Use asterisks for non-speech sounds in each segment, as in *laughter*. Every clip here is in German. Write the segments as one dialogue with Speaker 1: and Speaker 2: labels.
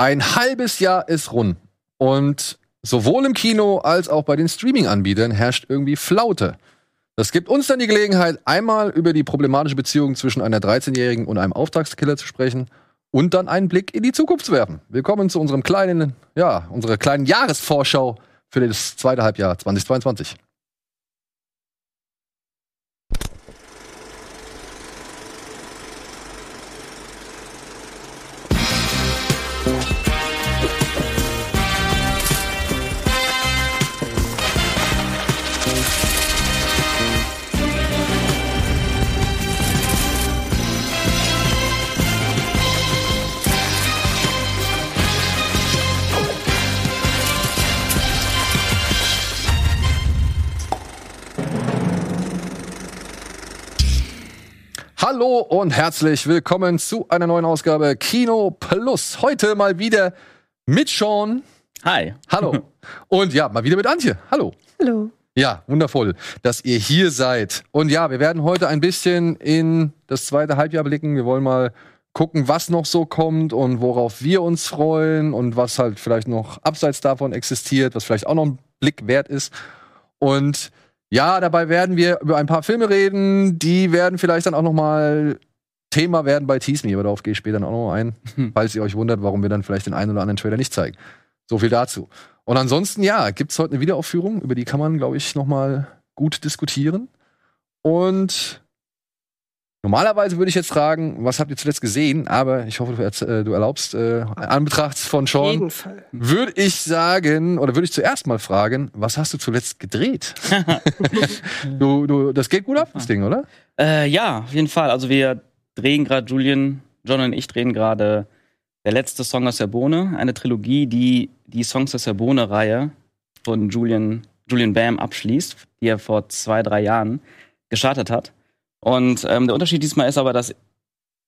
Speaker 1: Ein halbes Jahr ist rund. Und sowohl im Kino als auch bei den Streaming-Anbietern herrscht irgendwie Flaute. Das gibt uns dann die Gelegenheit, einmal über die problematische Beziehung zwischen einer 13-Jährigen und einem Auftragskiller zu sprechen und dann einen Blick in die Zukunft zu werfen. Willkommen zu unserem kleinen, ja, unserer kleinen Jahresvorschau für das zweite Halbjahr 2022. Hallo und herzlich willkommen zu einer neuen Ausgabe Kino Plus. Heute mal wieder mit Sean.
Speaker 2: Hi.
Speaker 1: Hallo. *laughs* Und ja, mal wieder mit Antje. Hallo.
Speaker 3: Hallo.
Speaker 1: Ja, wundervoll, dass ihr hier seid. Und ja, wir werden heute ein bisschen in das zweite Halbjahr blicken. Wir wollen mal gucken, was noch so kommt und worauf wir uns freuen und was halt vielleicht noch abseits davon existiert, was vielleicht auch noch ein Blick wert ist. Und ja, dabei werden wir über ein paar Filme reden, die werden vielleicht dann auch noch mal Thema werden bei Tease Me, aber darauf gehe ich später auch noch ein, hm. falls ihr euch wundert, warum wir dann vielleicht den einen oder anderen Trailer nicht zeigen. So viel dazu. Und ansonsten, ja, gibt's heute eine Wiederaufführung, über die kann man, glaube ich, noch mal gut diskutieren. Und Normalerweise würde ich jetzt fragen, was habt ihr zuletzt gesehen? Aber ich hoffe, du, äh, du erlaubst, äh, Anbetracht von Sean, würde ich sagen, oder würde ich zuerst mal fragen, was hast du zuletzt gedreht? *laughs* du, du, das geht gut ab, das Ding, oder?
Speaker 2: Äh, ja, auf jeden Fall. Also wir drehen gerade, Julian, John und ich drehen gerade der letzte Song aus der Bohne, eine Trilogie, die die Songs aus der Bohne-Reihe von Julian, Julian Bam abschließt, die er vor zwei, drei Jahren gestartet hat. Und ähm, der Unterschied diesmal ist aber, dass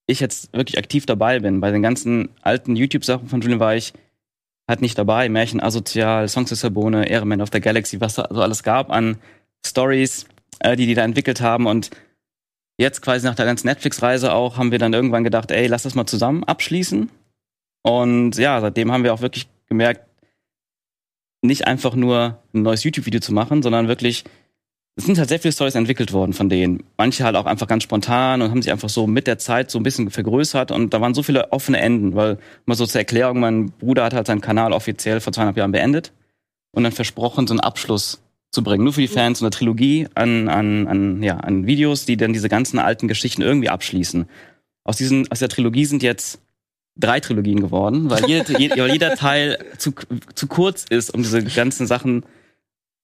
Speaker 2: ich jetzt wirklich aktiv dabei bin. Bei den ganzen alten YouTube-Sachen von Julian war ich halt nicht dabei. Märchen asozial, Songs of Sabone, Ehrenman of the Galaxy, was da so alles gab an Stories, äh, die die da entwickelt haben. Und jetzt quasi nach der ganzen Netflix-Reise auch haben wir dann irgendwann gedacht, ey, lass das mal zusammen abschließen. Und ja, seitdem haben wir auch wirklich gemerkt, nicht einfach nur ein neues YouTube-Video zu machen, sondern wirklich es sind halt sehr viele Stories entwickelt worden von denen. Manche halt auch einfach ganz spontan und haben sich einfach so mit der Zeit so ein bisschen vergrößert und da waren so viele offene Enden, weil mal so zur Erklärung, mein Bruder hat halt seinen Kanal offiziell vor zweieinhalb Jahren beendet und dann versprochen, so einen Abschluss zu bringen. Nur für die Fans so eine Trilogie an, an, an, ja, an Videos, die dann diese ganzen alten Geschichten irgendwie abschließen. Aus, diesen, aus der Trilogie sind jetzt drei Trilogien geworden, weil jeder, *laughs* jeder, jeder Teil zu, zu kurz ist, um diese ganzen Sachen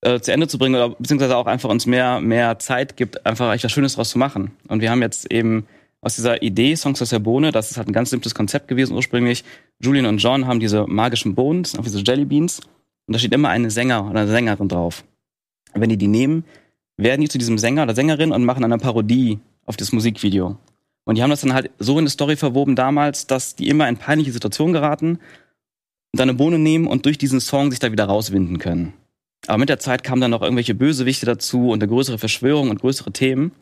Speaker 2: äh, zu Ende zu bringen oder beziehungsweise auch einfach uns mehr, mehr Zeit gibt, einfach echt was Schönes draus zu machen. Und wir haben jetzt eben aus dieser Idee Songs aus der Bohne, das ist halt ein ganz simples Konzept gewesen ursprünglich. Julian und John haben diese magischen Bohnen, auf diese Jellybeans. Und da steht immer eine Sänger oder eine Sängerin drauf. Und wenn die die nehmen, werden die zu diesem Sänger oder Sängerin und machen eine Parodie auf das Musikvideo. Und die haben das dann halt so in eine Story verwoben damals, dass die immer in peinliche Situationen geraten und dann eine Bohne nehmen und durch diesen Song sich da wieder rauswinden können. Aber mit der Zeit kamen dann noch irgendwelche Bösewichte dazu und eine größere Verschwörung und größere Themen.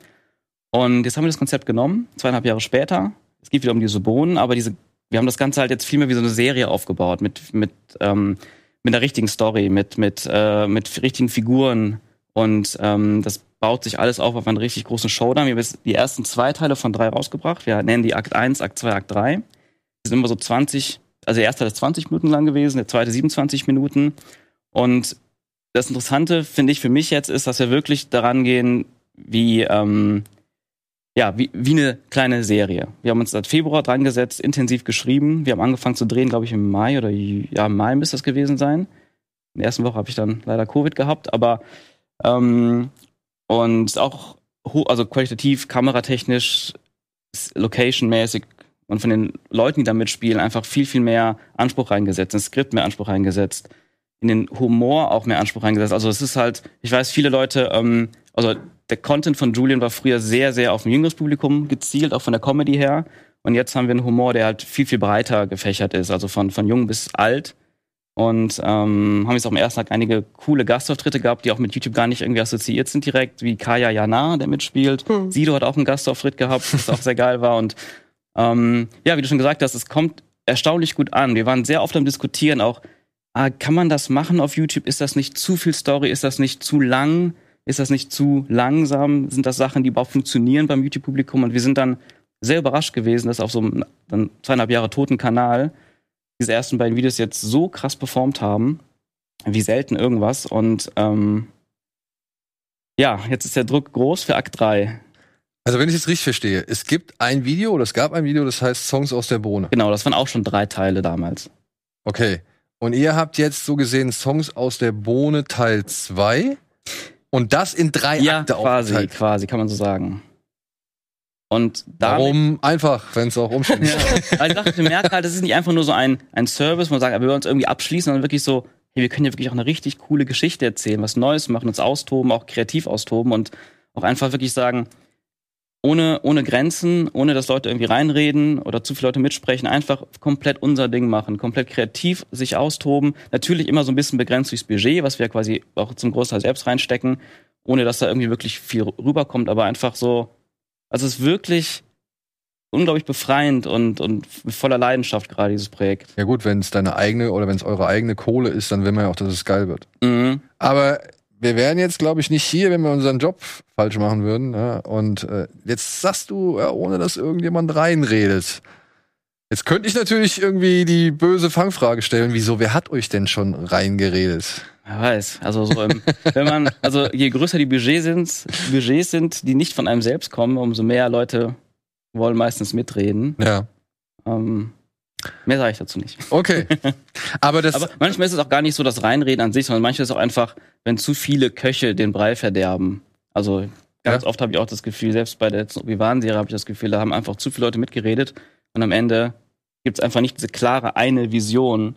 Speaker 2: Und jetzt haben wir das Konzept genommen, zweieinhalb Jahre später. Es geht wieder um diese Bohnen, aber diese, wir haben das Ganze halt jetzt viel mehr wie so eine Serie aufgebaut, mit, mit, ähm, mit einer richtigen Story, mit, mit, äh, mit richtigen Figuren. Und ähm, das baut sich alles auf auf einen richtig großen Showdown. Wir haben jetzt die ersten zwei Teile von drei rausgebracht. Wir nennen die Akt 1, Akt 2, Akt 3. Die sind immer so 20, also der erste Teil ist 20 Minuten lang gewesen, der zweite 27 Minuten. Und das Interessante, finde ich, für mich jetzt ist, dass wir wirklich daran gehen, wie, ähm, ja, wie, wie eine kleine Serie. Wir haben uns seit Februar dran gesetzt, intensiv geschrieben. Wir haben angefangen zu drehen, glaube ich, im Mai oder ja, im Mai müsste das gewesen sein. In der ersten Woche habe ich dann leider Covid gehabt, aber ähm, und auch also qualitativ, kameratechnisch, locationmäßig und von den Leuten, die da mitspielen, einfach viel, viel mehr Anspruch reingesetzt, ein Skript mehr Anspruch reingesetzt in den Humor auch mehr Anspruch reingesetzt. Also es ist halt, ich weiß, viele Leute, ähm, also der Content von Julian war früher sehr, sehr auf ein jüngeres Publikum gezielt, auch von der Comedy her. Und jetzt haben wir einen Humor, der halt viel, viel breiter gefächert ist, also von, von jung bis alt. Und ähm, haben jetzt auch im ersten Tag einige coole Gastauftritte gehabt, die auch mit YouTube gar nicht irgendwie assoziiert sind direkt, wie Kaya Jana, der mitspielt. Hm. Sido hat auch einen Gastauftritt gehabt, was auch sehr geil war. Und ähm, ja, wie du schon gesagt hast, es kommt erstaunlich gut an. Wir waren sehr oft am Diskutieren, auch, kann man das machen auf YouTube? Ist das nicht zu viel Story? Ist das nicht zu lang? Ist das nicht zu langsam? Sind das Sachen, die überhaupt funktionieren beim YouTube-Publikum? Und wir sind dann sehr überrascht gewesen, dass auf so einem dann zweieinhalb Jahre toten Kanal diese ersten beiden Videos jetzt so krass performt haben, wie selten irgendwas. Und ähm, ja, jetzt ist der Druck groß für Akt 3.
Speaker 1: Also wenn ich es richtig verstehe, es gibt ein Video oder es gab ein Video, das heißt Songs aus der Bohne.
Speaker 2: Genau, das waren auch schon drei Teile damals.
Speaker 1: Okay. Und ihr habt jetzt so gesehen Songs aus der Bohne Teil 2 und das in drei
Speaker 2: Ja,
Speaker 1: Akte
Speaker 2: quasi,
Speaker 1: aufgeteilt.
Speaker 2: quasi, kann man so sagen. Und damit,
Speaker 1: Warum einfach, wenn es auch umständlich
Speaker 2: Ja.
Speaker 1: ist? *laughs*
Speaker 2: Weil ich dachte, ich merke halt, das ist nicht einfach nur so ein, ein Service, wo man sagt, wir wollen uns irgendwie abschließen, sondern wirklich so, hey, wir können ja wirklich auch eine richtig coole Geschichte erzählen, was Neues machen, uns austoben, auch kreativ austoben und auch einfach wirklich sagen, ohne, ohne Grenzen, ohne dass Leute irgendwie reinreden oder zu viele Leute mitsprechen, einfach komplett unser Ding machen, komplett kreativ sich austoben. Natürlich immer so ein bisschen begrenzt durchs Budget, was wir quasi auch zum Großteil selbst reinstecken, ohne dass da irgendwie wirklich viel rüberkommt, aber einfach so, also es ist wirklich unglaublich befreiend und, und voller Leidenschaft gerade dieses Projekt.
Speaker 1: Ja gut, wenn es deine eigene oder wenn es eure eigene Kohle ist, dann will man ja auch, dass es geil wird.
Speaker 2: Mhm.
Speaker 1: Aber wir wären jetzt, glaube ich, nicht hier, wenn wir unseren Job falsch machen würden. Ja? Und äh, jetzt sagst du, ja, ohne dass irgendjemand reinredet. Jetzt könnte ich natürlich irgendwie die böse Fangfrage stellen, wieso, wer hat euch denn schon reingeredet?
Speaker 2: Wer weiß. Also so im, wenn man, also je größer die Budgets sind, Budgets sind, die nicht von einem selbst kommen, umso mehr Leute wollen meistens mitreden.
Speaker 1: Ja.
Speaker 2: Ähm, mehr sage ich dazu nicht.
Speaker 1: Okay. Aber das. *laughs*
Speaker 2: Aber manchmal ist es auch gar nicht so das Reinreden an sich, sondern manchmal ist es auch einfach, wenn zu viele Köche den Brei verderben. Also ganz
Speaker 1: Ja.
Speaker 2: oft habe ich auch das Gefühl, selbst bei der letzten Obi-Wan-Serie habe ich das Gefühl, da haben einfach zu viele Leute mitgeredet und am Ende gibt es einfach nicht diese klare eine Vision,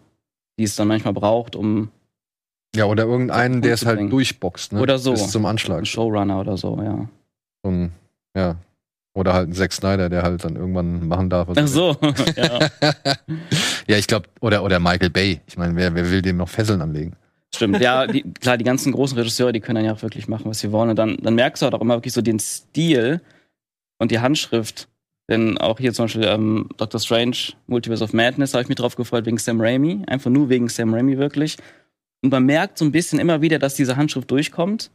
Speaker 2: die es dann manchmal braucht, um
Speaker 1: ja, oder irgendeinen, der es halt durchboxt, ne?
Speaker 2: Oder so.
Speaker 1: Bis zum Anschlag.
Speaker 2: einen Showrunner oder so, ja.
Speaker 1: So ein, ja. Oder halt ein Zack Snyder, der halt dann irgendwann machen darf.
Speaker 2: Ach so, *laughs* ja.
Speaker 1: ja, ich glaube, oder, oder Michael Bay. Ich meine, wer, wer will dem noch Fesseln anlegen?
Speaker 2: Stimmt, ja, die, klar, die ganzen großen Regisseure, die können dann ja auch wirklich machen, was sie wollen. Und dann, dann merkst du halt auch immer wirklich so den Stil und die Handschrift. Denn auch hier zum Beispiel ähm, Doctor Strange, Multiverse of Madness, habe ich mich drauf gefreut wegen Sam Raimi. Einfach nur wegen Sam Raimi wirklich. Und man merkt so ein bisschen immer wieder, dass diese Handschrift durchkommt.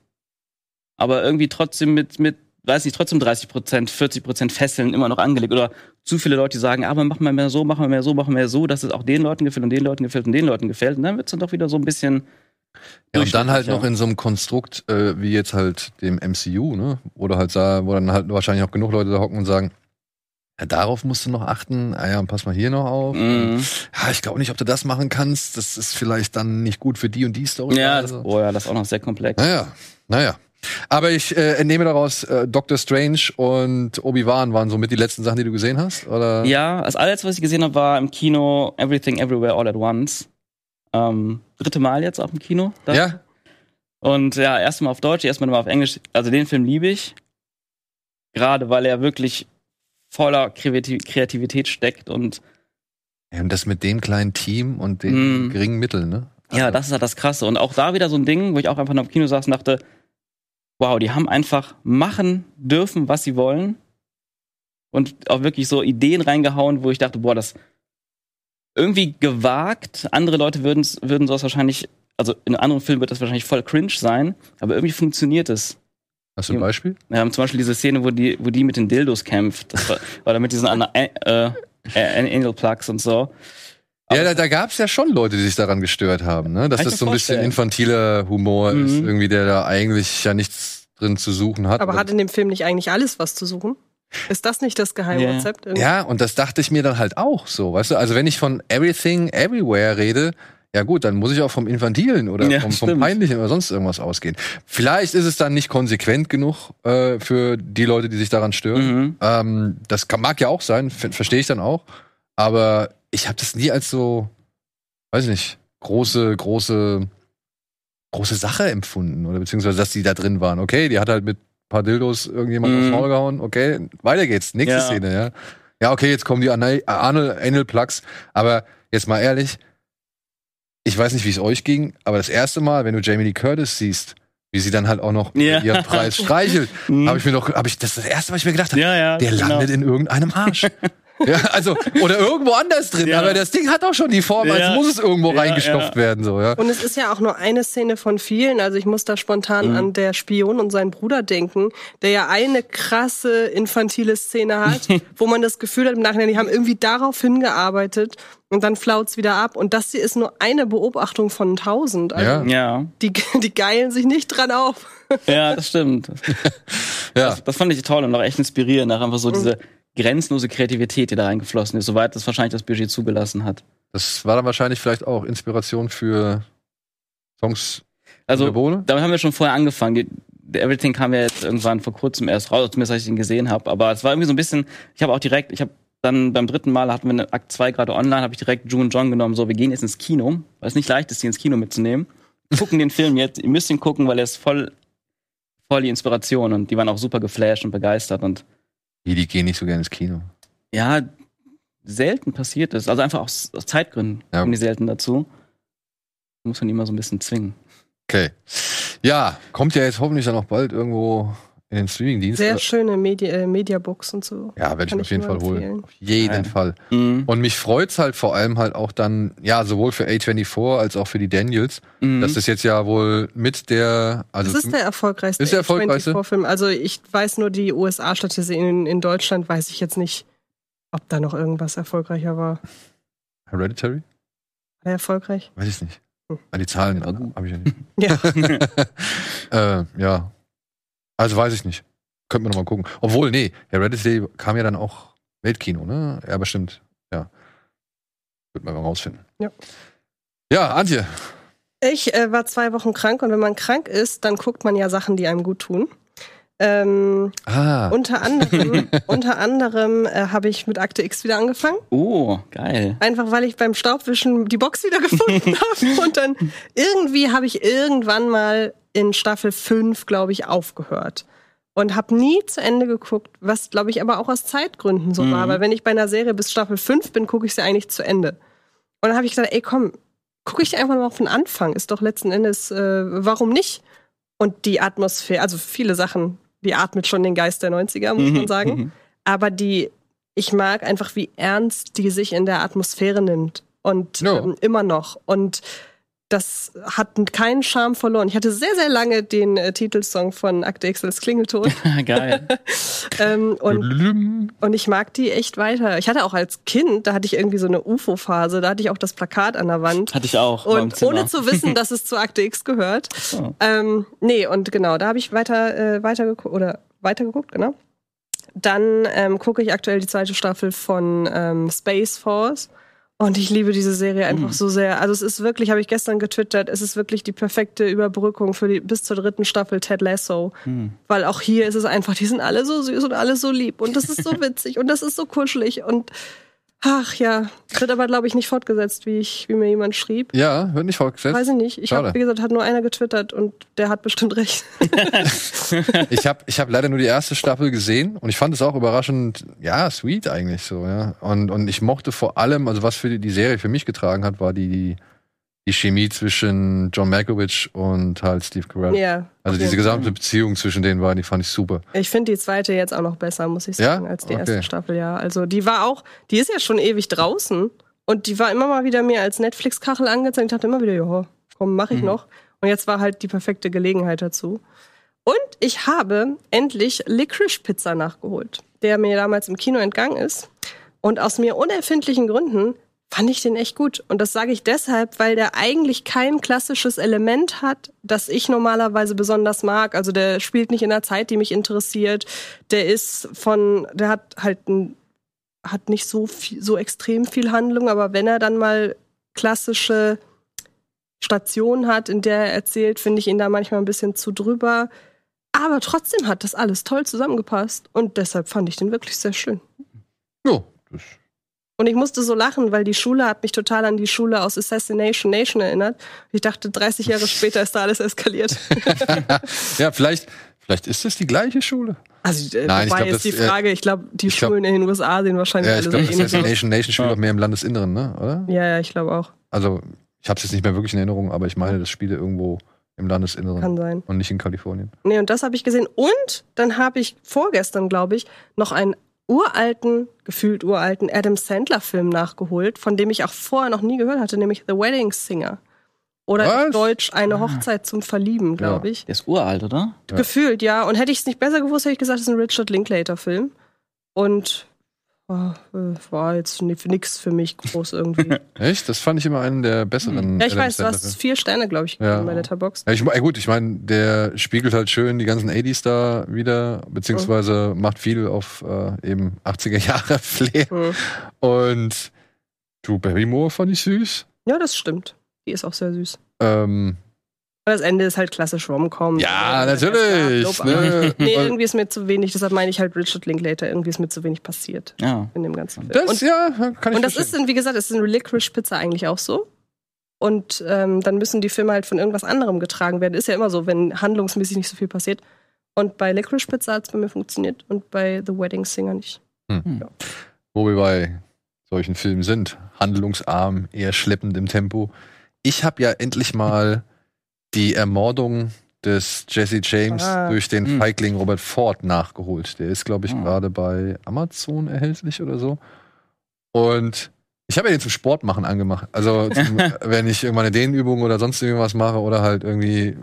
Speaker 2: Aber irgendwie trotzdem mit, mit weiß nicht, trotzdem 30 Prozent, 40 Prozent Fesseln immer noch angelegt. Oder zu viele Leute, die sagen, aber machen wir mehr so, machen wir mehr so, machen wir mehr so, dass es auch den Leuten gefällt und den Leuten gefällt und den Leuten gefällt. Und dann wird es dann doch wieder so ein bisschen
Speaker 1: Ja, und dann halt noch in so einem Konstrukt, äh, wie jetzt halt dem MCU, ne? Wo du halt sah, wo dann halt wahrscheinlich auch genug Leute da hocken und sagen, ja, darauf musst du noch achten, ah ja, und pass mal hier noch auf.
Speaker 2: Mhm.
Speaker 1: Ja, ich glaube nicht, ob du das machen kannst. Das ist vielleicht dann nicht gut für die und die Story.
Speaker 2: Ja, das,
Speaker 1: also.
Speaker 2: oh ja, das ist auch noch sehr komplex.
Speaker 1: Naja, naja. Aber ich äh, entnehme daraus, äh, Doctor Strange und Obi-Wan waren somit die letzten Sachen, die du gesehen hast? Oder?
Speaker 2: Ja, das alles, was ich gesehen habe, war im Kino Everything Everywhere All at Once. Ähm, dritte Mal jetzt auch im Kino. Das.
Speaker 1: Ja?
Speaker 2: Und ja, erstmal auf Deutsch, erstmal mal auf Englisch. Also den Film liebe ich. Gerade weil er wirklich voller Kreati- Kreativität steckt und
Speaker 1: ja. Und das mit dem kleinen Team und den
Speaker 2: Mm.
Speaker 1: geringen Mitteln, ne?
Speaker 2: Ja, das ist halt das Krasse. Und auch da wieder so ein Ding, wo ich auch einfach noch im Kino saß und dachte, wow, die haben einfach machen dürfen, was sie wollen. Und auch wirklich so Ideen reingehauen, wo ich dachte, boah, das irgendwie gewagt. Andere Leute würden würden sowas wahrscheinlich, also in anderen Film wird das wahrscheinlich voll cringe sein, aber irgendwie funktioniert es.
Speaker 1: Hast du ein. Beispiel?
Speaker 2: Wir haben zum Beispiel diese Szene, wo die, wo die mit den Dildos kämpft. Das war, da mit diesen äh, äh, Angel Plugs und so. Aber
Speaker 1: ja, da, da gab es ja schon Leute, die sich daran gestört haben, ne? Dass das so ein bisschen infantiler Humor ist,
Speaker 2: Mhm.
Speaker 1: irgendwie, der da eigentlich ja nichts drin zu suchen hat.
Speaker 3: Aber hat in dem Film nicht eigentlich alles was zu suchen? Ist das nicht das Geheimrezept? irgendwie?
Speaker 1: Ja, und das dachte ich mir dann halt auch so, weißt du? Also wenn ich von Everything Everywhere rede, ja gut, dann muss ich auch vom Infantilen oder
Speaker 2: Ja,
Speaker 1: vom, vom. Peinlichen oder sonst irgendwas ausgehen. Vielleicht ist es dann nicht konsequent genug äh, für die Leute, die sich daran stören.
Speaker 2: Mhm.
Speaker 1: Ähm, das kann, mag ja auch sein, ver- verstehe ich dann auch. Aber ich habe das nie als so, weiß ich nicht, große, große, große Sache empfunden. Oder beziehungsweise, dass die da drin waren. Okay, die hat halt mit ein paar Dildos irgendjemand
Speaker 2: Mhm.
Speaker 1: aufs Maul gehauen. Okay, weiter geht's. Nächste
Speaker 2: Ja.
Speaker 1: Szene, ja. Ja, okay, jetzt kommen die Anal, Anal, Anal Plugs. Aber jetzt mal ehrlich, ich weiß nicht, wie es euch ging, aber das erste Mal, wenn du Jamie Lee Curtis siehst, wie sie dann halt auch noch
Speaker 2: Ja.
Speaker 1: ihren Preis streichelt, *laughs*
Speaker 2: Mhm.
Speaker 1: habe ich mir doch, habe ich, das ist das erste, was ich mir gedacht habe.
Speaker 2: Ja, ja.
Speaker 1: Der
Speaker 2: genau.
Speaker 1: landet in irgendeinem Arsch. *laughs* Ja, also, oder irgendwo anders drin,
Speaker 2: Ja.
Speaker 1: aber das Ding hat auch schon die Form, als
Speaker 2: Ja.
Speaker 1: muss es irgendwo
Speaker 2: Ja,
Speaker 1: reingestopft
Speaker 2: ja.
Speaker 1: werden, so, ja.
Speaker 3: Und es ist ja auch nur eine Szene von vielen. Also ich muss da spontan
Speaker 2: Mhm.
Speaker 3: an der Spion und seinen Bruder denken, der ja eine krasse infantile Szene hat, *laughs* wo man das Gefühl hat im Nachhinein, die haben irgendwie darauf hingearbeitet und dann flaut's wieder ab. Und das hier ist nur eine Beobachtung von tausend. Also
Speaker 1: Ja.
Speaker 2: Ja,
Speaker 3: die, die geilen sich nicht dran auf.
Speaker 2: ja, das stimmt. *laughs*
Speaker 1: Ja,
Speaker 2: Das, das fand ich toll und auch echt inspirierend, auch einfach so diese grenzenlose Kreativität, die da reingeflossen ist, soweit das wahrscheinlich das Budget zugelassen hat.
Speaker 1: das war dann wahrscheinlich vielleicht auch Inspiration für Songs
Speaker 2: Also, damit haben wir schon vorher angefangen. Die, Everything kam ja jetzt irgendwann vor kurzem erst raus, zumindest als ich ihn gesehen habe. Aber es war irgendwie so ein bisschen, ich habe auch direkt, ich habe dann beim dritten Mal hatten wir eine Akt 2 gerade online, habe ich direkt June und John genommen, so, wir gehen jetzt ins Kino, weil es nicht leicht ist, die ins Kino mitzunehmen. *laughs* Gucken den Film jetzt, ihr müsst ihn gucken, weil er ist voll, voll die Inspiration und die waren auch super geflasht und begeistert und
Speaker 1: Die, die gehen nicht so gerne ins Kino.
Speaker 2: ja, selten passiert ist. Also einfach aus, aus Zeitgründen
Speaker 1: Ja.
Speaker 2: kommen die selten dazu. Muss man immer so ein bisschen zwingen.
Speaker 1: Okay. Ja, kommt ja jetzt hoffentlich dann auch bald irgendwo in den Streamingdienst.
Speaker 3: Sehr
Speaker 1: Äh,
Speaker 3: schöne Medi äh, Mediabooks und so.
Speaker 1: Ja, werde ich mir auf jeden Fall
Speaker 3: nur
Speaker 1: holen.
Speaker 3: empfehlen.
Speaker 1: Auf jeden
Speaker 2: Ja.
Speaker 1: Fall.
Speaker 2: Mhm.
Speaker 1: Und mich freut's halt vor allem halt auch dann, ja, sowohl für A24 als auch für die Daniels,
Speaker 2: Mhm.
Speaker 1: dass das jetzt ja wohl mit der, also
Speaker 3: Das ist der erfolgreichste.
Speaker 1: Ist der erfolgreichste?
Speaker 3: A24-Film. Also ich weiß nur die USA-Statistik. In, in Deutschland weiß ich jetzt nicht, ob da noch irgendwas erfolgreicher war.
Speaker 1: Hereditary?
Speaker 3: War der erfolgreich?
Speaker 1: Weiß ich nicht.
Speaker 3: Hm.
Speaker 1: Ah, die Zahlen
Speaker 2: Ja,
Speaker 1: habe ich ja nicht. *laughs*
Speaker 3: Ja. *laughs*
Speaker 1: äh, ja. Also weiß ich nicht. Könnte man noch mal gucken. Obwohl, nee, Hereditary kam ja dann auch Weltkino, ne? Ja, bestimmt. Ja. Wird man mal rausfinden.
Speaker 3: Ja.
Speaker 1: Ja, Antje.
Speaker 3: Ich äh, war zwei Wochen krank und wenn man krank ist, dann guckt man ja Sachen, die einem gut tun. Ähm,
Speaker 1: Ah.
Speaker 3: unter anderem, *laughs* unter anderem äh, habe ich mit Akte X wieder angefangen.
Speaker 2: Oh, geil.
Speaker 3: Einfach weil ich beim Staubwischen die Box wieder gefunden *laughs* habe. Und dann irgendwie habe ich irgendwann mal in Staffel 5, glaube ich, aufgehört. Und habe nie zu Ende geguckt, was, glaube ich, aber auch aus Zeitgründen so
Speaker 2: Mhm.
Speaker 3: war. Weil wenn ich bei einer Serie bis Staffel 5 bin, gucke ich sie eigentlich zu Ende. Und dann habe ich gesagt, ey, komm, gucke ich einfach mal auf den Anfang. Ist doch letzten Endes, äh, warum nicht? Und die Atmosphäre, also viele Sachen, die atmet schon den Geist der 90er, muss man
Speaker 2: Mhm,
Speaker 3: sagen.
Speaker 2: mhm.
Speaker 3: Aber die, ich mag einfach, wie ernst die sich in der Atmosphäre nimmt. Und
Speaker 1: Ja.
Speaker 3: ähm, immer noch. Und das hat keinen Charme verloren. Ich hatte sehr, sehr lange den äh, Titelsong von Akte X als Klingelton. *laughs*
Speaker 2: geil. *laughs*
Speaker 3: ähm, und, und ich mag die echt weiter. Ich hatte auch als Kind, da hatte ich irgendwie so eine UFO-Phase, da hatte ich auch das Plakat an der Wand.
Speaker 2: Hatte ich auch.
Speaker 3: Und ohne zu wissen, *laughs* dass es zu Akte X gehört.
Speaker 2: So.
Speaker 3: Ähm, nee, und genau, da habe ich weiter, äh, weiter geguckt, oder weitergeguckt, genau. Dann ähm, gucke ich aktuell die zweite Staffel von ähm, Space Force. Und ich liebe diese Serie einfach
Speaker 2: Mhm.
Speaker 3: so sehr. Also es ist wirklich, habe ich gestern getwittert, es ist wirklich die perfekte Überbrückung für die bis zur dritten Staffel Ted Lasso.
Speaker 2: Hm.
Speaker 3: Weil auch hier ist es einfach, die sind alle so süß und alle so lieb. Und das ist so *laughs* witzig und das ist so kuschelig. Und ach ja, wird aber, glaube ich, nicht fortgesetzt, wie, ich, wie mir jemand schrieb.
Speaker 1: Ja, wird nicht fortgesetzt.
Speaker 3: Weiß ich nicht. Ich habe, wie gesagt, hat nur einer getwittert und der hat bestimmt recht. *laughs*
Speaker 1: Ich habe ich hab leider nur die erste Staffel gesehen und ich fand es auch überraschend, ja, sweet eigentlich so, ja. Und, und ich mochte vor allem, also was für die, die Serie für mich getragen hat, war die, die Chemie zwischen John Malkovich und halt Steve Carell.
Speaker 3: Ja.
Speaker 1: also diese gesamte Beziehung zwischen denen war, die fand ich super.
Speaker 3: Ich finde die zweite jetzt auch noch besser, muss ich
Speaker 1: Ja?
Speaker 3: sagen, als die
Speaker 1: Okay.
Speaker 3: erste Staffel, ja. Also die war auch, die ist ja schon ewig draußen und die war immer mal wieder mir als Netflix-Kachel angezeigt. Ich dachte immer wieder, ja, komm, mach ich
Speaker 2: Mhm.
Speaker 3: noch. Und jetzt war halt die perfekte Gelegenheit dazu. Und ich habe endlich Licorice Pizza nachgeholt, der mir damals im Kino entgangen ist. Und aus mir unerfindlichen Gründen fand ich den echt gut. Und das sage ich deshalb, weil der eigentlich kein klassisches Element hat, das ich normalerweise besonders mag. Also der spielt nicht in einer Zeit, die mich interessiert. Der ist von, der hat halt ein, hat nicht so viel, so extrem viel Handlung, aber wenn er dann mal klassische Stationen hat, in der er erzählt, finde ich ihn da manchmal ein bisschen zu drüber. Aber trotzdem hat das alles toll zusammengepasst und deshalb fand ich den wirklich sehr schön.
Speaker 1: Jo, das
Speaker 3: Und ich musste so lachen, weil die Schule hat mich total an die Schule aus Assassination Nation erinnert. Ich dachte, 30 Jahre später ist da alles eskaliert. *laughs*
Speaker 1: ja, vielleicht, vielleicht ist es die gleiche Schule.
Speaker 3: Also, äh,
Speaker 1: Nein, ich
Speaker 3: wobei
Speaker 1: glaub,
Speaker 3: ist die
Speaker 1: äh,
Speaker 3: Frage, ich glaube, die
Speaker 1: ich glaub-
Speaker 3: Schulen in den USA sehen wahrscheinlich
Speaker 1: Ja, ich
Speaker 3: alle
Speaker 1: glaube,
Speaker 3: so.
Speaker 1: Assassination Nation spielt
Speaker 2: Ja.
Speaker 1: auch mehr im Landesinneren, ne? Oder?
Speaker 3: Ja, ja, ich glaube auch.
Speaker 1: Also, ich habe es jetzt nicht mehr wirklich in Erinnerung, aber ich meine, das spiele irgendwo im Landesinneren
Speaker 3: Kann sein.
Speaker 1: und nicht in Kalifornien.
Speaker 3: Nee, und das habe ich gesehen. Und dann habe ich vorgestern, glaube ich, noch einen uralten, gefühlt uralten Adam Sandler-Film nachgeholt, von dem ich auch vorher noch nie gehört hatte, nämlich The Wedding Singer. Oder
Speaker 1: Was?
Speaker 3: auf Deutsch Eine Hochzeit zum Verlieben, glaube ich.
Speaker 2: Der ist uralt, oder?
Speaker 3: Gefühlt, ja. Und hätte ich es nicht besser gewusst, hätte ich gesagt, es ist ein Richard Linklater-Film. Und war jetzt ni- nix für mich groß irgendwie. *laughs*
Speaker 1: Echt? Das fand ich immer einen der besseren.
Speaker 3: ja, ich weiß, du hast vier Sterne, glaube ich,
Speaker 1: Ja.
Speaker 3: bei Letterboxd.
Speaker 1: Ja, ich, gut, ich meine, der spiegelt halt schön die ganzen 80s da wieder, beziehungsweise macht viel auf äh, eben 80er Jahre *laughs* Flair.
Speaker 3: Hm.
Speaker 1: Und Drew Barrymore fand ich süß.
Speaker 3: Ja, das stimmt. Die ist auch sehr süß.
Speaker 1: Ähm,
Speaker 3: das Ende ist halt klassisch Rom-Com.
Speaker 1: ja, natürlich. Ne? *laughs*
Speaker 3: Nee, irgendwie ist mir zu wenig, deshalb meine ich halt Richard Linklater, irgendwie ist mir zu wenig passiert
Speaker 2: Ja.
Speaker 3: in dem ganzen Film.
Speaker 1: das,
Speaker 3: und,
Speaker 1: ja, kann ich
Speaker 3: und das ist, in, wie gesagt, ist in Licorice Pizza eigentlich auch so. Und ähm, dann müssen die Filme halt von irgendwas anderem getragen werden. Ist ja immer so, wenn handlungsmäßig nicht so viel passiert. Und bei Licorice Pizza hat es bei mir funktioniert und bei The Wedding Singer nicht.
Speaker 1: Wo wir bei solchen Filmen sind. Handlungsarm, eher schleppend im Tempo. Ich habe ja endlich mal die Ermordung des Jesse James
Speaker 3: Ah.
Speaker 1: durch den
Speaker 2: Hm.
Speaker 1: Feigling Robert Ford nachgeholt. Der ist, glaube ich,
Speaker 2: Ah.
Speaker 1: gerade bei Amazon erhältlich oder so. Und ich habe ja den zum Sport machen angemacht. Also *laughs* zum, wenn ich irgendwann eine Dehnübung oder sonst irgendwas mache oder halt irgendwie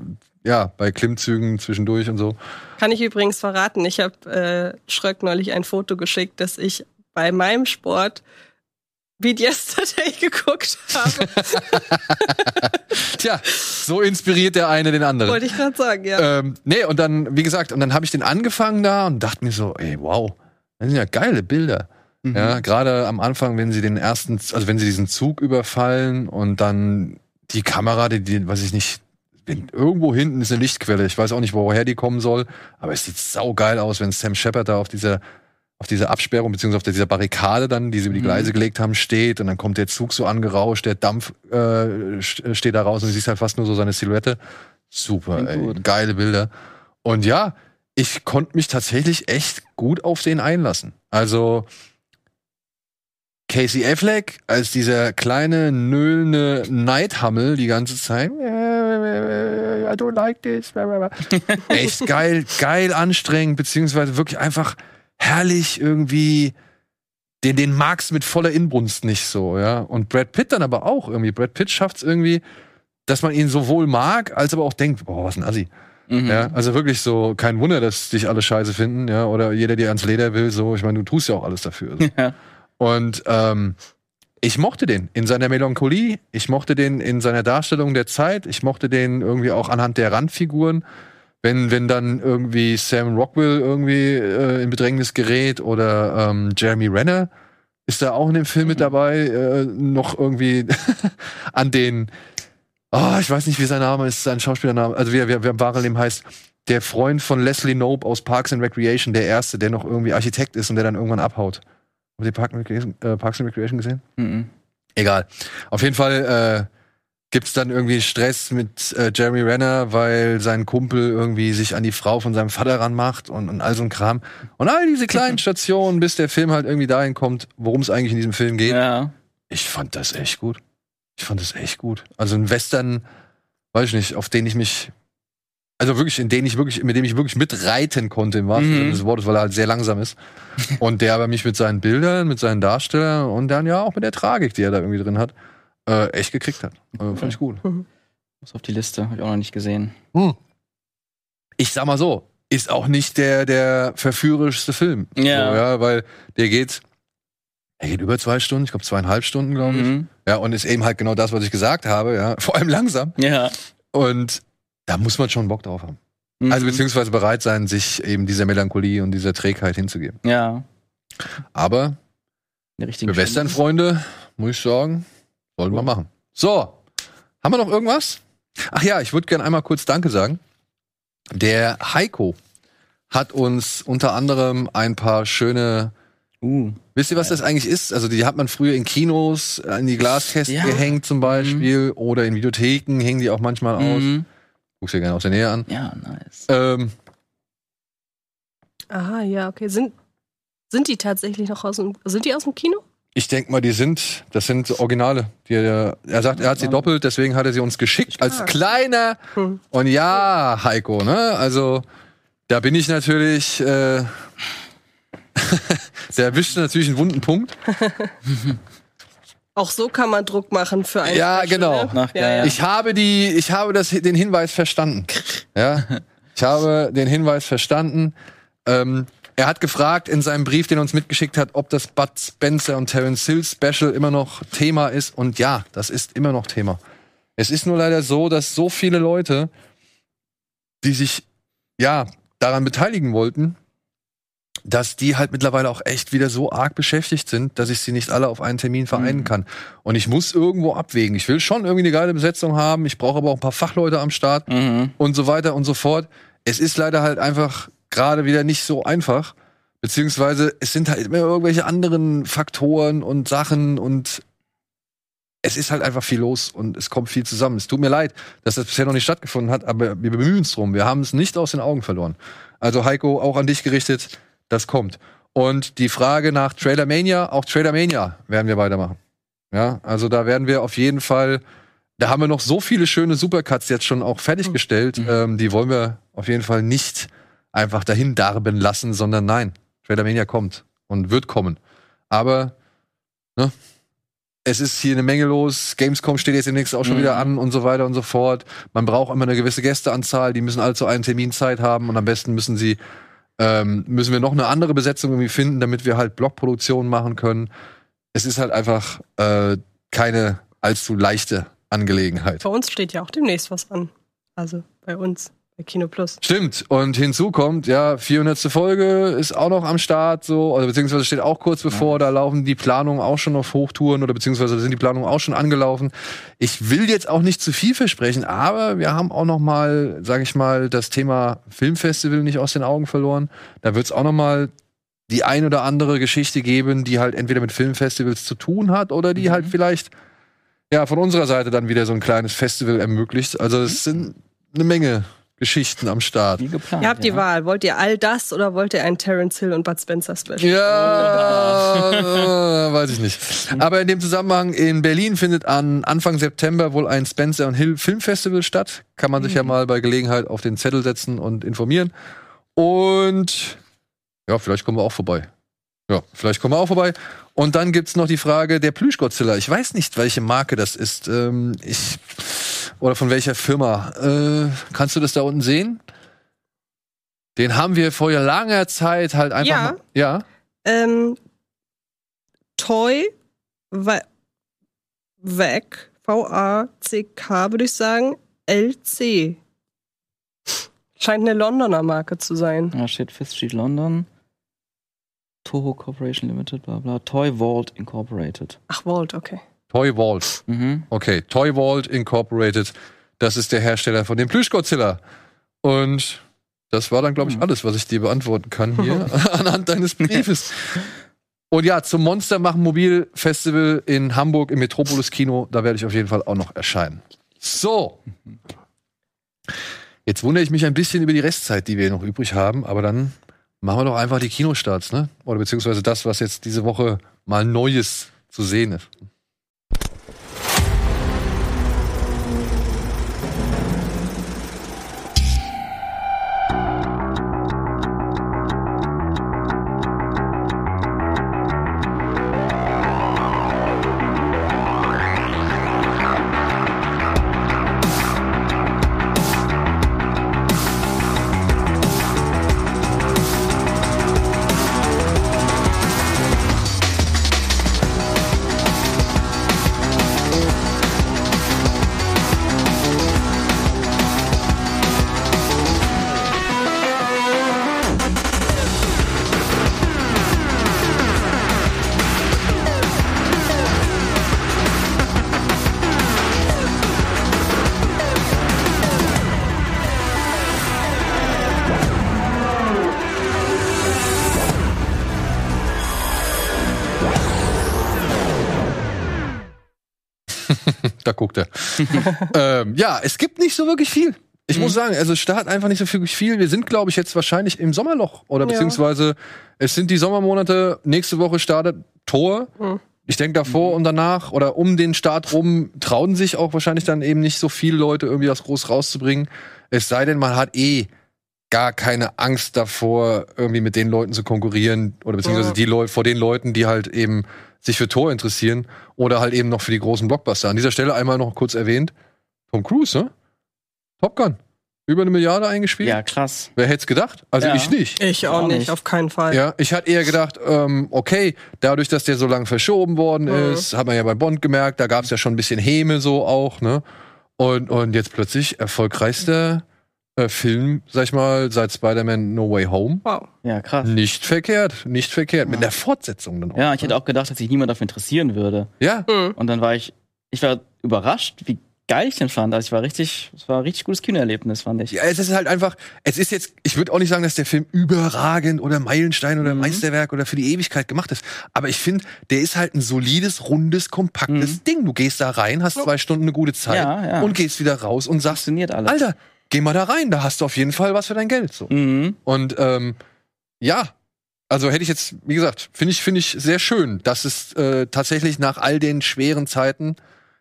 Speaker 1: ja bei Klimmzügen zwischendurch und so.
Speaker 3: Kann ich übrigens verraten, ich habe äh, Schröck neulich ein Foto geschickt, dass ich bei meinem Sport Beat Yesterday *laughs* geguckt habe. *laughs*
Speaker 1: Tja, so inspiriert der eine den anderen.
Speaker 3: Wollte ich gerade sagen, ja.
Speaker 1: Ähm, nee, und dann, wie gesagt, und dann habe ich den angefangen da und dachte mir so, ey, wow, das sind ja geile Bilder.
Speaker 2: Mhm.
Speaker 1: Ja, gerade am Anfang, wenn sie den ersten, also wenn sie diesen Zug überfallen und dann die Kamera, die, die weiß ich nicht, wenn, irgendwo hinten ist eine Lichtquelle. Ich weiß auch nicht, woher die kommen soll, aber es sieht saugeil aus, wenn Sam Shepard da auf dieser auf dieser Absperrung beziehungsweise auf dieser Barrikade dann, die sie über die
Speaker 2: Mhm.
Speaker 1: Gleise gelegt haben, steht und dann kommt der Zug so angerauscht, der Dampf äh, st- steht da raus und du siehst halt fast nur so seine Silhouette. Super, ey, geile Bilder. Und ja, ich konnte mich tatsächlich echt gut auf den einlassen. Also Casey Affleck als dieser kleine, nöhlende Neidhammel die ganze Zeit. I don't like this. *laughs* Echt geil, geil anstrengend, beziehungsweise wirklich einfach herrlich irgendwie. Den, den magst mit voller Inbrunst nicht so, ja. Und Brad Pitt dann aber auch irgendwie. Brad Pitt schafft es irgendwie, dass man ihn sowohl mag, als aber auch denkt, boah, was ein Assi.
Speaker 2: Mhm.
Speaker 1: Ja, also wirklich so, kein Wunder, dass dich alle scheiße finden, ja, oder jeder dir ans Leder will, so, ich meine, du tust ja auch alles dafür. So. *laughs*
Speaker 2: Ja.
Speaker 1: Und ähm, ich mochte den in seiner Melancholie, ich mochte den in seiner Darstellung der Zeit, ich mochte den irgendwie auch anhand der Randfiguren. Wenn, wenn dann irgendwie Sam Rockwell irgendwie äh, in Bedrängnis gerät oder ähm, Jeremy Renner ist da auch in dem Film mit dabei, äh, noch irgendwie *laughs* an den, oh, ich weiß nicht, wie sein Name ist, sein Schauspielername, also wie er, wie er im wahren Leben heißt, der Freund von Leslie Knope aus Parks and Recreation, der erste, der noch irgendwie Architekt ist und der dann irgendwann abhaut. Habt ihr Park and Recreation, äh, Parks and Recreation gesehen?
Speaker 2: Mhm.
Speaker 1: Egal. Auf jeden Fall äh, gibt's dann irgendwie Stress mit äh, Jeremy Renner, weil sein Kumpel irgendwie sich an die Frau von seinem Vater ranmacht und, und all so ein Kram. Und all diese kleinen *laughs* Stationen, bis der Film halt irgendwie dahin kommt, worum es eigentlich in diesem Film geht.
Speaker 2: Ja.
Speaker 1: Ich fand das echt gut. Ich fand das echt gut. Also ein Western, weiß ich nicht, auf den ich mich, also wirklich, in den ich wirklich, mit dem ich wirklich mitreiten konnte, im wahrsten
Speaker 2: Mhm.
Speaker 1: Sinne des Wortes, weil er halt sehr langsam ist. *laughs* und der aber mich mit seinen Bildern, mit seinen Darstellern und dann ja auch mit der Tragik, die er da irgendwie drin hat, äh, echt gekriegt hat. Äh, fand ich gut.
Speaker 2: Muss auf die Liste, habe ich auch noch nicht gesehen.
Speaker 1: Hm. Ich sag mal so, ist auch nicht der, der verführerischste Film.
Speaker 2: Ja.
Speaker 1: So, ja, weil der geht, er geht über zwei Stunden, ich glaube zweieinhalb Stunden, glaube ich.
Speaker 2: Mhm.
Speaker 1: Ja, und ist eben halt genau das, was ich gesagt habe, ja. Vor allem langsam.
Speaker 2: Ja.
Speaker 1: Und da muss man schon Bock drauf haben.
Speaker 2: Mhm.
Speaker 1: Also beziehungsweise bereit sein, sich eben dieser Melancholie und dieser Trägheit hinzugeben.
Speaker 2: Ja.
Speaker 1: Aber für Western-Freunde, muss ich sagen, sollen wir machen. So, haben wir noch irgendwas? Ach ja, ich würde gerne einmal kurz Danke sagen. Der Heiko hat uns unter anderem ein paar schöne
Speaker 2: Uh.
Speaker 1: Wisst ihr, was das eigentlich ist? Also die hat man früher in Kinos an die Glaskästen
Speaker 2: Ja.
Speaker 1: gehängt zum Beispiel oder in Videotheken hängen die auch manchmal aus.
Speaker 2: Mhm.
Speaker 1: Guck's dir gerne aus der Nähe an.
Speaker 2: Ja, nice.
Speaker 1: Ähm,
Speaker 3: Aha, ja, okay. Sind, sind die tatsächlich noch aus dem, sind die aus dem Kino?
Speaker 1: Ich denke mal, die sind, das sind Originale. Die, er sagt, er hat sie doppelt, deswegen hat er sie uns geschickt als kleiner. *laughs* Und ja, Heiko, ne? Also da bin ich natürlich. Äh, *laughs* Der erwischte natürlich einen wunden Punkt. *laughs*
Speaker 3: Auch so kann man Druck machen für einen.
Speaker 1: Ja, genau.
Speaker 2: Ach,
Speaker 3: Ja, ja.
Speaker 1: Ich habe die, ich habe das, den Hinweis verstanden. Ja, ich habe den Hinweis verstanden. Ähm, er hat gefragt in seinem Brief, den er uns mitgeschickt hat, ob das Bud Spencer und Terence Hill Special immer noch Thema ist. Und ja, das ist immer noch Thema. Es ist nur leider so, dass so viele Leute, die sich ja daran beteiligen wollten, dass die halt mittlerweile auch echt wieder so arg beschäftigt sind, dass ich sie nicht alle auf einen Termin vereinen kann. Und ich muss irgendwo abwägen. Ich will schon irgendwie eine geile Besetzung haben. Ich brauche aber auch ein paar Fachleute am Start
Speaker 2: Mhm.
Speaker 1: und so weiter und so fort. Es ist leider halt einfach gerade wieder nicht so einfach. Beziehungsweise es sind halt immer irgendwelche anderen Faktoren und Sachen und es ist halt einfach viel los und es kommt viel zusammen. Es tut mir leid, dass das bisher noch nicht stattgefunden hat, aber wir bemühen uns drum. Wir haben es nicht aus den Augen verloren. Also Heiko, auch an dich gerichtet, das kommt. Und die Frage nach Trailer Mania, auch Trailer Mania werden wir weitermachen. Ja, also da werden wir auf jeden Fall, da haben wir noch so viele schöne Supercuts jetzt schon auch fertiggestellt.
Speaker 2: Mhm.
Speaker 1: Ähm, die wollen wir auf jeden Fall nicht einfach dahin darben lassen, sondern nein, Trailer Mania kommt und wird kommen. Aber ne, es ist hier eine Menge los. Gamescom steht jetzt demnächst auch schon
Speaker 2: Mhm.
Speaker 1: wieder an und so weiter und so fort. Man braucht immer eine gewisse Gästeanzahl. Die müssen alle zu einem Termin Zeit haben und am besten müssen sie ähm, müssen wir noch eine andere Besetzung irgendwie finden, damit wir halt Blockproduktionen machen können. Es ist halt einfach äh, keine allzu leichte Angelegenheit.
Speaker 3: Bei uns steht ja auch demnächst was an. Also bei uns, Kino Plus.
Speaker 1: Stimmt. Und hinzu kommt, ja, 400. Folge ist auch noch am Start, so, oder beziehungsweise steht auch kurz bevor, da laufen die Planungen auch schon auf Hochtouren oder beziehungsweise sind die Planungen auch schon angelaufen. Ich will jetzt auch nicht zu viel versprechen, aber wir haben auch noch mal, sage ich mal, das Thema Filmfestival nicht aus den Augen verloren. Da wird es auch noch mal die ein oder andere Geschichte geben, die halt entweder mit Filmfestivals zu tun hat oder die halt vielleicht ja von unserer Seite dann wieder so ein kleines Festival ermöglicht. Also es sind eine Menge Geschichten am Start.
Speaker 2: Wie geplant.
Speaker 3: Ihr habt die
Speaker 2: ja.
Speaker 3: Wahl. Wollt ihr all das oder wollt ihr ein Terence Hill und Bud Spencer Special?
Speaker 1: Ja, äh, weiß ich nicht. Aber in dem Zusammenhang in Berlin findet an Anfang September wohl ein Spencer und Hill Filmfestival statt. Kann man sich ja mal bei Gelegenheit auf den Zettel setzen und informieren. Und ja, vielleicht kommen wir auch vorbei. Ja, vielleicht kommen wir auch vorbei. Und dann gibt's noch die Frage der Plüschgodzilla. Ich weiß nicht, welche Marke das ist. Ähm, ich oder von welcher Firma. Äh, kannst du das da unten sehen? Den haben wir vor langer Zeit halt einfach.
Speaker 3: Ja.
Speaker 1: Mal, ja.
Speaker 3: Ähm, Toy Vac, V-A-C-K, würde ich sagen, LC. Scheint eine Londoner Marke zu sein.
Speaker 2: Da steht Fifth Street London. Toho Corporation Limited, bla bla. Toy Vault Incorporated.
Speaker 3: Ach, Vault, okay.
Speaker 1: Toy Vault.
Speaker 2: Mhm.
Speaker 1: Okay, Toy Vault Incorporated. Das ist der Hersteller von dem Plüschgodzilla. Und das war dann, glaube ich,
Speaker 2: Mhm.
Speaker 1: alles, was ich dir beantworten kann *laughs* hier *laughs* anhand deines Briefes. Und ja, zum Monster machen Mobil Festival in Hamburg im Metropolis Kino, da werde ich auf jeden Fall auch noch erscheinen. So. Jetzt wundere ich mich ein bisschen über die Restzeit, die wir noch übrig haben, aber dann machen wir doch einfach die Kinostarts, ne? Oder beziehungsweise das, was jetzt diese Woche mal Neues zu sehen ist. *laughs* ähm, ja, es gibt nicht so wirklich viel. Ich muss sagen, also es startet einfach nicht so wirklich viel. Wir sind, glaube ich, jetzt wahrscheinlich im Sommerloch. Oder
Speaker 3: Ja.
Speaker 1: beziehungsweise es sind die Sommermonate. Nächste Woche startet Tor.
Speaker 3: Mhm.
Speaker 1: Ich denke davor und danach oder um den Start rum trauen sich auch wahrscheinlich dann eben nicht so viele Leute irgendwie was groß rauszubringen. Es sei denn, man hat eh gar keine Angst davor, irgendwie mit den Leuten zu konkurrieren oder beziehungsweise
Speaker 3: Ja.
Speaker 1: die Leute vor den Leuten, die halt eben sich für Tor interessieren oder halt eben noch für die großen Blockbuster. An dieser Stelle einmal noch kurz erwähnt, Tom Cruise, ne? Top Gun. Über eine Milliarde eingespielt.
Speaker 2: Ja, krass.
Speaker 1: Wer hätte es gedacht? Also
Speaker 2: Ja.
Speaker 1: ich nicht.
Speaker 3: Ich auch
Speaker 2: Auch
Speaker 3: nicht, auf keinen Fall.
Speaker 1: Ja, ich hatte eher gedacht, ähm, okay, dadurch, dass der so lange verschoben worden
Speaker 3: Mhm.
Speaker 1: ist, hat man ja bei Bond gemerkt, da gab es ja schon ein bisschen Häme so auch, ne? Und, und jetzt plötzlich erfolgreichster äh, Film, sag ich mal, seit Spider-Man No Way Home.
Speaker 3: Wow.
Speaker 2: Ja, krass.
Speaker 1: Nicht verkehrt, nicht verkehrt. Mit der Fortsetzung dann auch.
Speaker 2: Ja, ich hätte auch gedacht, dass sich niemand dafür interessieren würde.
Speaker 1: Ja,
Speaker 3: Mhm.
Speaker 2: Und dann war ich, ich war überrascht, wie geil ich den fand. Also ich war richtig, es war ein richtig gutes Kinoerlebnis, fand ich.
Speaker 1: Ja, es ist halt einfach, es ist jetzt, ich würde auch nicht sagen, dass der Film überragend oder Meilenstein oder
Speaker 2: Mhm.
Speaker 1: Meisterwerk oder für die Ewigkeit gemacht ist. Aber ich finde, der ist halt ein solides, rundes, kompaktes
Speaker 2: Mhm.
Speaker 1: Ding. Du gehst da rein, hast zwei Stunden eine gute Zeit
Speaker 2: Ja, ja.
Speaker 1: und gehst wieder raus und sagst,
Speaker 2: Funktioniert alles.
Speaker 1: Alter, geh mal da rein, da hast du auf jeden Fall was für dein Geld. So.
Speaker 2: Mhm.
Speaker 1: Und ähm, ja, also hätte ich jetzt, wie gesagt, finde ich, finde ich sehr schön, dass es äh, tatsächlich nach all den schweren Zeiten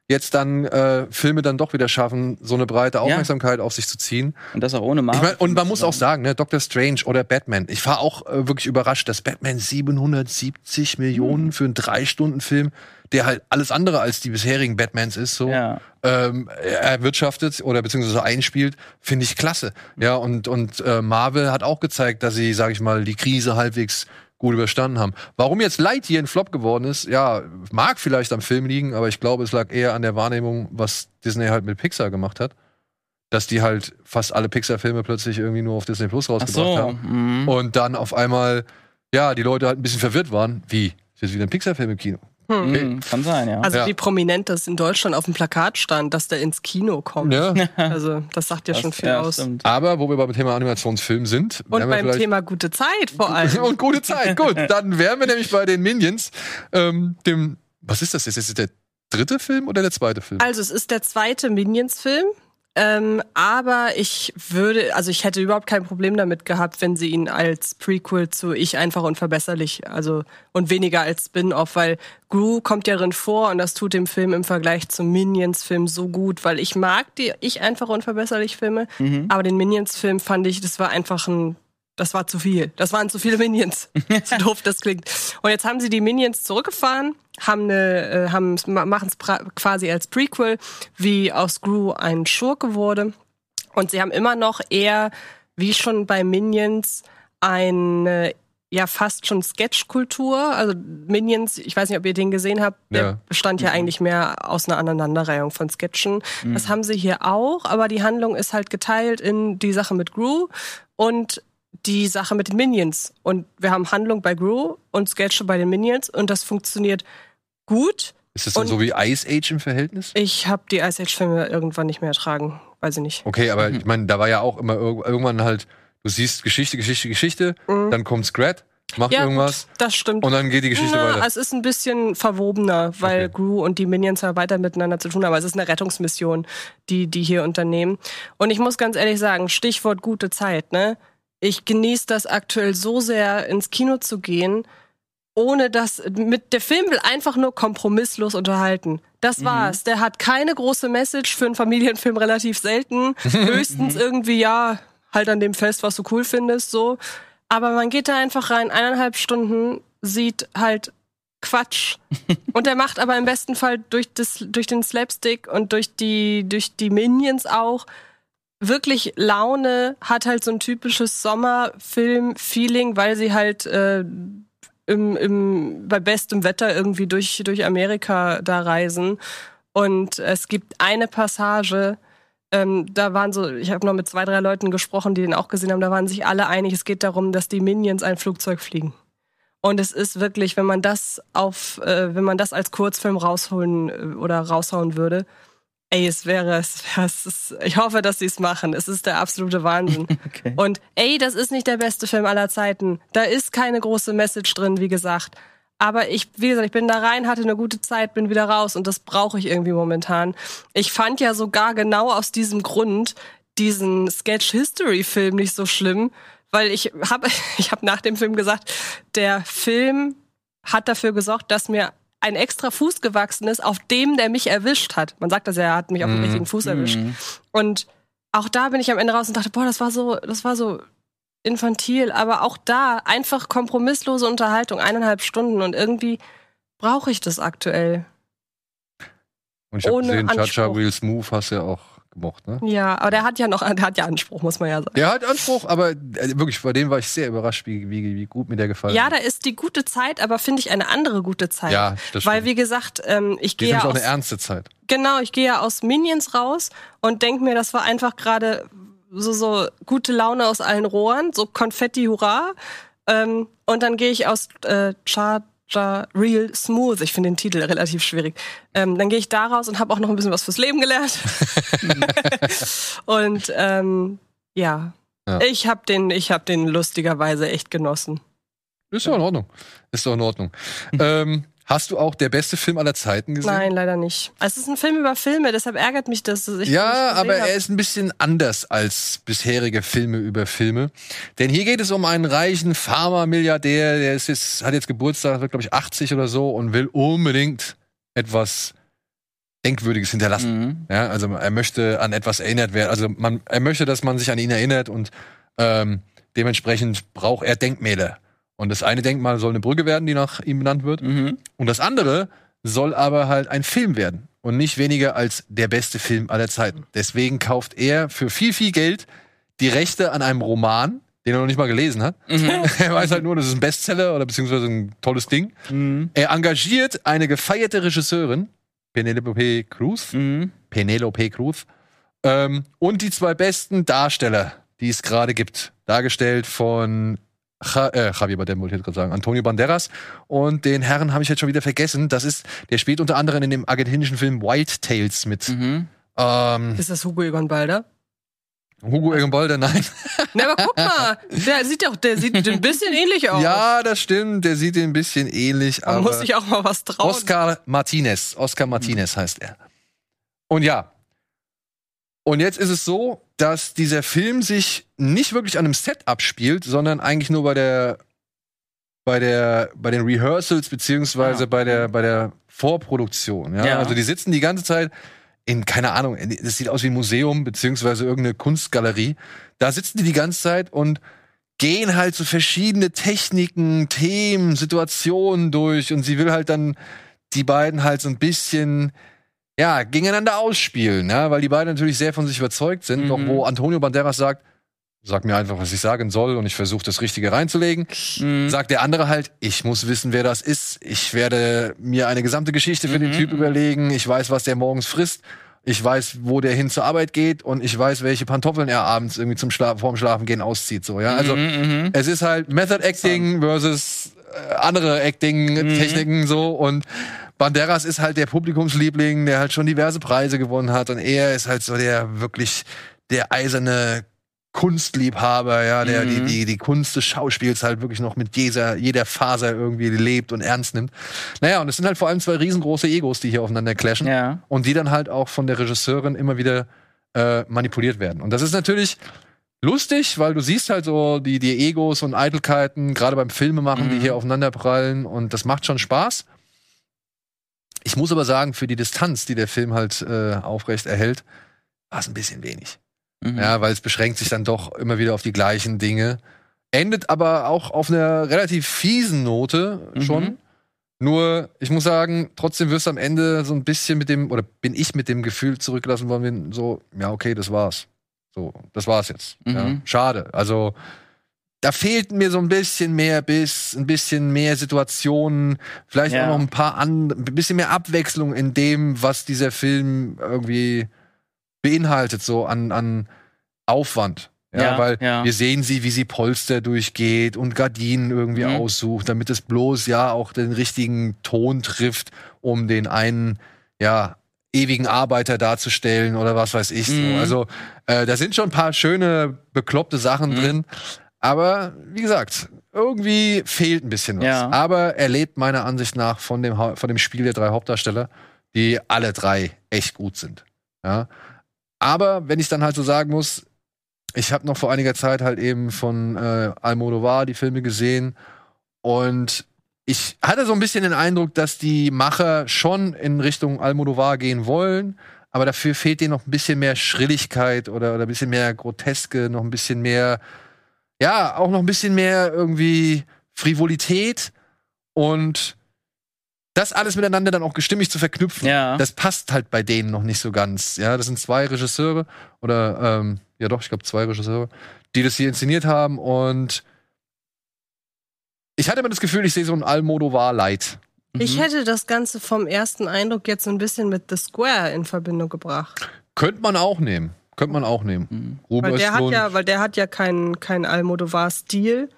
Speaker 1: jetzt dann äh, Filme dann doch wieder schaffen, so eine breite Aufmerksamkeit auf sich zu ziehen.
Speaker 2: Und das auch ohne
Speaker 1: Ich
Speaker 2: Marvel.
Speaker 1: mein, und man muss auch sagen, ne, Doctor Strange oder Batman. Ich war auch äh, wirklich überrascht, dass Batman 770 Millionen für einen Drei-Stunden-Film, der halt alles andere als die bisherigen Batmans ist, so
Speaker 2: Ja.
Speaker 1: ähm, erwirtschaftet oder beziehungsweise einspielt, finde ich klasse. Ja, und, und äh, Marvel hat auch gezeigt, dass sie, sag ich mal, die Krise halbwegs gut überstanden haben. Warum jetzt Lightyear ein Flop geworden ist, ja, mag vielleicht am Film liegen, aber ich glaube, es lag eher an der Wahrnehmung, was Disney halt mit Pixar gemacht hat. Dass die halt fast alle Pixar-Filme plötzlich irgendwie nur auf Disney Plus
Speaker 2: Ach
Speaker 1: rausgebracht
Speaker 2: so.
Speaker 1: haben.
Speaker 2: Mhm.
Speaker 1: Und dann auf einmal, ja, die Leute halt ein bisschen verwirrt waren. Wie? Ist jetzt wieder ein Pixar-Film im Kino? Okay.
Speaker 2: Mhm. Kann sein, ja.
Speaker 3: Also
Speaker 1: Ja.
Speaker 3: wie prominent das in Deutschland auf dem Plakat stand, dass der ins Kino kommt.
Speaker 1: Ja. *laughs*
Speaker 3: Also das sagt ja schon
Speaker 2: Das-
Speaker 3: viel
Speaker 2: ja,
Speaker 3: aus.
Speaker 2: stimmt.
Speaker 1: Aber wo wir beim Thema Animationsfilm sind,
Speaker 3: Und beim Thema gute Zeit vor allem. *laughs*
Speaker 1: und gute Zeit. Gut, *laughs* dann wären wir nämlich bei den Minions. Ähm, dem, was ist das jetzt? Ist das der dritte Film oder der zweite Film?
Speaker 3: Also es ist der zweite Minions-Film. Ähm, aber ich würde, also ich hätte überhaupt kein Problem damit gehabt, wenn sie ihn als Prequel zu Ich einfach und verbesserlich, also und weniger als Spin-off, weil Gru kommt ja drin vor und das tut dem Film im Vergleich zum Minions-Film so gut, weil ich mag die Ich einfach und verbesserlich Filme, aber den Minions-Film fand ich, das war einfach ein das war zu viel. Das waren zu viele Minions. *laughs* so doof das klingt. Und jetzt haben sie die Minions zurückgefahren, haben eine, äh, haben machen es quasi als Prequel, wie aus Gru ein Schurke wurde. Und sie haben immer noch eher, wie schon bei Minions, eine ja fast schon Sketch-Kultur. Also Minions, ich weiß nicht, ob ihr den gesehen habt, der
Speaker 1: Ja.
Speaker 3: bestand ja eigentlich mehr aus einer Aneinanderreihung von Sketchen. Das haben sie hier auch, aber die Handlung ist halt geteilt in die Sache mit Gru und die Sache mit den Minions. Und wir haben Handlung bei Gru und Sketche bei den Minions und das funktioniert gut.
Speaker 1: Ist das dann
Speaker 3: und-
Speaker 1: so wie Ice Age im Verhältnis?
Speaker 3: Ich habe die Ice Age-Filme irgendwann nicht mehr ertragen. Weiß ich nicht.
Speaker 1: Okay, aber ich meine, da war ja auch immer irg- irgendwann halt, du siehst Geschichte, Geschichte, Geschichte, dann kommt Scrat, macht
Speaker 3: Mhm. Ja,
Speaker 1: irgendwas
Speaker 3: gut, das stimmt.
Speaker 1: und dann geht die Geschichte
Speaker 3: Na,
Speaker 1: weiter.
Speaker 3: es ist ein bisschen verwobener, weil
Speaker 1: Okay.
Speaker 3: Gru und die Minions ja weiter miteinander zu tun haben. Aber es ist eine Rettungsmission, die die hier unternehmen. Und ich muss ganz ehrlich sagen, Stichwort gute Zeit, ne? Ich genieße das aktuell so sehr, ins Kino zu gehen, ohne dass mit der Film will einfach nur kompromisslos unterhalten. Das war's. Der hat keine große Message für einen Familienfilm relativ selten. *laughs* Höchstens irgendwie ja halt an dem fest, was du cool findest, so. Aber man geht da einfach rein, eineinhalb Stunden, sieht halt Quatsch. *laughs* und der macht aber im besten Fall durch, das, durch den Slapstick und durch die, durch die Minions auch wirklich Laune, hat halt so ein typisches Sommerfilm-Feeling, weil sie halt äh, im, im, bei bestem Wetter irgendwie durch, durch Amerika da reisen. Und es gibt eine Passage, ähm, da waren so, ich habe noch mit zwei, drei Leuten gesprochen, die den auch gesehen haben, da waren sich alle einig, es geht darum, dass die Minions ein Flugzeug fliegen. Und es ist wirklich, wenn man das auf, äh, wenn man das als Kurzfilm rausholen äh, oder raushauen würde, ey, es wäre, es wäre, es ist, ich hoffe, dass sie es machen. Es ist der absolute Wahnsinn. *laughs*
Speaker 2: Okay.
Speaker 3: Und ey, das ist nicht der beste Film aller Zeiten. Da ist keine große Message drin, wie gesagt. Aber ich, wie gesagt, ich bin da rein, hatte eine gute Zeit, bin wieder raus und das brauche ich irgendwie momentan. Ich fand ja sogar genau aus diesem Grund diesen Sketch History Film nicht so schlimm, weil ich habe *laughs* ich habe nach dem Film gesagt, der Film hat dafür gesorgt, dass mir ein extra Fuß gewachsen ist, auf dem der mich erwischt hat. Man sagt das ja, er hat mich auf dem
Speaker 1: Mhm.
Speaker 3: richtigen Fuß erwischt. Und auch da bin ich am Ende raus und dachte, boah, das war so, das war so infantil, aber auch da einfach kompromisslose Unterhaltung, eineinhalb Stunden und irgendwie brauche ich das aktuell.
Speaker 1: Und ich habe gesehen, Chacha. Real Smooth hast du ja auch gemocht, ne?
Speaker 3: Ja, aber der hat ja noch, *laughs* der hat ja Anspruch, muss man ja sagen.
Speaker 1: Der hat Anspruch, aber äh, wirklich, bei dem war ich sehr überrascht, wie, wie, wie gut mir der gefallen
Speaker 3: Ja,
Speaker 1: hat.
Speaker 3: da ist die gute Zeit, aber finde ich eine andere gute Zeit.
Speaker 1: Ja, das
Speaker 3: Weil,
Speaker 1: stimmt.
Speaker 3: wie gesagt, ähm, ich gehe
Speaker 1: ist
Speaker 3: ja
Speaker 1: auch
Speaker 3: aus,
Speaker 1: eine ernste Zeit.
Speaker 3: genau, ich gehe ja aus Minions raus und denke mir, das war einfach gerade so, so gute Laune aus allen Rohren, so Konfetti, hurra. Ähm, und dann gehe ich aus äh, Charger Real Smooth, ich finde den Titel relativ schwierig. Ähm, dann gehe ich da raus und habe auch noch ein bisschen was fürs Leben gelernt. *laughs* und ähm, ja.
Speaker 1: Ja.
Speaker 3: ich habe den, ich habe den lustigerweise echt genossen.
Speaker 1: Ist doch in Ordnung. Ist doch in Ordnung. ähm, hast du auch der beste Film aller Zeiten gesehen?
Speaker 3: Nein, leider nicht. Es ist ein Film über Filme, deshalb ärgert mich das. dass ich
Speaker 1: Ja,
Speaker 3: nicht gesehen
Speaker 1: aber er ist ein bisschen anders als bisherige Filme über Filme. Denn hier geht es um einen reichen Pharma-Milliardär, der ist jetzt, hat jetzt Geburtstag, wird glaube ich 80 oder so und will unbedingt etwas Denkwürdiges hinterlassen.
Speaker 2: Mhm.
Speaker 1: Ja, also er möchte an etwas erinnert werden. Also man, er möchte, dass man sich an ihn erinnert und ähm, dementsprechend braucht er Denkmäler. Und das eine Denkmal soll eine Brücke werden, die nach ihm benannt wird.
Speaker 2: Mhm.
Speaker 1: Und das andere soll aber halt ein Film werden. Und nicht weniger als der beste Film aller Zeiten. Deswegen kauft er für viel, viel Geld die Rechte an einem Roman, den er noch nicht mal gelesen hat. *laughs* er weiß halt nur, das ist ein Bestseller oder beziehungsweise ein tolles Ding.
Speaker 2: Mhm.
Speaker 1: Er engagiert eine gefeierte Regisseurin, Penelope Cruz,
Speaker 2: Mhm.
Speaker 1: Penelope Cruz, ähm, und die zwei besten Darsteller, die es gerade gibt. Dargestellt von Ja, äh, Javier Bardem wollte ich jetzt gerade sagen, Antonio Banderas. Und den Herren habe ich jetzt schon wieder vergessen. Das ist, der spielt unter anderem in dem argentinischen Film Wild Tales mit.
Speaker 2: Mhm.
Speaker 1: Ähm,
Speaker 3: Ist das Hugo Egon Balder?
Speaker 1: Hugo Egenbolder, nein. *laughs*
Speaker 3: Na, aber guck mal, der sieht doch, der sieht ein bisschen ähnlich aus.
Speaker 1: Ja, das stimmt. Der sieht ein bisschen ähnlich
Speaker 3: Man
Speaker 1: aber
Speaker 3: muss sich auch mal was trauen.
Speaker 1: Oscar Martinez. Oscar Martinez heißt er. Und ja. Und jetzt ist es so, dass dieser Film sich nicht wirklich an einem Set abspielt, sondern eigentlich nur bei der bei der bei den Rehearsals beziehungsweise
Speaker 2: Ah.
Speaker 1: bei der bei der Vorproduktion. Ja?
Speaker 2: Ja.
Speaker 1: Also die sitzen die ganze Zeit in keine Ahnung. Das sieht aus wie ein Museum beziehungsweise irgendeine Kunstgalerie. Da sitzen die die ganze Zeit und gehen halt so verschiedene Techniken, Themen, Situationen durch und sie will halt dann die beiden halt so ein bisschen ja, gegeneinander ausspielen, ja, weil die beiden natürlich sehr von sich überzeugt sind,
Speaker 2: Mhm.
Speaker 1: doch wo Antonio Banderas sagt, sag mir einfach, was ich sagen soll und ich versuche das Richtige reinzulegen,
Speaker 2: Mhm.
Speaker 1: sagt der andere halt, ich muss wissen, wer das ist, ich werde mir eine gesamte Geschichte für den
Speaker 2: Mhm.
Speaker 1: Typ überlegen, ich weiß, was der morgens frisst, ich weiß, wo der hin zur Arbeit geht. Und ich weiß, welche Pantoffeln er abends irgendwie zum Schla vorm Schlafengehen auszieht, so, ja, also
Speaker 2: Mhm, mhm.
Speaker 1: es ist halt Method Acting versus äh, andere Acting-Techniken so. Und Banderas ist halt der Publikumsliebling, der halt schon diverse Preise gewonnen hat und er ist halt so der wirklich der eiserne Kunstliebhaber, ja, der die,
Speaker 2: Mhm.
Speaker 1: die, die Kunst des Schauspiels halt wirklich noch mit jeder, jeder Faser irgendwie lebt und ernst nimmt. Naja, und es sind halt vor allem zwei riesengroße Egos, die hier aufeinander clashen
Speaker 2: Ja.
Speaker 1: und die dann halt auch von der Regisseurin immer wieder äh, manipuliert werden. Und das ist natürlich lustig, weil du siehst halt so die, die Egos und Eitelkeiten, gerade beim Filmemachen, die
Speaker 2: Mhm.
Speaker 1: hier aufeinander prallen und das macht schon Spaß. Ich muss aber sagen, für die Distanz, die der Film halt äh, aufrecht erhält, war es ein bisschen wenig.
Speaker 2: Mhm.
Speaker 1: Ja, weil es beschränkt sich dann doch immer wieder auf die gleichen Dinge. Endet aber auch auf einer relativ fiesen Note schon.
Speaker 2: Mhm.
Speaker 1: Nur, ich muss sagen, trotzdem wirst du am Ende so ein bisschen mit dem, oder bin ich mit dem Gefühl zurückgelassen worden, so, ja, okay, das war's. So, das war's jetzt. Ja,
Speaker 2: Mhm.
Speaker 1: schade. Also, da fehlt mir so ein bisschen mehr Biss, ein bisschen mehr Situationen, vielleicht
Speaker 2: Ja.
Speaker 1: auch noch ein paar an, ein bisschen mehr Abwechslung in dem, was dieser Film irgendwie beinhaltet, so an, an Aufwand. Ja,
Speaker 2: Ja,
Speaker 1: weil
Speaker 2: ja.
Speaker 1: wir sehen sie, wie sie Polster durchgeht und Gardinen irgendwie
Speaker 2: Mhm.
Speaker 1: aussucht, damit es bloß ja auch den richtigen Ton trifft, um den einen, ja, ewigen Arbeiter darzustellen oder was weiß ich. So.
Speaker 2: Mhm.
Speaker 1: Also äh, da sind schon ein paar schöne, bekloppte Sachen
Speaker 2: Mhm.
Speaker 1: drin. Aber wie gesagt, irgendwie fehlt ein bisschen was.
Speaker 2: Ja.
Speaker 1: Aber er lebt meiner Ansicht nach von dem, von dem Spiel der drei Hauptdarsteller, die alle drei echt gut sind. Ja. Aber wenn ich dann halt so sagen muss, ich habe noch vor einiger Zeit halt eben von äh, Almodovar die Filme gesehen und ich hatte so ein bisschen den Eindruck, dass die Macher schon in Richtung Almodovar gehen wollen, aber dafür fehlt denen noch ein bisschen mehr Schrilligkeit oder, oder ein bisschen mehr Groteske, noch ein bisschen mehr, ja, auch noch ein bisschen mehr irgendwie Frivolität und das alles miteinander dann auch gestimmig zu verknüpfen,
Speaker 2: Ja.
Speaker 1: das passt halt bei denen noch nicht so ganz. Ja, das sind zwei Regisseure oder ähm, ja doch, ich glaube zwei Regisseure, die das hier inszeniert haben und ich hatte immer das Gefühl, ich sehe so ein Almodovar Light.
Speaker 3: Ich
Speaker 2: Mhm.
Speaker 3: hätte das Ganze vom ersten Eindruck jetzt so ein bisschen mit The Square in Verbindung gebracht.
Speaker 1: Könnte man auch nehmen. Könnte man auch nehmen.
Speaker 2: Mhm.
Speaker 3: Weil der hat ja, weil der hat ja keinen kein Almodovar-Stil.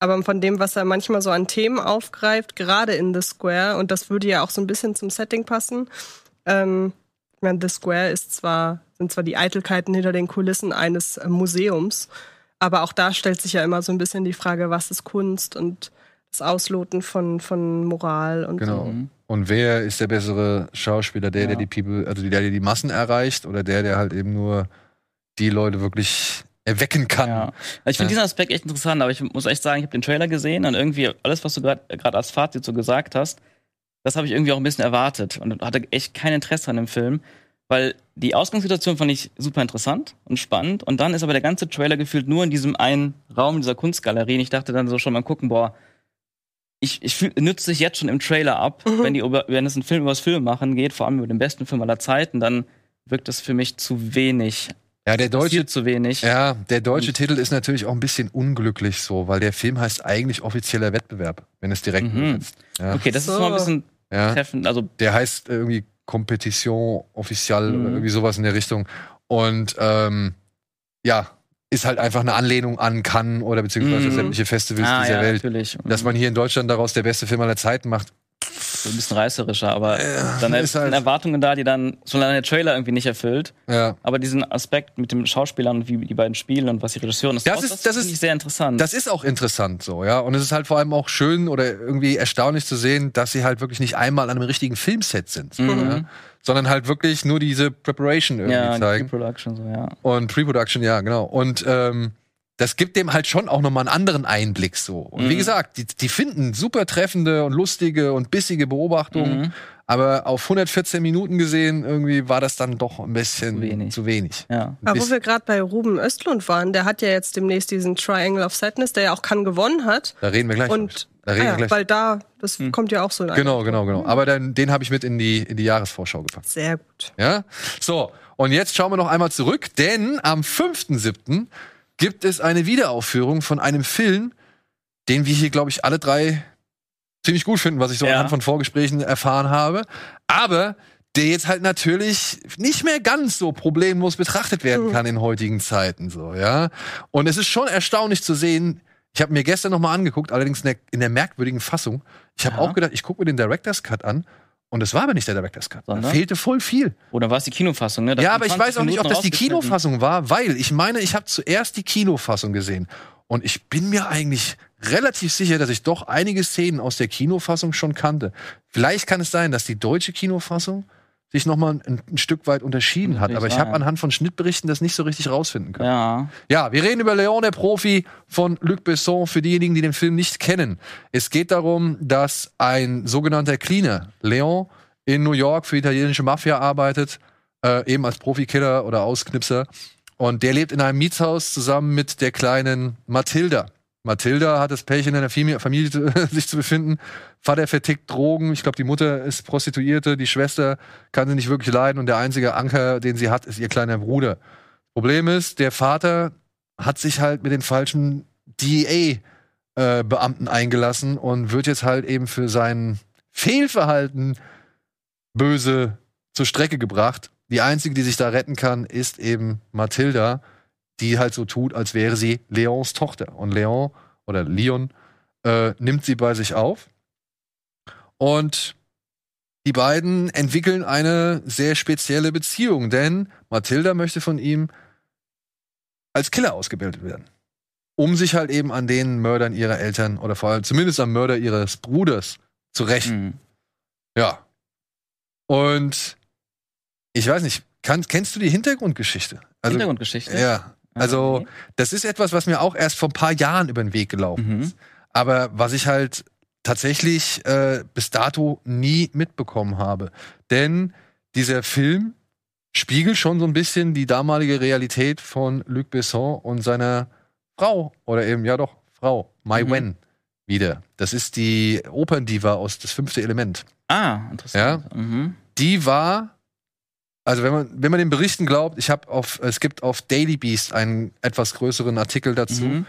Speaker 3: Aber von dem, was er manchmal so an Themen aufgreift, gerade in The Square, und das würde ja auch so ein bisschen zum Setting passen. Ähm, ich meine, The Square ist zwar, sind zwar die Eitelkeiten hinter den Kulissen eines Museums, aber auch da stellt sich ja immer so ein bisschen die Frage, was ist Kunst und das Ausloten von, von Moral und
Speaker 1: Genau.
Speaker 3: so.
Speaker 2: Mhm.
Speaker 1: Und wer ist der bessere Schauspieler? Der, der
Speaker 2: Ja.
Speaker 1: die People, also der, der die Massen erreicht oder der, der halt eben nur die Leute wirklich erwecken kann?
Speaker 2: Ja. Also ich finde
Speaker 1: Ja.
Speaker 2: diesen Aspekt echt interessant, aber ich muss echt sagen, ich habe den Trailer gesehen und irgendwie alles, was du gerade als Fazit so gesagt hast, das habe ich irgendwie auch ein bisschen erwartet und hatte echt kein Interesse an dem Film, weil die Ausgangssituation fand ich super interessant und spannend und dann ist aber der ganze Trailer gefühlt nur in diesem einen Raum dieser Kunstgalerie und ich dachte dann so schon mal gucken, boah, ich, ich fühl, nützt sich jetzt schon im Trailer ab,
Speaker 3: Mhm.
Speaker 2: wenn die über, wenn es ein Film über das Film machen geht, vor allem über den besten Film aller Zeiten, dann wirkt das für mich zu wenig,
Speaker 1: Ja, der deutsche,
Speaker 2: zu wenig.
Speaker 1: ja, der deutsche Titel ist natürlich auch ein bisschen unglücklich so, weil der Film heißt eigentlich offizieller Wettbewerb, wenn es direkt
Speaker 2: Mhm.
Speaker 1: übersetzt. Ja.
Speaker 2: Okay, das ist
Speaker 3: So.
Speaker 2: schon mal ein bisschen
Speaker 1: ja.
Speaker 2: treffend, also
Speaker 1: Der heißt irgendwie Competition Official
Speaker 2: Mhm.
Speaker 1: irgendwie sowas in der Richtung. Und ähm, ja, ist halt einfach eine Anlehnung an Cannes oder beziehungsweise
Speaker 2: Mhm.
Speaker 1: sämtliche Festivals
Speaker 2: ah,
Speaker 1: dieser
Speaker 2: ja,
Speaker 1: Welt.
Speaker 2: natürlich.
Speaker 1: Dass man hier in Deutschland daraus der beste Film aller Zeiten macht,
Speaker 2: so ein bisschen reißerischer, aber dann
Speaker 1: ist
Speaker 2: sind
Speaker 1: halt-
Speaker 2: Erwartungen da, die dann solange der Trailer irgendwie nicht erfüllt.
Speaker 1: ja.
Speaker 2: Aber diesen Aspekt mit den Schauspielern und wie die beiden spielen und was die Regisseurin
Speaker 1: Das ist- das
Speaker 2: finde
Speaker 1: ist-
Speaker 2: ich sehr interessant.
Speaker 1: Das ist auch interessant so, ja. Und es ist halt vor allem auch schön oder irgendwie erstaunlich zu sehen, dass sie halt wirklich nicht einmal an einem richtigen Filmset sind,
Speaker 2: Mhm.
Speaker 1: ja? Sondern halt wirklich nur diese Preparation irgendwie
Speaker 2: ja,
Speaker 1: zeigen.
Speaker 2: Production so, ja.
Speaker 1: Und Pre-Production, ja, genau. Und ähm, das gibt dem halt schon auch nochmal einen anderen Einblick so. Und wie
Speaker 2: Mhm.
Speaker 1: gesagt, die, die finden super treffende und lustige und bissige Beobachtungen.
Speaker 2: Mhm.
Speaker 1: Aber auf 114 Minuten gesehen, irgendwie war das dann doch ein bisschen
Speaker 2: Zu wenig.
Speaker 1: Zu wenig.
Speaker 2: Ja.
Speaker 3: Aber wo wir gerade bei Ruben Östlund waren, der hat ja jetzt demnächst diesen Triangle of Sadness, der ja auch Cannes gewonnen hat.
Speaker 1: da reden wir gleich.
Speaker 3: Und
Speaker 1: da
Speaker 3: ah ja, weil da, das
Speaker 2: Hm.
Speaker 3: kommt ja auch so in
Speaker 1: Genau, genau, genau. Aber dann, den habe ich mit in die, in die Jahresvorschau gepackt.
Speaker 3: Sehr gut.
Speaker 1: Ja? So, und jetzt schauen wir noch einmal zurück, denn am 5.7. gibt es eine Wiederaufführung von einem Film, den wir hier, glaube ich, alle drei ziemlich gut finden, was ich so
Speaker 2: Ja.
Speaker 1: anhand von Vorgesprächen erfahren habe. Aber der jetzt halt natürlich nicht mehr ganz so problemlos betrachtet werden
Speaker 3: Mhm.
Speaker 1: kann in heutigen Zeiten, so, ja. Und es ist schon erstaunlich zu sehen, ich habe mir gestern noch mal angeguckt, allerdings in der, in der merkwürdigen Fassung. Ich habe
Speaker 2: Ja.
Speaker 1: auch gedacht, ich gucke mir den Director's Cut an und es war aber nicht der Director's Cut. Da
Speaker 2: Sondern?
Speaker 1: fehlte voll viel.
Speaker 2: Oder war es die Kinofassung, ne? Da
Speaker 1: Ja, aber ich
Speaker 2: 20
Speaker 1: weiß auch nicht, ob das die. Kinofassung war, weil ich meine, ich habe zuerst die Kinofassung gesehen. Und ich bin mir eigentlich relativ sicher, dass ich doch einige Szenen aus der Kinofassung schon kannte. Vielleicht kann es sein, dass die deutsche Kinofassung sich noch mal ein, ein Stück weit unterschieden hat. Aber ich habe anhand von Schnittberichten das nicht so richtig rausfinden können.
Speaker 2: Ja.
Speaker 1: Ja, wir reden über Leon, der Profi von Luc Besson, für diejenigen, die den Film nicht kennen. Es geht darum, dass ein sogenannter Cleaner, Leon, in New York für die italienische Mafia arbeitet, äh, eben als Profikiller oder Ausknipser. Und der lebt in einem Mietshaus zusammen mit der kleinen Mathilda. Mathilda hat das Pech, in einer Fami- Familie zu- *laughs* sich zu befinden. Vater vertickt Drogen. Ich glaube, die Mutter ist Prostituierte. Die Schwester kann sie nicht wirklich leiden. Und der einzige Anker, den sie hat, ist ihr kleiner Bruder. Problem ist, der Vater hat sich halt mit den falschen DEA-Beamten eingelassen und wird jetzt halt eben für sein Fehlverhalten böse zur Strecke gebracht. Die einzige, die sich da retten kann, ist eben Mathilda, die halt so tut, als wäre sie Leons Tochter. Und Leon oder Leon äh, nimmt sie bei sich auf. Und die beiden entwickeln eine sehr spezielle Beziehung, denn Mathilda möchte von ihm als Killer ausgebildet werden. Um sich halt eben an den Mördern ihrer Eltern oder vor allem zumindest am Mörder ihres Bruders zu rächen.
Speaker 2: Mhm.
Speaker 1: Ja. Und ich weiß nicht, kann, kennst du die Hintergrundgeschichte? Also,
Speaker 2: Hintergrundgeschichte.
Speaker 1: Ja. Also,
Speaker 2: Okay.
Speaker 1: das ist etwas, was mir auch erst vor ein paar Jahren über den Weg gelaufen
Speaker 2: Mhm.
Speaker 1: ist. Aber was ich halt tatsächlich äh, bis dato nie mitbekommen habe. Denn dieser Film spiegelt schon so ein bisschen die damalige Realität von Luc Besson und seiner Frau oder eben, ja doch, Frau, Mai
Speaker 2: Mhm.
Speaker 1: Wen wieder. Das ist die Operndiva aus Das fünfte Element.
Speaker 2: Ah, interessant. Mhm.
Speaker 1: Die war, also wenn man, wenn man den Berichten glaubt, ich habe auf, es gibt auf Daily Beast einen etwas größeren Artikel dazu.
Speaker 2: Mhm.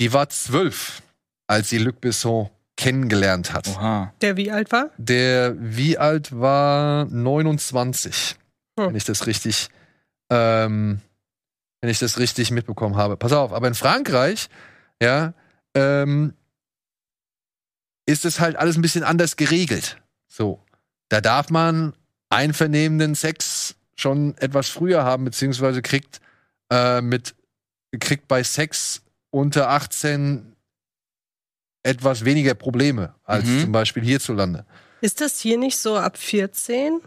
Speaker 1: Die war zwölf, als sie Luc Besson kennengelernt hat.
Speaker 2: Oha.
Speaker 3: Der wie alt war?
Speaker 1: Der wie alt war 29,
Speaker 3: Hm.
Speaker 1: wenn ich das richtig, ähm, wenn ich das richtig mitbekommen habe. Pass auf, aber in Frankreich, ja, ähm, ist es halt alles ein bisschen anders geregelt. So, da darf man einvernehmenden Sex schon etwas früher haben, beziehungsweise kriegt äh, mit kriegt bei Sex unter 18 etwas weniger Probleme als
Speaker 2: Mhm.
Speaker 1: zum Beispiel hierzulande.
Speaker 3: Ist das hier nicht so ab 14?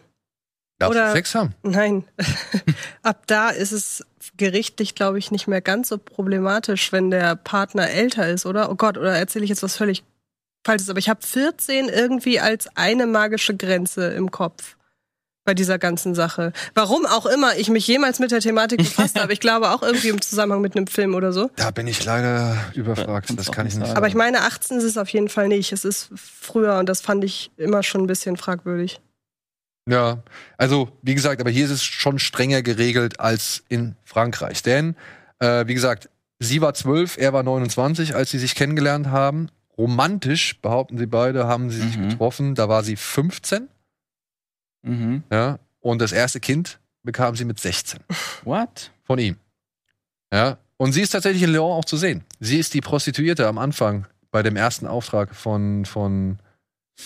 Speaker 1: Darfst
Speaker 3: Oder-
Speaker 1: du Sex haben?
Speaker 3: Nein. *laughs* ab da ist es gerichtlich, glaube ich, nicht mehr ganz so problematisch, wenn der Partner älter ist, oder? Oh Gott, oder erzähle ich jetzt was völlig Falsches? Aber ich habe 14 irgendwie als eine magische Grenze im Kopf bei dieser ganzen Sache. Warum auch immer ich mich jemals mit der Thematik befasst habe. Ich glaube auch irgendwie im Zusammenhang mit einem Film oder so.
Speaker 1: Da bin ich leider überfragt. Das kann ich
Speaker 2: nicht sagen.
Speaker 3: Aber ich meine, 18 ist es auf jeden Fall nicht. Es ist früher und das fand ich immer schon ein bisschen fragwürdig.
Speaker 1: Ja, also wie gesagt, aber hier ist es schon strenger geregelt als in Frankreich. Denn, äh, wie gesagt, sie war zwölf, er war 29, als sie sich kennengelernt haben. Romantisch, behaupten sie beide, haben sie sich
Speaker 2: Mhm.
Speaker 1: getroffen. Da war sie 15,
Speaker 2: Mhm.
Speaker 1: ja, und das erste Kind bekam sie mit 16
Speaker 2: What?
Speaker 1: von ihm. Ja, und sie ist tatsächlich in Lyon auch zu sehen. Sie ist die Prostituierte am Anfang bei dem ersten Auftrag von, von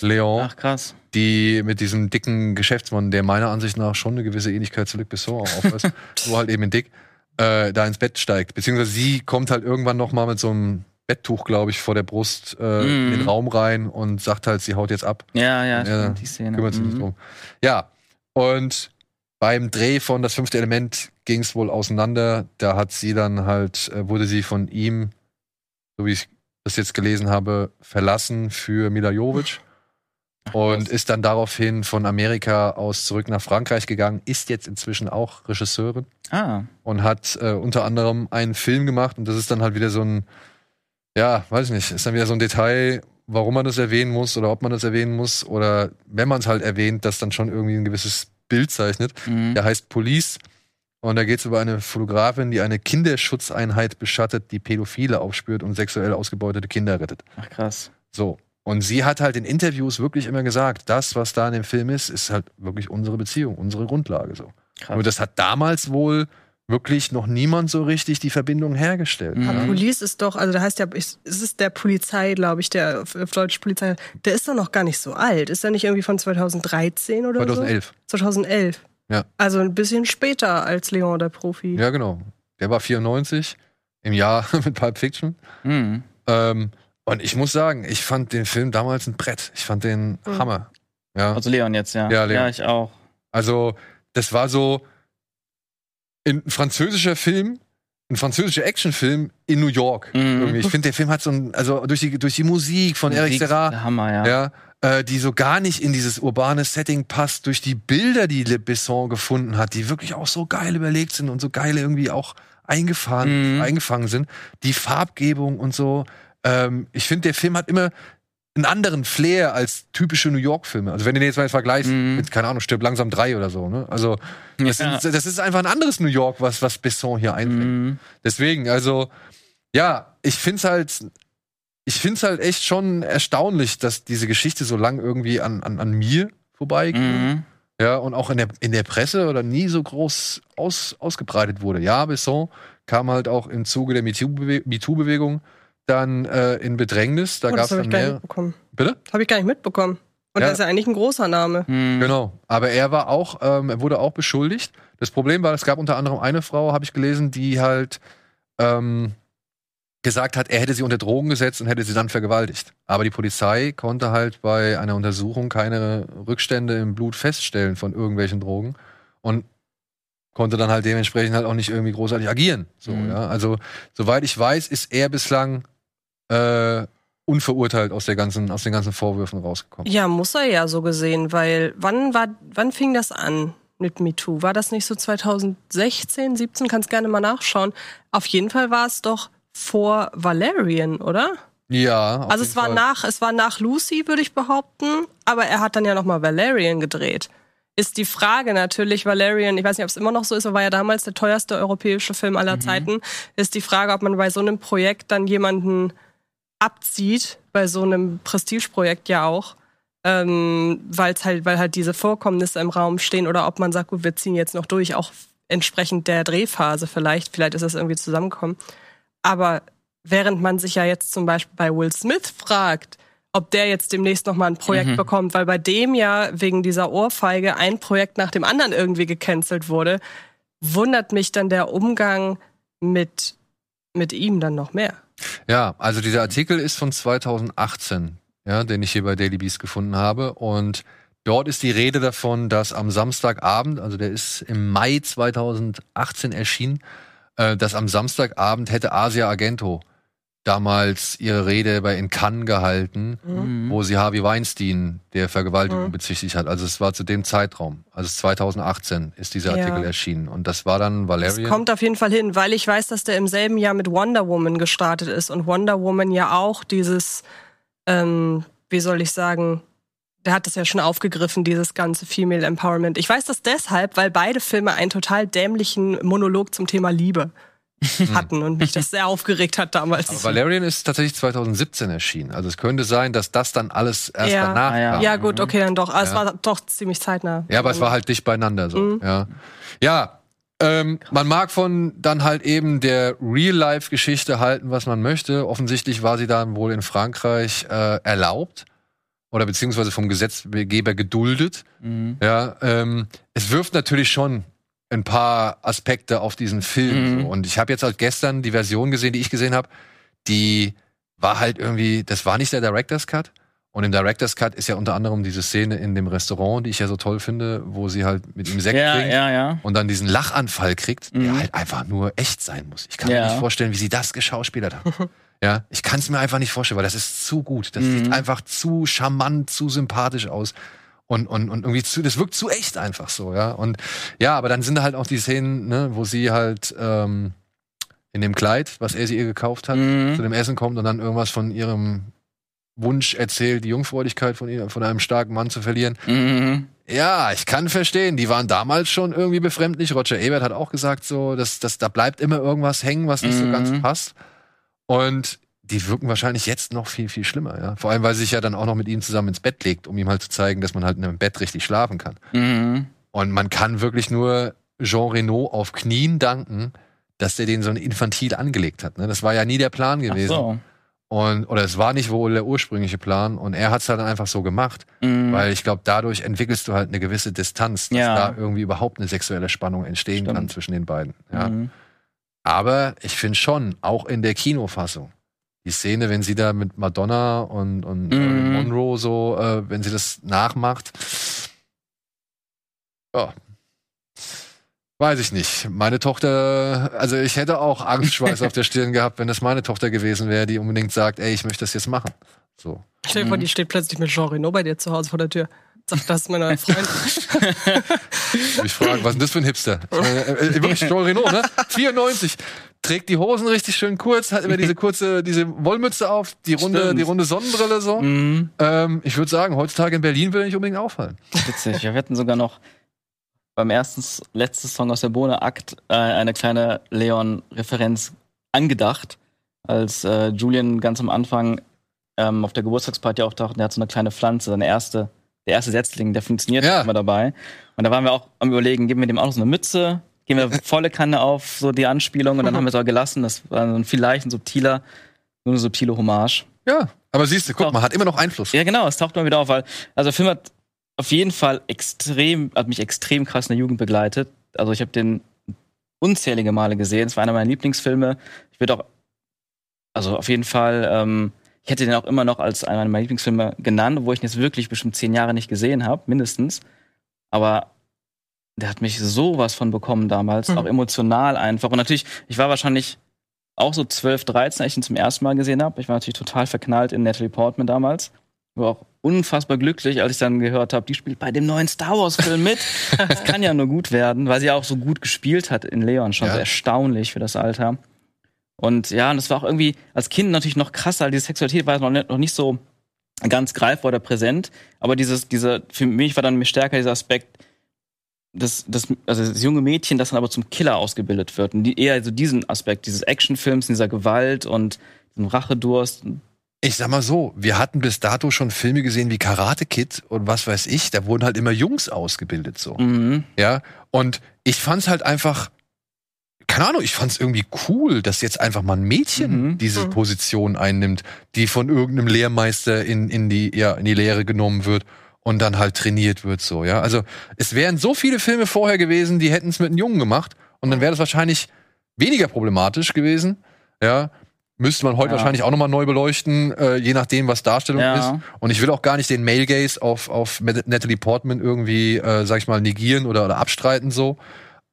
Speaker 1: Leon.
Speaker 2: Ach, krass.
Speaker 1: die mit diesem dicken Geschäftsmann, der meiner Ansicht nach schon eine gewisse Ähnlichkeit zu Luc Besson auch aufweist, *laughs* so halt eben in dick, äh, da ins Bett steigt. Beziehungsweise sie kommt halt irgendwann noch mal mit so einem Betttuch, glaube ich, vor der Brust äh, in
Speaker 2: Mhm.
Speaker 1: den Raum rein und sagt halt, sie haut jetzt ab,
Speaker 2: Ja, ja,
Speaker 1: Ja,
Speaker 2: stimmt, die Szene.
Speaker 1: kümmert sich nicht
Speaker 2: Mhm.
Speaker 1: drum. Ja, und beim Dreh von Das fünfte Element ging es wohl auseinander. Da hat sie dann halt, äh, wurde sie von ihm, so wie ich das jetzt gelesen habe, verlassen für Mila Jovic und ist dann daraufhin von Amerika aus zurück nach Frankreich gegangen, ist jetzt inzwischen auch Regisseurin
Speaker 2: Ah,
Speaker 1: und hat äh, unter anderem einen Film gemacht und das ist dann halt wieder so ein, ja, weiß ich nicht, ist dann wieder so ein Detail, warum man das erwähnen muss oder ob man das erwähnen muss oder wenn man es halt erwähnt, das dann schon irgendwie ein gewisses Bild zeichnet.
Speaker 2: mhm.
Speaker 1: Der heißt Police und da geht es über eine Fotografin, die eine Kinderschutzeinheit beschattet, die Pädophile aufspürt und sexuell ausgebeutete Kinder rettet.
Speaker 2: Ach, krass.
Speaker 1: So. Und sie hat halt in Interviews wirklich immer gesagt, das, was da in dem Film ist, ist halt wirklich unsere Beziehung, unsere Grundlage so.
Speaker 2: krass.
Speaker 1: Nur das hat damals wohl wirklich noch niemand so richtig die Verbindung hergestellt.
Speaker 2: Mhm.
Speaker 3: Aber
Speaker 1: Ja.
Speaker 3: Police ist doch, also da heißt ja, es ist der Polizei, glaube ich, der auf, Deutsch Polizei, der ist doch noch gar nicht so alt. Ist er nicht irgendwie von 2013 oder
Speaker 1: 2011.
Speaker 3: so? 2011.
Speaker 1: Ja.
Speaker 3: Also ein bisschen später als Leon der Profi.
Speaker 1: Ja, genau. Der war 94 im Jahr *laughs* mit Pulp Fiction.
Speaker 2: Mhm.
Speaker 1: Ähm, und ich muss sagen, ich fand den Film damals ein Brett. Ich fand den
Speaker 3: Mhm.
Speaker 1: Hammer. Ja.
Speaker 2: Also Leon jetzt, ja.
Speaker 1: Ja, Leon.
Speaker 2: Ja, ich auch.
Speaker 1: Also, das war so ein französischer Film, ein französischer Actionfilm in New York.
Speaker 2: Mhm.
Speaker 1: Ich finde, der Film hat so ein, also durch die, durch die Musik von Eric
Speaker 2: Musik
Speaker 1: Serra,
Speaker 2: Hammer, ja.
Speaker 1: ja, äh, die so gar nicht in dieses urbane Setting passt, durch die Bilder, die Le Besson gefunden hat, die wirklich auch so geil überlegt sind und so geil irgendwie auch eingefahren,
Speaker 2: Mhm.
Speaker 1: eingefangen sind. Die Farbgebung und so. Ähm, ich finde, der Film hat immer einen anderen Flair als typische New York-Filme. Also wenn du den jetzt mal vergleichst
Speaker 2: Mhm.
Speaker 1: mit, keine Ahnung, Stirb langsam drei oder so, ne? Also das,
Speaker 2: Ja.
Speaker 1: sind, das ist einfach ein anderes New York, was, was Besson hier einbringt.
Speaker 2: Mhm.
Speaker 1: Deswegen, also, ja, ich find's halt, ich find's halt echt schon erstaunlich, dass diese Geschichte so lang irgendwie an, an, an mir vorbeiging.
Speaker 2: Mhm.
Speaker 1: Ja, und auch in der, in der Presse oder nie so groß aus, ausgebreitet wurde. Ja, Besson kam halt auch im Zuge der MeToo-Bewe- MeToo-Bewegung dann äh, in Bedrängnis. Da
Speaker 3: Oh, das habe
Speaker 1: dann
Speaker 3: ich gar nicht
Speaker 1: mehr.
Speaker 3: mitbekommen.
Speaker 1: Bitte?
Speaker 3: Habe ich gar nicht mitbekommen. Und
Speaker 1: Ja.
Speaker 3: das ist ja eigentlich ein großer Name.
Speaker 2: Mhm.
Speaker 1: Genau. Aber er war auch, ähm, er wurde auch beschuldigt. Das Problem war, es gab unter anderem eine Frau, habe ich gelesen, die halt ähm, gesagt hat, er hätte sie unter Drogen gesetzt und hätte sie dann vergewaltigt. Aber die Polizei konnte halt bei einer Untersuchung keine Rückstände im Blut feststellen von irgendwelchen Drogen und konnte dann halt dementsprechend halt auch nicht irgendwie großartig agieren. So,
Speaker 2: Mhm.
Speaker 1: ja. Also, soweit ich weiß, ist er bislang äh, unverurteilt aus, der ganzen, aus den ganzen Vorwürfen rausgekommen.
Speaker 3: Ja, muss er ja so gesehen, weil wann war, wann fing das an mit MeToo? War das nicht so 2016, 17? Kannst gerne mal nachschauen. Auf jeden Fall war es doch vor Valerian, oder?
Speaker 1: Ja.
Speaker 3: Also es war nach, es war nach Lucy, würde ich behaupten, aber er hat dann ja nochmal Valerian gedreht. Ist die Frage natürlich, Valerian, ich weiß nicht, ob es immer noch so ist, aber war ja damals der teuerste europäische Film aller mhm. Zeiten, ist die Frage, ob man bei so einem Projekt dann jemanden abzieht, bei so einem Prestigeprojekt ja auch, ähm, weil halt, weil halt diese Vorkommnisse im Raum stehen oder ob man sagt, gut, wir ziehen jetzt noch durch, auch entsprechend der Drehphase vielleicht, vielleicht ist das irgendwie zusammengekommen. Aber während man sich ja jetzt zum Beispiel bei Will Smith fragt, ob der jetzt demnächst noch mal ein Projekt mhm. bekommt, weil bei dem ja wegen dieser Ohrfeige ein Projekt nach dem anderen irgendwie gecancelt wurde, wundert mich dann der Umgang mit, mit ihm dann noch mehr.
Speaker 1: Ja, also dieser Artikel ist von 2018, ja, den ich hier bei Daily Beast gefunden habe. Und dort ist die Rede davon, dass am Samstagabend, also der ist im Mai 2018 erschienen, äh, dass am Samstagabend hätte Asia Argento damals ihre Rede bei in Cannes gehalten, mhm. wo sie Harvey Weinstein der Vergewaltigung mhm. bezichtigt hat. Also es war zu dem Zeitraum. Also 2018 ist dieser Artikel ja. erschienen. Und das war dann Valerian.
Speaker 3: Es kommt auf jeden Fall hin, weil ich weiß, dass der im selben Jahr mit Wonder Woman gestartet ist. Und Wonder Woman ja auch dieses, ähm, wie soll ich sagen, der hat das ja schon aufgegriffen, dieses ganze Female Empowerment. Ich weiß das deshalb, weil beide Filme einen total dämlichen Monolog zum Thema Liebe hatten und mich das sehr aufgeregt hat damals.
Speaker 1: Aber Valerian ist tatsächlich 2017 erschienen. Also es könnte sein, dass das dann alles erst
Speaker 3: ja.
Speaker 1: danach
Speaker 3: ja.
Speaker 1: kam.
Speaker 3: Ja, gut, okay, dann doch. Also ja. Es war doch ziemlich zeitnah.
Speaker 1: Ja, aber es war halt dicht beieinander so. Mhm. Ja, ja ähm, man mag von dann halt eben der Real-Life-Geschichte halten, was man möchte. Offensichtlich war sie dann wohl in Frankreich äh, erlaubt oder beziehungsweise vom Gesetzgeber geduldet. Mhm. Ja, ähm, es wirft natürlich schon ein paar Aspekte auf diesen Film. Mhm. So. Und ich habe jetzt halt gestern die Version gesehen, die ich gesehen habe, die war halt irgendwie, das war nicht der Director's Cut. Und im Director's Cut ist ja unter anderem diese Szene in dem Restaurant, die ich ja so toll finde, wo sie halt mit ihm Sekt
Speaker 2: ja,
Speaker 1: trinkt
Speaker 2: ja, ja.
Speaker 1: und dann diesen Lachanfall kriegt, mhm. der halt einfach nur echt sein muss. Ich kann mir nicht vorstellen, wie sie das geschauspielert haben. *laughs* ja, ich kann es mir einfach nicht vorstellen, weil das ist zu gut. Das mhm. sieht einfach zu charmant, zu sympathisch aus und, und, und irgendwie zu, das wirkt zu echt einfach so, ja. Und ja, aber dann sind da halt auch die Szenen, ne, wo sie halt ähm, in dem Kleid, was er sie ihr gekauft hat, mhm. zu dem Essen kommt und dann irgendwas von ihrem Wunsch erzählt, die Jungfräulichkeit von, ihr, von einem starken Mann zu verlieren. Mhm. Ja, ich kann verstehen. Die waren damals schon irgendwie befremdlich. Roger Ebert hat auch gesagt, so, dass, dass da bleibt immer irgendwas hängen, was nicht mhm. so ganz passt. Und die wirken wahrscheinlich jetzt noch viel, viel schlimmer, ja. Vor allem, weil sie sich ja dann auch noch mit ihm zusammen ins Bett legt, um ihm halt zu zeigen, dass man halt in einem Bett richtig schlafen kann. Mhm. Und man kann wirklich nur Jean Reno auf Knien danken, dass der den so infantil angelegt hat. Ne? Das war ja nie der Plan gewesen. Ach so. Und, oder es war nicht wohl der ursprüngliche Plan und er hat es halt einfach so gemacht. Mhm. Weil ich glaube, dadurch entwickelst du halt eine gewisse Distanz, dass ja. da irgendwie überhaupt eine sexuelle Spannung entstehen Stimmt. kann zwischen den beiden. Ja. Mhm. Aber ich finde schon, auch in der Kinofassung, die Szene, wenn sie da mit Madonna und, und mhm. Monroe so, äh, wenn sie das nachmacht. Ja. Weiß ich nicht. Meine Tochter, also ich hätte auch Angstschweiß *laughs* auf der Stirn gehabt, wenn das meine Tochter gewesen wäre, die unbedingt sagt, ey, ich möchte das jetzt machen. So.
Speaker 3: Stell dir vor, die steht plötzlich mit Jean Reno bei dir zu Hause vor der Tür. Sagt, das ist mein neuer Freund. *laughs*
Speaker 1: ich frage, was ist denn das für ein Hipster? Äh, äh, wirklich Jean Reno, ne? *laughs* 94 trägt die Hosen richtig schön kurz, hat immer diese *laughs* kurze, diese Wollmütze auf, die runde, Stimmt. die runde Sonnenbrille so. Mhm. Ähm, ich würde sagen, heutzutage in Berlin würde ich unbedingt auffallen.
Speaker 2: Witzig. Wir hatten sogar noch beim ersten, letzten Song aus der Bohne-Akt äh, eine kleine Leon-Referenz angedacht, als äh, Julian ganz am Anfang ähm, auf der Geburtstagsparty auftaucht und er hat so eine kleine Pflanze, seine erste, der erste Setzling, der funktioniert ja. immer dabei. Und da waren wir auch am überlegen, geben wir dem auch noch so eine Mütze, gehen wir volle Kanne auf so die Anspielung und dann haben wir es auch gelassen. Das war vielleicht ein subtiler, nur eine subtile Hommage.
Speaker 1: Ja, aber siehst du, guck mal, hat immer noch Einfluss.
Speaker 2: Ja, genau, es taucht mal wieder auf, weil, also der Film hat auf jeden Fall extrem, hat mich extrem krass in der Jugend begleitet. Also ich habe den unzählige Male gesehen. Es war einer meiner Lieblingsfilme. Ich würde auch, also auf jeden Fall, ähm, ich hätte den auch immer noch als einer meiner Lieblingsfilme genannt, obwohl ich ihn jetzt wirklich bestimmt zehn Jahre nicht gesehen habe, mindestens. Aber der hat mich sowas von bekommen damals, mhm. auch emotional einfach. Und natürlich, ich war wahrscheinlich auch so 12, 13, als ich ihn zum ersten Mal gesehen habe. Ich war natürlich total verknallt in Natalie Portman damals. War auch unfassbar glücklich, als ich dann gehört habe, die spielt bei dem neuen Star Wars-Film mit. das kann ja nur gut werden, weil sie auch so gut gespielt hat in Leon, schon ja. so erstaunlich für das Alter. Und ja, und das war auch irgendwie als Kind natürlich noch krasser. Diese Sexualität war noch nicht, noch nicht so ganz greifbar oder präsent. Aber dieses, dieser, für mich war dann stärker dieser Aspekt, das, das, also das junge Mädchen, das dann aber zum Killer ausgebildet wird. Und die, eher so diesen Aspekt dieses Actionfilms, dieser Gewalt und diesem Rachedurst.
Speaker 1: Ich sag mal so, wir hatten bis dato schon Filme gesehen wie Karate Kid und was weiß ich, da wurden halt immer Jungs ausgebildet so.
Speaker 2: Mhm.
Speaker 1: Ja, und ich fand's halt einfach keine Ahnung, ich fand's irgendwie cool, dass jetzt einfach mal ein Mädchen
Speaker 2: Mhm.
Speaker 1: diese
Speaker 3: Mhm.
Speaker 1: Position einnimmt, die von irgendeinem Lehrmeister in, in die ja in die Lehre genommen wird und dann halt trainiert wird so, ja? Also, es wären so viele Filme vorher gewesen, die hätten es mit einem Jungen gemacht und dann wäre das wahrscheinlich weniger problematisch gewesen, ja? Müsste man heute
Speaker 2: Ja.
Speaker 1: wahrscheinlich auch nochmal neu beleuchten, äh, je nachdem, was Darstellung
Speaker 2: Ja.
Speaker 1: ist. Und ich will auch gar nicht den Male Gaze auf, auf Natalie Portman irgendwie, äh, sag ich mal, negieren oder, oder abstreiten so.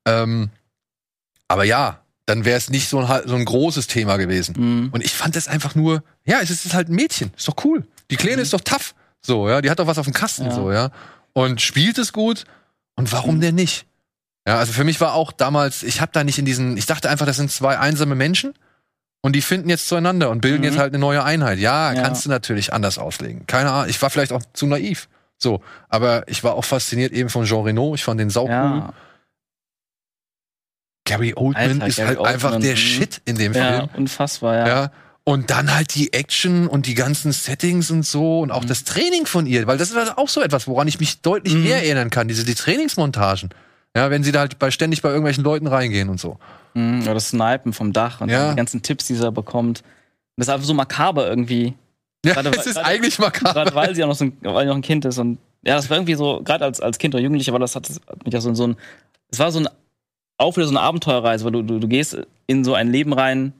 Speaker 1: Ähm, aber ja, dann wäre es nicht so ein, so ein großes Thema gewesen.
Speaker 2: Mhm.
Speaker 1: Und ich fand das einfach nur, ja, es ist halt ein Mädchen, ist doch cool. Die Kleine ist doch tough, so, ja, die hat doch was auf dem Kasten,
Speaker 2: Ja.
Speaker 1: so, ja. Und spielt es gut. Und warum denn nicht? Ja, also für mich war auch damals, ich habe da nicht in diesen, ich dachte einfach, das sind zwei einsame Menschen und die finden jetzt zueinander und bilden
Speaker 2: Mhm.
Speaker 1: jetzt halt eine neue Einheit. Ja,
Speaker 2: Ja.
Speaker 1: kannst du natürlich anders auslegen. Keine Ahnung, ich war vielleicht auch zu naiv. So, aber ich war auch fasziniert eben von Jean Reno. Ich fand den sau cool.
Speaker 2: Ja.
Speaker 1: Gary Oldman
Speaker 2: Alter,
Speaker 1: ist
Speaker 2: Gary
Speaker 1: halt einfach
Speaker 2: Oldman,
Speaker 1: der
Speaker 2: mhm.
Speaker 1: Shit in dem
Speaker 2: ja,
Speaker 1: Film.
Speaker 2: unfassbar, ja.
Speaker 1: Ja. Und dann halt die Action und die ganzen Settings und so und auch
Speaker 2: Mhm.
Speaker 1: das Training von ihr, weil das ist auch so etwas, woran ich mich deutlich
Speaker 2: Mhm.
Speaker 1: mehr erinnern kann, diese die Trainingsmontagen. Ja, wenn sie da halt bei, ständig bei irgendwelchen Leuten reingehen und so.
Speaker 2: Mhm. Oder das Snipen vom Dach und
Speaker 1: Ja.
Speaker 2: die ganzen Tipps, die sie da bekommt. Das ist einfach so makaber irgendwie.
Speaker 1: Ja,
Speaker 2: Gerade
Speaker 1: es ist
Speaker 2: gerade-
Speaker 1: eigentlich makaber.
Speaker 2: Gerade weil sie auch noch, so ein, weil sie noch ein Kind ist. Und ja, das war irgendwie so, gerade als, als Kind oder Jugendlicher, war das hat, mich ja so, so ein, es war so ein, auch wieder so eine Abenteuerreise, weil du, du, du gehst in so ein Leben rein,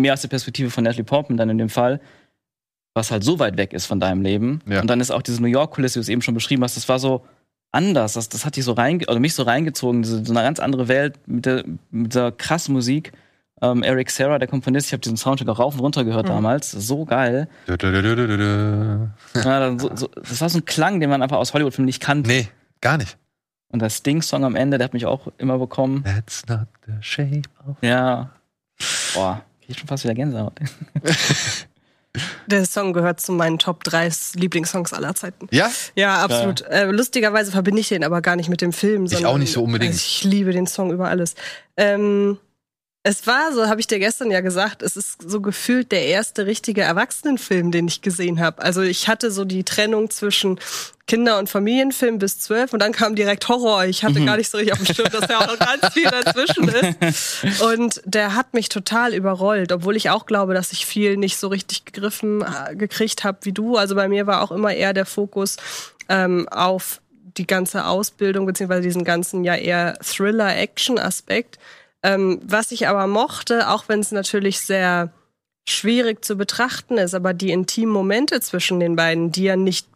Speaker 2: mehr aus der Perspektive von Natalie Portman dann in dem Fall, was halt so weit weg ist von deinem Leben.
Speaker 1: Ja.
Speaker 2: Und dann ist auch diese New York-Kulisse, wie du es eben schon beschrieben hast, das war so anders. Das, das hat dich so reinge oder mich so reingezogen, diese, so eine ganz andere Welt mit, der, mit dieser krassen Musik. Ähm, Eric Serra, der Komponist, ich habe diesen Soundtrack auch rauf und runter gehört
Speaker 3: Mhm.
Speaker 2: damals. So geil. *laughs* Ja, dann so, so, das war so ein Klang, den man einfach aus Hollywood-Filmen nicht kannte.
Speaker 1: Nee, gar nicht.
Speaker 2: Und der Sting-Song am Ende, der hat mich auch immer bekommen.
Speaker 1: That's not the shape of.
Speaker 2: Ja. Boah, ich schon fast wieder Gänsehaut. *laughs*
Speaker 3: Der Song gehört zu meinen Top 3 Lieblingssongs aller Zeiten.
Speaker 1: Ja?
Speaker 3: Ja, absolut. Äh, lustigerweise verbinde ich den aber gar nicht mit dem Film.
Speaker 1: Ich
Speaker 3: Sondern,
Speaker 1: auch nicht so unbedingt.
Speaker 3: Also ich liebe den Song über alles. Ähm, es war, so habe ich dir gestern ja gesagt, es ist so gefühlt der erste richtige Erwachsenenfilm, den ich gesehen habe. Also ich hatte so die Trennung zwischen Kinder- und Familienfilm bis zwölf und dann kam direkt Horror. Ich hatte gar nicht so richtig auf dem Schirm, dass da auch noch ganz viel dazwischen ist. *laughs* Und der hat mich total überrollt, obwohl ich auch glaube, dass ich viel nicht so richtig gegriffen, äh, gekriegt habe wie du. Also bei mir war auch immer eher der Fokus ähm, auf die ganze Ausbildung, beziehungsweise diesen ganzen ja eher Thriller-Action-Aspekt. Ähm, was ich aber mochte, auch wenn es natürlich sehr schwierig zu betrachten ist, aber die intimen Momente zwischen den beiden, die ja nicht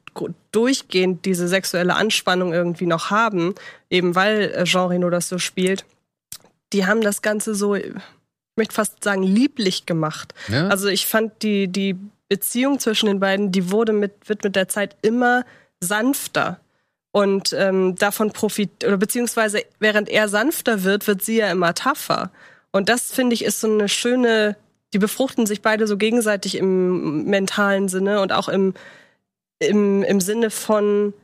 Speaker 3: durchgehend diese sexuelle Anspannung irgendwie noch haben, eben weil äh, Jean Reno das so spielt, die haben das Ganze so, ich möchte fast sagen, lieblich gemacht.
Speaker 1: ja?
Speaker 3: Also ich fand die, die Beziehung zwischen den beiden, die wurde mit, wird mit der Zeit immer sanfter. Und ähm, davon profit oder beziehungsweise während er sanfter wird, wird sie ja immer tougher. Und das finde ich ist so eine schöne, die befruchten sich beide so gegenseitig im mentalen Sinne und auch im, im, im Sinne von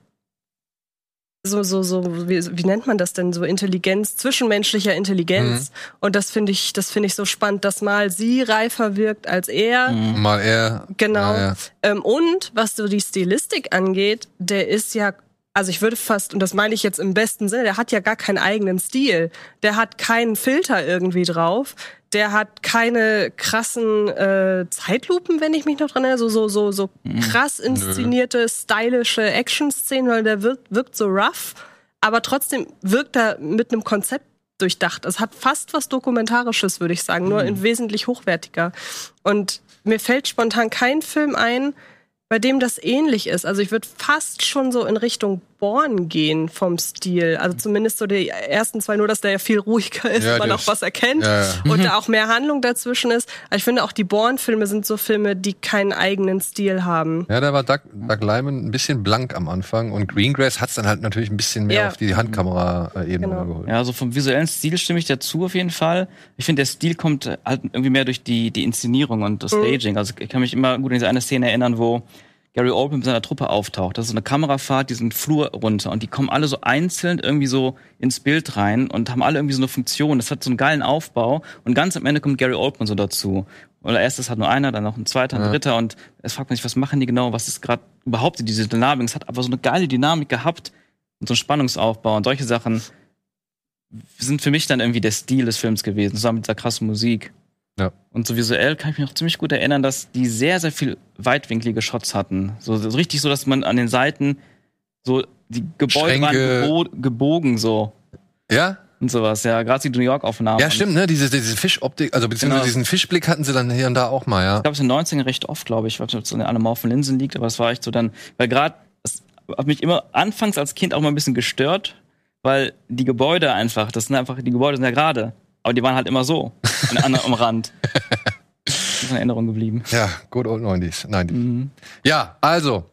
Speaker 3: so, so, so, wie, wie nennt man das denn? So Intelligenz, zwischenmenschlicher Intelligenz. Und das finde ich, das finde ich so spannend, dass mal sie reifer wirkt als er.
Speaker 2: Mhm.
Speaker 1: Mal eher.
Speaker 3: Genau.
Speaker 1: Ja, ja.
Speaker 3: Ähm, und was so die Stilistik angeht, der ist ja, also ich würde fast, und das meine ich jetzt im besten Sinne, der hat ja gar keinen eigenen Stil. Der hat keinen Filter irgendwie drauf. Der hat keine krassen äh, Zeitlupen, wenn ich mich noch dran erinnere, so, so, so, so krass inszenierte, stylische Action-Szenen, weil der wirkt, wirkt so rough, aber trotzdem wirkt er mit einem Konzept durchdacht. Es hat fast was Dokumentarisches, würde ich sagen, nur in wesentlich hochwertiger. Und mir fällt spontan kein Film ein, bei dem das ähnlich ist. Also ich würde fast schon so in Richtung Born gehen vom Stil. Also zumindest so die ersten zwei, nur dass der ja viel ruhiger ist,
Speaker 1: Ja,
Speaker 3: man auch
Speaker 1: ist-
Speaker 3: was erkennt
Speaker 1: Ja, ja.
Speaker 3: und da auch mehr Handlung dazwischen ist. Aber ich finde auch die Born-Filme sind so Filme, die keinen eigenen Stil haben.
Speaker 1: Ja, da war Doug, Doug Lyman ein bisschen blank am Anfang und Greengrass hat's dann halt natürlich ein bisschen mehr
Speaker 3: Ja.
Speaker 1: auf die Handkamera-Ebene
Speaker 3: Genau.
Speaker 1: geholt.
Speaker 2: Ja, also vom visuellen Stil stimme ich dazu auf jeden Fall. Ich finde, der Stil kommt halt irgendwie mehr durch die, die Inszenierung und das Staging. Also ich kann mich immer gut an diese eine Szene erinnern, wo Gary Oldman mit seiner Truppe auftaucht. Das ist so eine Kamerafahrt, diesen Flur runter und die kommen alle so einzeln irgendwie so ins Bild rein und haben alle irgendwie so eine Funktion. Das hat so einen geilen Aufbau und ganz am Ende kommt Gary Oldman so dazu. Oder erst ist halt nur einer, dann noch ein zweiter, ein dritter und es fragt man sich, was machen die genau, was ist gerade überhaupt diese Dynamik. Es hat aber so eine geile Dynamik gehabt und so einen Spannungsaufbau und solche Sachen sind für mich dann irgendwie der Stil des Films gewesen, zusammen mit dieser krassen Musik.
Speaker 1: Ja.
Speaker 2: Und so visuell kann ich mich noch ziemlich gut erinnern, dass die sehr, sehr viel weitwinklige Shots hatten. So, so richtig so, dass man an den Seiten so die Gebäude waren gebo gebogen so
Speaker 1: Ja?
Speaker 2: und sowas. Ja, gerade die New York-Aufnahmen.
Speaker 1: Ja, stimmt, ne? Diese, diese Fischoptik, also beziehungsweise
Speaker 2: Genau.
Speaker 1: diesen Fischblick hatten sie dann hier und da auch mal, ja.
Speaker 2: Ich glaube, es in den 90ern recht oft, glaube ich. Ich weiß nicht, ob es an den anamorphen Linsen liegt, aber es war echt so dann, weil gerade, es hat mich immer anfangs als Kind auch mal ein bisschen gestört, weil die Gebäude einfach, das sind einfach, die Gebäude sind ja gerade, aber die waren halt immer so, an, an, am Rand. Das *laughs* ist in Erinnerung geblieben.
Speaker 1: Ja, good old 90s. 90s.
Speaker 2: Mhm.
Speaker 1: Ja, also,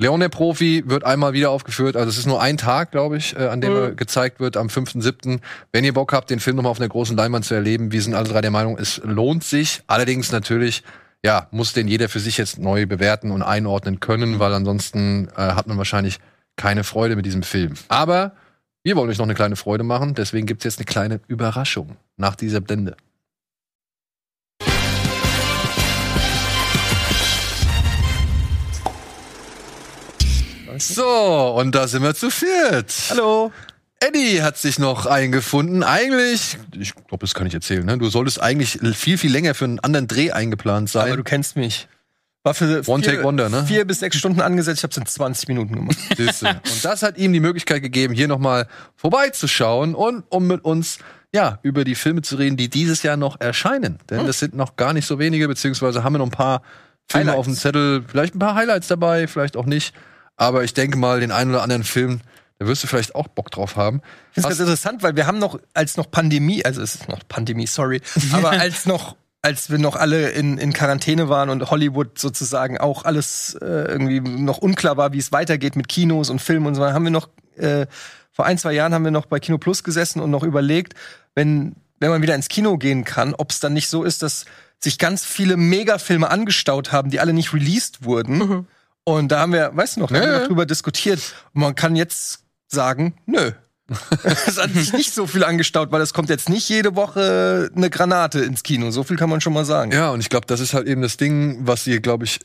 Speaker 1: Leon der Profi wird einmal wieder aufgeführt. Also es ist nur ein Tag, glaube ich, äh, an dem
Speaker 3: Mhm.
Speaker 1: er gezeigt wird, am 5.7. Wenn ihr Bock habt, den Film nochmal auf einer großen Leinwand zu erleben, wir sind alle drei der Meinung, es lohnt sich. Allerdings natürlich, ja, muss den jeder für sich jetzt neu bewerten und einordnen können, weil ansonsten äh, hat man wahrscheinlich keine Freude mit diesem Film. Aber wir wollen euch noch eine kleine Freude machen, deswegen gibt's jetzt eine kleine Überraschung nach dieser Blende. So, und da sind wir zu viert.
Speaker 4: Hallo.
Speaker 1: Eddie hat sich noch eingefunden. Eigentlich, ich glaube, das kann ich erzählen, ne? Du solltest eigentlich viel, viel länger für einen anderen Dreh eingeplant sein.
Speaker 4: Aber du kennst mich. War für
Speaker 1: One
Speaker 4: vier,
Speaker 1: Take Wonder, ne?
Speaker 4: vier bis sechs Stunden angesetzt. Ich habe es in 20 Minuten gemacht. *laughs*
Speaker 1: Siehste. Und das hat ihm die Möglichkeit gegeben, hier nochmal vorbeizuschauen und um mit uns ja über die Filme zu reden, die dieses Jahr noch erscheinen. Denn das sind noch gar nicht so wenige, beziehungsweise haben wir noch ein paar Filme
Speaker 4: Highlights.
Speaker 1: auf dem Zettel, vielleicht ein paar Highlights dabei, vielleicht auch nicht. Aber ich denke mal, den einen oder anderen Film, da wirst du vielleicht auch Bock drauf haben.
Speaker 4: Ich finde
Speaker 1: Was-
Speaker 4: das interessant, weil wir haben noch, als noch Pandemie, also es ist noch Pandemie, sorry, *laughs* aber als noch, als wir noch alle in, in Quarantäne waren und Hollywood sozusagen auch alles äh, irgendwie noch unklar war, wie es weitergeht mit Kinos und Filmen und so, weiter, haben wir noch, äh, vor ein, zwei Jahren haben wir noch bei Kino Plus gesessen und noch überlegt, wenn, wenn man wieder ins Kino gehen kann, ob es dann nicht so ist, dass sich ganz viele Megafilme angestaut haben, die alle nicht released wurden. Und da haben wir, weißt du noch, da haben wir noch drüber diskutiert. Und man kann jetzt sagen, nö. *laughs* es hat sich nicht so viel angestaut, weil es kommt jetzt nicht jede Woche eine Granate ins Kino. So viel kann man schon mal sagen.
Speaker 1: Ja, und ich glaube, das ist halt eben das Ding, was sie, glaube ich,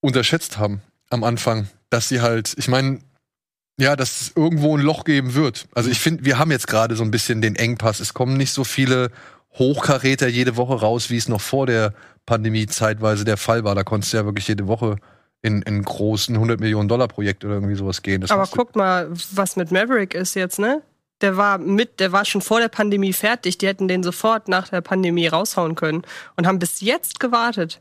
Speaker 1: unterschätzt haben am Anfang. Dass sie halt, ich meine, ja, dass es irgendwo ein Loch geben wird. Also ich finde, wir haben jetzt gerade so ein bisschen den Engpass. Es kommen nicht so viele Hochkaräter jede Woche raus, wie es noch vor der Pandemie zeitweise der Fall war. Da konntest du ja wirklich jede Woche in, in großen 100 Millionen Dollar Projekt oder irgendwie sowas gehen. Das
Speaker 3: Aber guck mal, was mit Maverick ist jetzt, ne? Der war mit, der war schon vor der Pandemie fertig. Die hätten den sofort nach der Pandemie raushauen können und haben bis jetzt gewartet.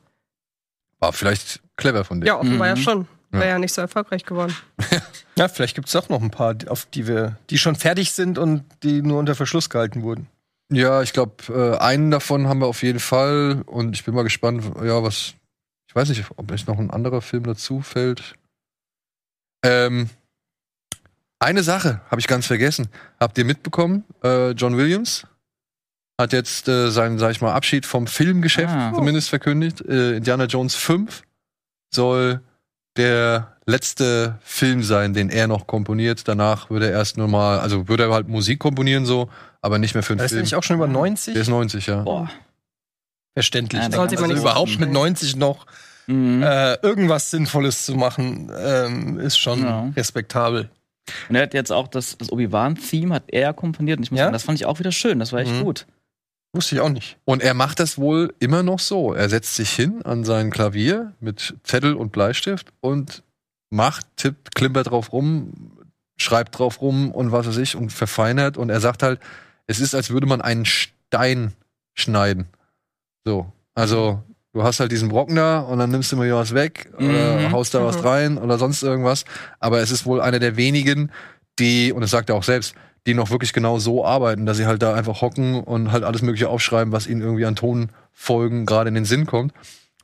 Speaker 1: war vielleicht clever von dir.
Speaker 3: Ja, offenbar ja
Speaker 2: Mhm.
Speaker 3: schon. Wäre
Speaker 1: Ja.
Speaker 3: ja nicht so erfolgreich geworden. *laughs*
Speaker 4: Ja, vielleicht gibt es auch noch ein paar, auf die wir, die schon fertig sind und die nur unter Verschluss gehalten wurden.
Speaker 1: Ja, ich glaube, äh, einen davon haben wir auf jeden Fall und ich bin mal gespannt, ja, was. Ich weiß nicht, ob jetzt noch ein anderer Film dazu fällt. Ähm, eine Sache habe ich ganz vergessen. Habt ihr mitbekommen? Äh, John Williams hat jetzt äh, seinen, sag ich mal, Abschied vom Filmgeschäft
Speaker 2: Ah.
Speaker 1: zumindest verkündigt. Äh, Indiana Jones 5 soll der letzte Film sein, den er noch komponiert. Danach würde er erst nur mal, also würde er halt Musik komponieren so, aber nicht mehr für einen
Speaker 4: Da ist
Speaker 1: Film.
Speaker 4: nämlich auch schon über 90.
Speaker 1: Der ist 90, ja.
Speaker 2: Boah.
Speaker 4: Verständlich.
Speaker 2: Ja,
Speaker 4: also überhaupt mit
Speaker 3: schnell.
Speaker 4: 90 noch
Speaker 2: Mhm.
Speaker 4: äh, irgendwas Sinnvolles zu machen, ähm, ist schon
Speaker 2: Ja.
Speaker 4: respektabel.
Speaker 2: Und er hat jetzt auch das, das Obi-Wan-Theme hat er komponiert und ich muss
Speaker 4: Ja?
Speaker 2: sagen, das fand ich auch wieder schön. Das war echt
Speaker 4: Mhm.
Speaker 2: gut.
Speaker 4: Wusste ich auch nicht.
Speaker 1: Und er macht das wohl immer noch so. Er setzt sich hin an sein Klavier mit Zettel und Bleistift und macht, tippt, klimpert drauf rum, schreibt drauf rum und was weiß ich und verfeinert. Und er sagt halt, es ist, als würde man einen Stein schneiden. So. Also, Du hast halt diesen Brocken da und dann nimmst du mal hier was weg oder
Speaker 2: Mhm.
Speaker 1: haust da was
Speaker 3: Mhm.
Speaker 1: rein oder sonst irgendwas. Aber es ist wohl einer der wenigen, die, und das sagt er auch selbst, die noch wirklich genau so arbeiten, dass sie halt da einfach hocken und halt alles Mögliche aufschreiben, was ihnen irgendwie an Tonfolgen gerade in den Sinn kommt.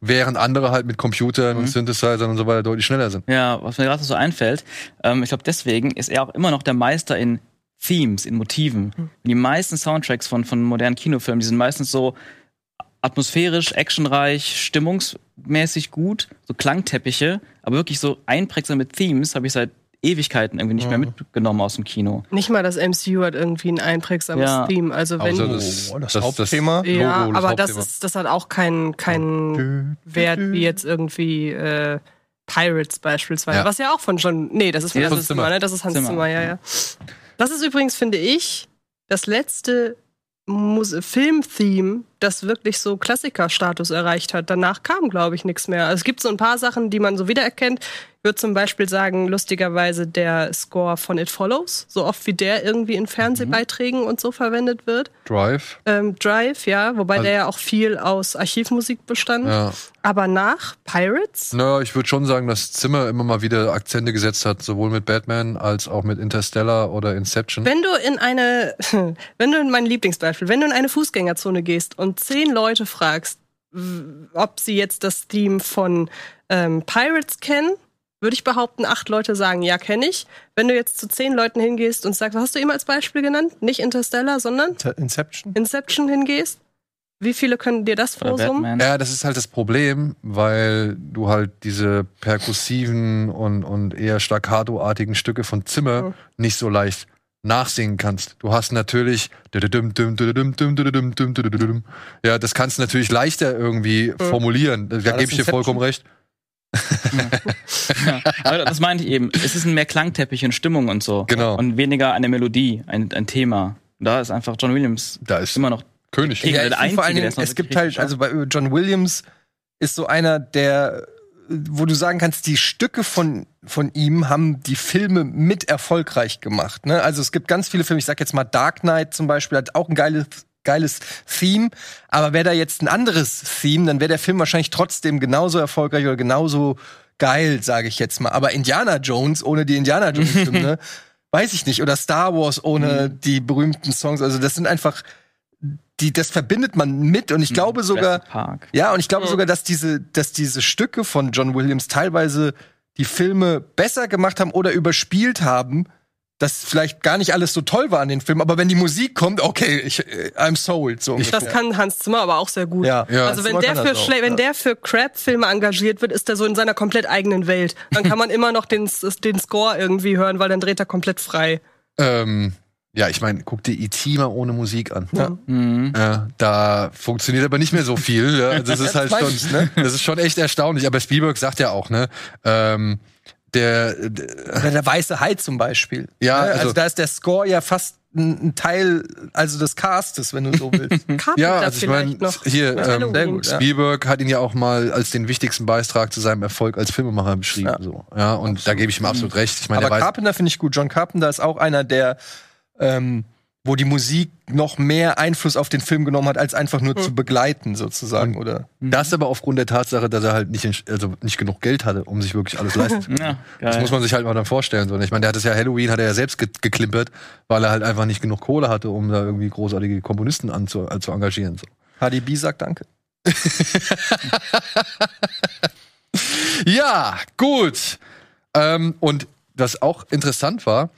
Speaker 1: Während andere halt mit Computern und
Speaker 2: Mhm.
Speaker 1: Synthesizern und so weiter deutlich schneller sind.
Speaker 2: Ja, was mir gerade so einfällt, ähm, ich glaube, deswegen ist er auch immer noch der Meister in Themes, in Motiven. Die meisten Soundtracks von, von modernen Kinofilmen, die sind meistens so atmosphärisch, actionreich, stimmungsmäßig gut, so Klangteppiche, aber wirklich so einprägsame Themes habe ich seit Ewigkeiten irgendwie nicht mehr mitgenommen aus dem Kino.
Speaker 3: Nicht mal das MCU hat irgendwie ein einprägsames
Speaker 2: Ja.
Speaker 3: Theme. Also wenn
Speaker 1: Außer das,
Speaker 4: Oh, das
Speaker 1: das,
Speaker 4: Hauptthema.
Speaker 3: ja,
Speaker 1: Logo, das
Speaker 3: aber das
Speaker 1: Hauptthema.
Speaker 3: ist das hat auch keinen keinen Wert wie jetzt irgendwie äh, Pirates beispielsweise,
Speaker 1: Ja.
Speaker 3: was ja auch von John. Nee, das ist von
Speaker 2: Ja, das
Speaker 3: Hans
Speaker 1: ist
Speaker 3: Zimmer,
Speaker 1: Zimmer.
Speaker 3: ne? Das ist Hans
Speaker 2: Zimmer.
Speaker 3: Zimmer, ja, ja. Das ist übrigens, finde ich, das letzte Film-Theme, das wirklich so Klassikerstatus erreicht hat. Danach kam, glaube ich, nichts mehr. Also es gibt so ein paar Sachen, die man so wiedererkennt. Ich würde zum Beispiel sagen, lustigerweise der Score von It Follows, so oft wie der irgendwie in Fernsehbeiträgen und so verwendet wird.
Speaker 1: Drive.
Speaker 3: Ähm, Drive, ja, wobei
Speaker 1: Also-
Speaker 3: der ja auch viel aus Archivmusik bestand.
Speaker 1: Ja.
Speaker 3: Aber nach Pirates,
Speaker 1: Naja, ich würde schon sagen, dass Zimmer immer mal wieder Akzente gesetzt hat, sowohl mit Batman als auch mit Interstellar oder Inception.
Speaker 3: wenn du in eine, *laughs* wenn du in mein Lieblingsbeispiel, wenn du in eine Fußgängerzone gehst und zehn Leute fragst, ob sie jetzt das Theme von ähm, Pirates kennen, würde ich behaupten, acht Leute sagen, ja, kenne ich. Wenn du jetzt zu zehn Leuten hingehst und sagst, was hast du ihm als Beispiel genannt? Nicht Interstellar, sondern
Speaker 4: Inception.
Speaker 3: Inception hingehst, wie viele können dir das vorsummen?
Speaker 1: Ja, das ist halt das Problem, weil du halt diese perkussiven und, und eher staccato-artigen Stücke von Zimmer
Speaker 3: Mhm.
Speaker 1: nicht so leicht nachsingen kannst. Du hast natürlich ja, das kannst du natürlich leichter irgendwie formulieren. Da
Speaker 4: das
Speaker 1: gebe ich dir vollkommen recht.
Speaker 2: Ja, *laughs* aber das meinte ich eben. Es ist mehr Klangteppich und Stimmung und so.
Speaker 1: Genau.
Speaker 2: Und weniger eine Melodie, ein, ein Thema. Und da ist einfach John Williams
Speaker 1: Da ist
Speaker 2: immer noch
Speaker 1: König.
Speaker 2: Ja, der
Speaker 4: finde vor allen
Speaker 2: Einzige, der
Speaker 4: Dingen,
Speaker 2: es noch
Speaker 4: es gibt halt, also bei John Williams ist so einer, der, wo du sagen kannst, die Stücke von, von ihm haben die Filme mit erfolgreich gemacht. Ne? Also es gibt ganz viele Filme, ich sag jetzt mal Dark Knight zum Beispiel, hat auch ein geiles, geiles Theme, aber wäre da jetzt ein anderes Theme, dann wäre der Film wahrscheinlich trotzdem genauso erfolgreich oder genauso geil, sage ich jetzt mal. Aber Indiana Jones ohne die Indiana Jones Hymne, *laughs* weiß ich nicht. Oder Star Wars ohne die berühmten Songs. Also das sind einfach, die, das verbindet man mit und ich glaube sogar, ja, und ich glaube
Speaker 3: Mhm.
Speaker 4: sogar, dass diese, dass diese Stücke von John Williams teilweise die Filme besser gemacht haben oder überspielt haben, dass vielleicht gar nicht alles so toll war an den Filmen, aber wenn die Musik kommt, okay, ich, äh, I'm sold. So
Speaker 3: Das
Speaker 4: ungefähr.
Speaker 3: kann Hans Zimmer aber auch sehr gut.
Speaker 4: Ja.
Speaker 1: Ja.
Speaker 3: Also wenn der für
Speaker 4: das auch,
Speaker 3: wenn
Speaker 4: ja.
Speaker 3: der für Crap-Filme engagiert wird, ist er so in seiner komplett eigenen Welt. Dann kann man *laughs* immer noch den, den Score irgendwie hören, weil dann dreht er komplett frei.
Speaker 1: Ähm, ja, ich meine, guck dir E.T. mal ohne Musik an.
Speaker 4: Ja.
Speaker 2: Mhm.
Speaker 1: Ja, da funktioniert aber nicht mehr so viel. Ja. *laughs* Das ist halt schon,
Speaker 4: ich, ne?
Speaker 1: das ist schon echt erstaunlich. Aber Spielberg sagt ja auch, ne, ähm, der, der
Speaker 4: Oder der weiße Hai zum Beispiel.
Speaker 1: Ja,
Speaker 4: Ne? also,
Speaker 1: also-
Speaker 4: da ist der Score ja fast ein, Teil, also des Castes, wenn du so willst. *laughs*
Speaker 1: Ja, also ich meine, hier ähm,
Speaker 4: gut, ja.
Speaker 1: Spielberg hat ihn ja auch mal als den wichtigsten Beitrag zu seinem Erfolg als Filmemacher beschrieben.
Speaker 4: Ja.
Speaker 1: So, ja, und da gebe ich ihm absolut recht. Ich meine,
Speaker 4: Aber Carpenter finde ich gut. John Carpenter ist auch einer, der, ähm, wo die Musik noch mehr Einfluss auf den Film genommen hat, als einfach nur zu begleiten, sozusagen, oder?
Speaker 1: das aber aufgrund der Tatsache, dass er halt nicht, also nicht genug Geld hatte, um sich wirklich alles leisten zu *laughs* können.
Speaker 2: Ja,
Speaker 1: Das muss man sich halt mal dann vorstellen. So. Ich meine, der hat es ja Halloween, hat er ja selbst ge geklimpert, weil er halt einfach nicht genug Kohle hatte, um da irgendwie großartige Komponisten anzu äh, zu engagieren. So.
Speaker 4: HDB sagt Danke. *laughs*
Speaker 1: Ja, gut. Ähm, und was auch interessant war,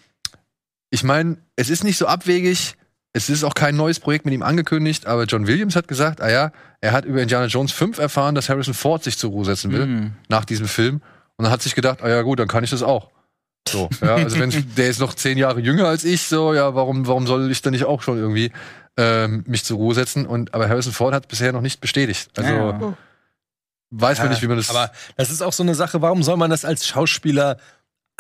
Speaker 1: ich meine, es ist nicht so abwegig, es ist auch kein neues Projekt mit ihm angekündigt, aber John Williams hat gesagt, ah ja, er hat über Indiana Jones 5 erfahren, dass Harrison Ford sich zur Ruhe setzen will,
Speaker 2: Mhm.
Speaker 1: nach diesem Film. Und dann hat sich gedacht, ah ja gut, dann kann ich das auch. So, ja, also wenn *laughs* der ist noch zehn Jahre jünger als ich, so, ja, warum, warum soll ich dann nicht auch schon irgendwie ähm, mich zur Ruhe setzen? Und aber Harrison Ford hat bisher noch nicht bestätigt. Also
Speaker 2: Ja.
Speaker 1: weiß man
Speaker 4: Ja,
Speaker 1: nicht, wie man das.
Speaker 4: Aber das ist auch so eine Sache, warum soll man das als Schauspieler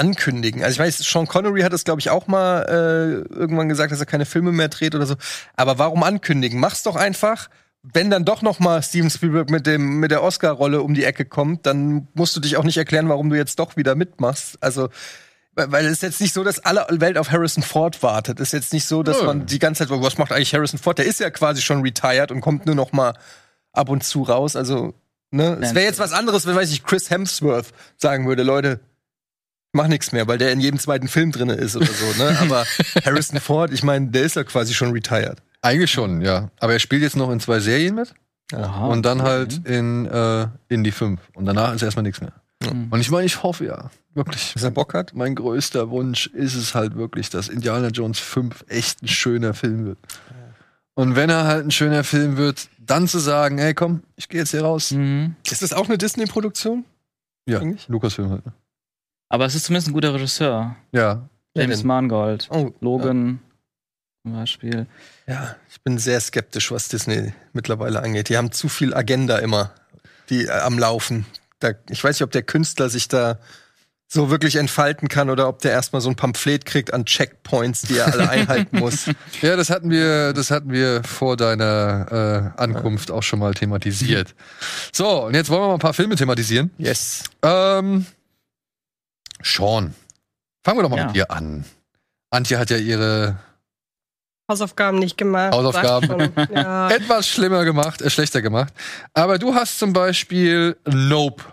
Speaker 4: ankündigen? Also ich weiß, Sean Connery hat es, glaube ich, auch mal äh, irgendwann gesagt, dass er keine Filme mehr dreht oder so. Aber warum ankündigen? Mach's doch einfach. Wenn dann doch noch mal Steven Spielberg mit dem mit der Oscar-Rolle um die Ecke kommt, dann musst du dich auch nicht erklären, warum du jetzt doch wieder mitmachst. Also weil weil es ist jetzt nicht so, dass alle Welt auf Harrison Ford wartet. Es ist jetzt nicht so, dass
Speaker 1: Nö.
Speaker 4: man die ganze Zeit, was macht eigentlich Harrison Ford? Der ist ja quasi schon retired und kommt nur noch mal ab und zu raus. Also Ne? Es wäre jetzt was anderes, wenn, weiß ich, Chris Hemsworth sagen würde, Leute, mach nichts mehr, weil der in jedem zweiten Film drin ist oder so, ne? Aber *laughs* Harrison Ford, ich meine, der ist ja quasi schon retired.
Speaker 1: Eigentlich schon, ja. Aber er spielt jetzt noch in zwei Serien mit
Speaker 2: Aha,
Speaker 1: und dann halt in, äh, in die fünf. Und danach ist erstmal nichts mehr.
Speaker 2: Mhm.
Speaker 1: Und ich meine, ich hoffe ja, wirklich.
Speaker 4: Dass er Bock hat.
Speaker 1: Mein größter Wunsch ist es halt wirklich, dass Indiana Jones 5 echt ein schöner Film wird. Und wenn er halt ein schöner Film wird, dann zu sagen, ey komm, ich gehe jetzt hier raus.
Speaker 2: Mhm.
Speaker 4: Ist das auch eine Disney-Produktion?
Speaker 1: Ja,
Speaker 4: Eigentlich?
Speaker 1: Lukas-Film halt. ne?
Speaker 2: Aber es ist zumindest ein guter Regisseur.
Speaker 1: Ja,
Speaker 2: James? Mangold.
Speaker 4: Oh,
Speaker 2: Logan zum Beispiel.
Speaker 4: Ja, ich bin sehr skeptisch, was Disney mittlerweile angeht. Die haben zu viel Agenda immer, die äh, am Laufen. Da, ich weiß nicht, ob der Künstler sich da so wirklich entfalten kann oder ob der erstmal so ein Pamphlet kriegt an Checkpoints, die er alle *laughs* einhalten muss.
Speaker 1: Ja, das hatten wir, das hatten wir vor deiner äh, Ankunft auch schon mal thematisiert. So, und jetzt wollen wir mal ein paar Filme thematisieren.
Speaker 4: Yes.
Speaker 1: Ähm, Sean, fangen wir doch mal
Speaker 2: Ja.
Speaker 1: mit dir an. Antje hat ja ihre
Speaker 3: Hausaufgaben nicht gemacht.
Speaker 1: Hausaufgaben.
Speaker 3: Ja. *laughs*
Speaker 1: etwas schlimmer gemacht, äh, schlechter gemacht. Aber du hast zum Beispiel Nope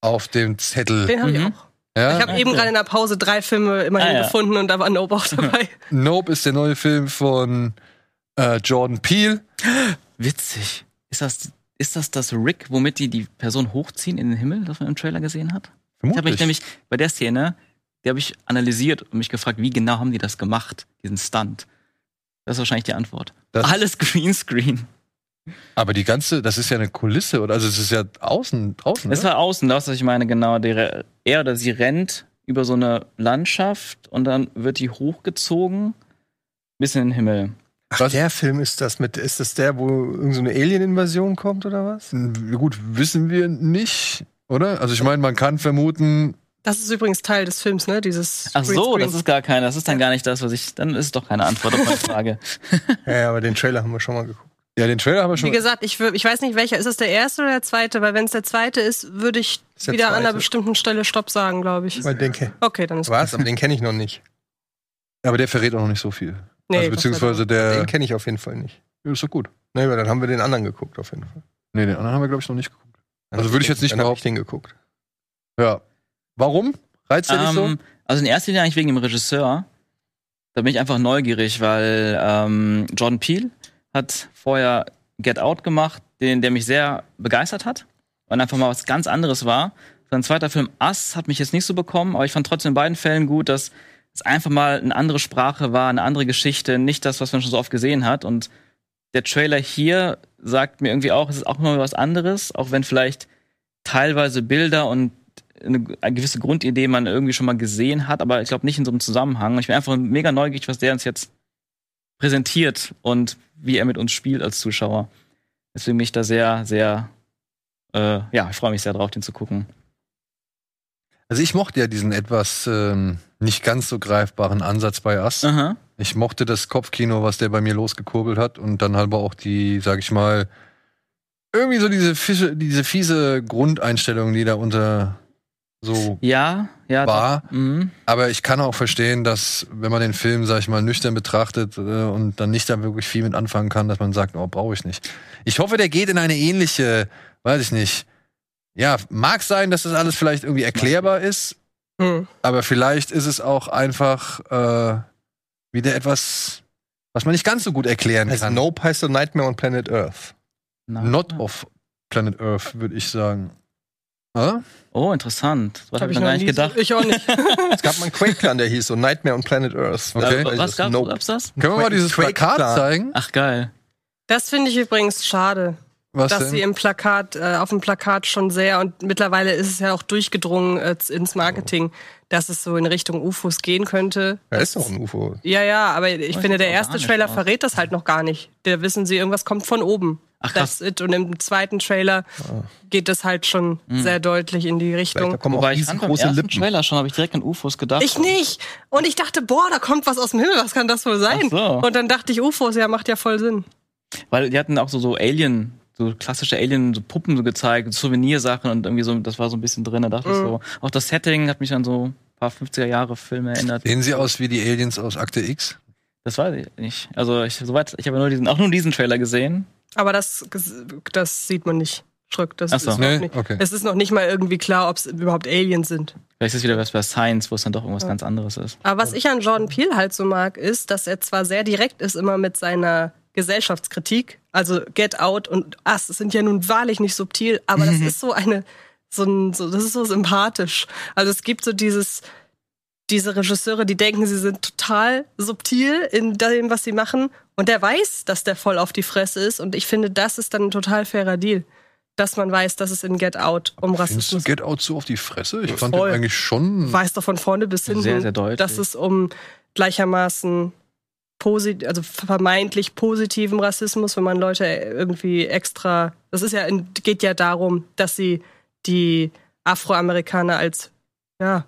Speaker 1: auf dem Zettel.
Speaker 3: Den habe ich
Speaker 2: Mhm.
Speaker 3: auch.
Speaker 1: Ja?
Speaker 3: Ich habe eben gerade in der Pause drei Filme immerhin
Speaker 2: Ah, ja.
Speaker 3: gefunden und da war Nope auch dabei. *laughs*
Speaker 1: Nope ist der neue Film von äh, Jordan Peele. *gasps*
Speaker 2: Witzig. Ist das, ist das das Rick, womit die die Person hochziehen in den Himmel, das man im Trailer gesehen hat? Ich habe mich nämlich bei der Szene, die habe ich analysiert und mich gefragt, wie genau haben die das gemacht, diesen Stunt? Das ist wahrscheinlich die Antwort.
Speaker 1: Das-
Speaker 2: Alles Greenscreen.
Speaker 1: Aber die ganze, das ist ja eine Kulisse, oder? Also es ist ja außen, draußen.
Speaker 2: Das
Speaker 1: ne?
Speaker 2: war außen, das, was ich meine, genau. Die, re- er oder sie rennt über so eine Landschaft und dann wird die hochgezogen bis in den Himmel.
Speaker 4: Ach,
Speaker 1: Was?
Speaker 4: der Film ist das mit, ist das der, wo irgendeine so eine Alien-Invasion kommt oder was?
Speaker 1: Gut, wissen wir nicht, oder? Also ich meine, man kann vermuten,
Speaker 3: Das ist übrigens Teil des Films, ne? Dieses
Speaker 2: Ach so, das ist gar keine, das ist dann gar nicht das, was ich, dann ist es doch keine Antwort auf meine Frage. *laughs*
Speaker 4: Ja, ja, aber den Trailer haben wir schon mal geguckt.
Speaker 1: ja, den Trailer haben wir
Speaker 3: Wie
Speaker 1: schon.
Speaker 3: gesagt, ich, ich weiß nicht, welcher. Ist es der erste oder der zweite? Weil wenn es der zweite ist, würde ich wieder an einer
Speaker 4: zweite.
Speaker 3: bestimmten Stelle Stopp sagen, glaube ich.
Speaker 4: Weil den
Speaker 3: Okay, dann ist
Speaker 4: Was? Aber den kenne ich noch nicht.
Speaker 1: Aber der verrät auch noch nicht so viel.
Speaker 3: Nee,
Speaker 1: also beziehungsweise der.
Speaker 4: Den kenne ich auf jeden Fall nicht.
Speaker 1: Ja, ist doch gut.
Speaker 4: Nee, aber dann haben wir den anderen geguckt, auf jeden Fall.
Speaker 1: Nee, den anderen haben wir, glaube ich, noch nicht geguckt. Also würde ich jetzt nicht behaupten.
Speaker 4: ich den geguckt.
Speaker 1: Ja. Warum? Reizt der dich so?
Speaker 2: Ähm, also in erster Linie eigentlich wegen dem Regisseur. Da bin ich einfach neugierig, weil ähm, Jordan Peele hat vorher Get Out gemacht, den, der mich sehr begeistert hat und einfach mal was ganz anderes war. Sein zweiter Film Us hat mich jetzt nicht so bekommen, aber ich fand trotzdem in beiden Fällen gut, dass es einfach mal eine andere Sprache war, eine andere Geschichte, nicht das, was man schon so oft gesehen hat. Und der Trailer hier sagt mir irgendwie auch, es ist auch mal was anderes, auch wenn vielleicht teilweise Bilder und eine, eine gewisse Grundidee man irgendwie schon mal gesehen hat, aber ich glaube nicht in so einem Zusammenhang. Ich bin einfach mega neugierig, was der uns jetzt präsentiert und wie er mit uns spielt als Zuschauer. Deswegen bin ich da sehr, sehr, äh, ja, ich freue mich sehr drauf, den zu gucken.
Speaker 1: Also ich mochte ja diesen etwas ähm, nicht ganz so greifbaren Ansatz bei.
Speaker 2: Aha.
Speaker 1: Ich mochte das Kopfkino, was der bei mir losgekurbelt hat und dann halt aber auch die, sag ich mal, irgendwie so diese fische, diese fiese Grundeinstellung, die da unter so
Speaker 2: Ja, ja.
Speaker 1: War.
Speaker 2: Mhm.
Speaker 1: Aber ich kann auch verstehen, dass, wenn man den Film, sag ich mal, nüchtern betrachtet äh, und dann nicht da wirklich viel mit anfangen kann, dass man sagt, oh, brauche ich nicht. Ich hoffe, der geht in eine ähnliche, weiß ich nicht. Ja, mag sein, dass das alles vielleicht irgendwie erklärbar ist,
Speaker 3: Hm.
Speaker 1: aber vielleicht ist es auch einfach äh, wieder etwas, was man nicht ganz so gut erklären
Speaker 4: Also
Speaker 1: kann.
Speaker 4: Nope heißt so Nightmare on Planet Earth.
Speaker 2: Na.
Speaker 1: Not of Planet Earth, würde ich sagen. Ah?
Speaker 2: Oh, interessant. Das
Speaker 3: Hab
Speaker 2: habe ich mir gar
Speaker 3: noch
Speaker 2: nicht gedacht.
Speaker 3: So, ich auch nicht. *laughs*
Speaker 4: Es gab mal einen Quake-Clan, der hieß so Nightmare on Planet Earth.
Speaker 1: Okay.
Speaker 2: Äh,
Speaker 4: Also
Speaker 2: was gab,
Speaker 4: Nope.
Speaker 2: gab's das?
Speaker 1: Können wir mal dieses
Speaker 4: Quake
Speaker 1: Plakat zeigen?
Speaker 2: Ach, geil.
Speaker 3: Das finde ich übrigens schade,
Speaker 1: Was
Speaker 3: dass
Speaker 1: denn?
Speaker 3: sie im Plakat, äh, auf dem Plakat schon sehr, und mittlerweile ist es ja auch durchgedrungen äh, ins Marketing, dass es so in Richtung UFOs gehen könnte.
Speaker 4: Da
Speaker 3: Das-
Speaker 4: ist doch ein UFO.
Speaker 3: Ja, ja, aber ich
Speaker 2: Oh,
Speaker 3: finde, der erste Trailer
Speaker 2: aus.
Speaker 3: verrät das halt noch gar nicht. Da wissen sie, irgendwas kommt von oben.
Speaker 2: Ach, krass.
Speaker 3: That's it. Und im zweiten Trailer geht es halt schon sehr deutlich in die
Speaker 4: Vielleicht da
Speaker 3: Richtung.
Speaker 4: kommen auch
Speaker 2: ich fand beim
Speaker 4: riesengroße
Speaker 2: ersten
Speaker 4: Lippen.
Speaker 2: Trailer schon, habe ich direkt an UFOs gedacht.
Speaker 3: Ich nicht. Und ich dachte, boah, da kommt was aus dem Himmel. Was kann das wohl sein?
Speaker 2: Ach so.
Speaker 3: Und dann dachte ich, UFOs, ja, macht ja voll Sinn.
Speaker 2: Weil die hatten auch so, so Alien, so klassische Alien, so Puppen so gezeigt, Souvenirsachen und irgendwie so, das war so ein bisschen drin. Da dachte ich
Speaker 3: Mhm.
Speaker 2: so, auch das Setting hat mich an so ein paar 50er Jahre Filme erinnert.
Speaker 1: Sehen sie aus wie die Aliens aus Akte X?
Speaker 2: Das weiß ich nicht. Also ich, soweit, ich habe nur diesen, auch nur diesen Trailer gesehen.
Speaker 3: Aber das, das sieht man nicht. Schruck. Das
Speaker 2: Ach
Speaker 3: ist
Speaker 2: so.
Speaker 3: überhaupt
Speaker 1: Nee?
Speaker 3: nicht.
Speaker 1: Okay.
Speaker 3: Es ist noch nicht mal irgendwie klar, ob es überhaupt Aliens sind.
Speaker 2: Vielleicht ist es wieder was bei Science, wo es dann doch irgendwas ganz anderes ist.
Speaker 3: Aber was ich an Jordan Peele halt so mag, ist, dass er zwar sehr direkt ist immer mit seiner Gesellschaftskritik, also Get Out und Us sind ja nun wahrlich nicht subtil, aber das ist so eine, so ein, so, das ist so sympathisch. Also es gibt so dieses, diese Regisseure, die denken, sie sind total subtil in dem, was sie machen und der weiß, dass der voll auf die Fresse ist und ich finde, das ist dann ein total fairer Deal. Dass man weiß, dass es in Get Out um
Speaker 1: Findest du
Speaker 3: Rassismus
Speaker 1: Get Out so auf die Fresse? Ich fand den eigentlich schon.
Speaker 3: weiß doch von vorne bis hinten,
Speaker 2: Sehr, sehr deutlich.
Speaker 3: dass es um gleichermaßen posit also vermeintlich positiven Rassismus, wenn man Leute irgendwie extra, das ist ja geht ja darum, dass sie die Afroamerikaner als ja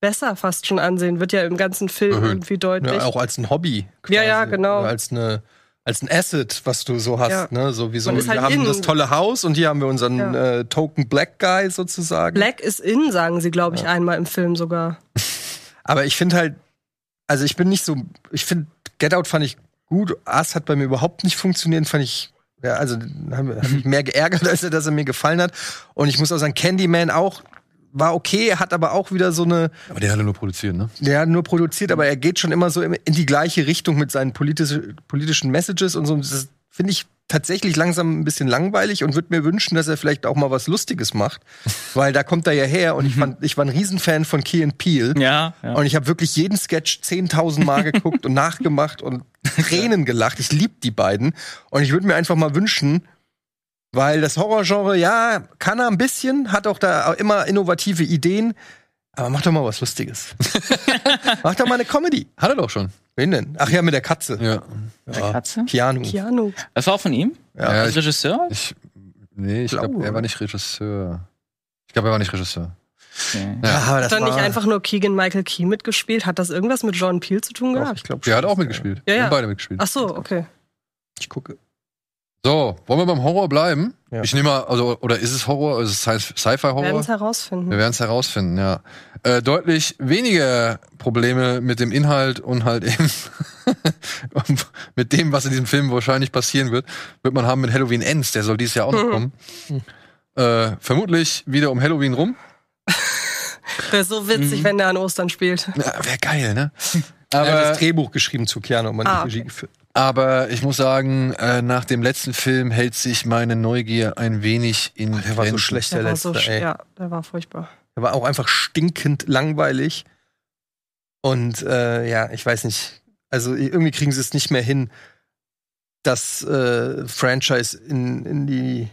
Speaker 3: besser fast schon ansehen, wird ja im ganzen Film
Speaker 1: Erhöht.
Speaker 3: irgendwie deutlich.
Speaker 4: Ja, auch als ein Hobby.
Speaker 3: Ja, ja, genau.
Speaker 4: Oder als eine als ein Asset, was du so hast,
Speaker 3: Ja.
Speaker 4: ne? So wie so,
Speaker 3: ist
Speaker 4: wir
Speaker 3: halt
Speaker 4: haben
Speaker 3: in.
Speaker 4: das tolle Haus und hier haben wir unseren
Speaker 3: Ja.
Speaker 4: äh, Token Black Guy sozusagen.
Speaker 3: Black is in, sagen sie, glaube ich, einmal im Film sogar. *laughs*
Speaker 4: Aber ich finde halt, also ich bin nicht so, ich finde Get Out fand ich gut. Us hat bei mir überhaupt nicht funktioniert, fand ich, ja, also hat mich mehr geärgert, *laughs* als er, dass er mir gefallen hat. Und ich muss auch sagen, Candyman auch war okay, hat aber auch wieder so eine,
Speaker 1: Aber der hat nur produziert, ne?
Speaker 4: der hat nur produziert, aber er geht schon immer so in die gleiche Richtung mit seinen politische, politischen Messages und so. Das finde ich tatsächlich langsam ein bisschen langweilig und würde mir wünschen, dass er vielleicht auch mal was Lustiges macht, *laughs* weil da kommt er ja her und ich, fand, ich war ein Riesenfan von Key and Peele.
Speaker 2: Ja, ja.
Speaker 4: Und ich habe wirklich jeden Sketch 10.000 Mal geguckt und nachgemacht und *laughs* Tränen gelacht. Ich lieb die beiden. Und ich würde mir einfach mal wünschen, weil das Horrorgenre, ja, kann er ein bisschen, hat auch da immer innovative Ideen. Aber mach doch mal was Lustiges. *laughs* mach doch mal eine Comedy.
Speaker 1: Hat er doch schon.
Speaker 4: Wen denn? Ach ja, mit der Katze.
Speaker 1: Ja.
Speaker 4: Ja.
Speaker 2: Katze?
Speaker 4: Keanu.
Speaker 3: Keanu.
Speaker 2: Das war auch von ihm?
Speaker 1: Ja,
Speaker 2: Als
Speaker 1: ich,
Speaker 2: Regisseur?
Speaker 1: ich, nee, ich glaube,
Speaker 4: Glaube.
Speaker 1: er war nicht Regisseur. Ich glaube, er war nicht Regisseur.
Speaker 2: Okay.
Speaker 1: Ja.
Speaker 4: aber das
Speaker 3: Hat dann nicht einfach nur Keegan Michael Key mitgespielt? Hat das irgendwas mit Jordan Peele zu tun
Speaker 4: Doch,
Speaker 3: gehabt?
Speaker 4: ich glaube
Speaker 1: Der hat auch mitgespielt.
Speaker 3: Ja,
Speaker 1: Wir
Speaker 3: ja.
Speaker 1: haben beide mitgespielt.
Speaker 3: Ach so, okay.
Speaker 4: Ich gucke.
Speaker 1: So, wollen wir beim Horror bleiben?
Speaker 4: Ja.
Speaker 1: Ich nehme mal, also, oder ist es Horror? Ist es Sci-
Speaker 3: Wir werden
Speaker 1: Sci-Fi-Horror?
Speaker 3: es herausfinden.
Speaker 1: Wir werden es herausfinden, ja. Äh, deutlich weniger Probleme mit dem Inhalt und halt eben *laughs* mit dem, was in diesem Film wahrscheinlich passieren wird, wird man haben mit Halloween Ends. Der soll dieses Jahr auch noch kommen. *laughs* Äh, vermutlich wieder um Halloween rum.
Speaker 3: Wäre so witzig, wenn der an Ostern spielt.
Speaker 1: Ja, Wäre geil, ne? *laughs*
Speaker 4: Er hat
Speaker 1: Aber,
Speaker 4: das Drehbuch geschrieben zu Keanu und man
Speaker 3: Ah,
Speaker 4: die Regie geführt.
Speaker 1: Aber ich muss sagen, äh, nach dem letzten Film hält sich meine Neugier ein wenig in
Speaker 4: Der war so schlecht, der,
Speaker 3: Der war
Speaker 4: letzte,
Speaker 3: so,
Speaker 4: ey.
Speaker 3: ja, der war furchtbar.
Speaker 4: Er war auch einfach stinkend langweilig. Und äh, ja, ich weiß nicht. Also irgendwie kriegen sie es nicht mehr hin, das äh, Franchise in, in die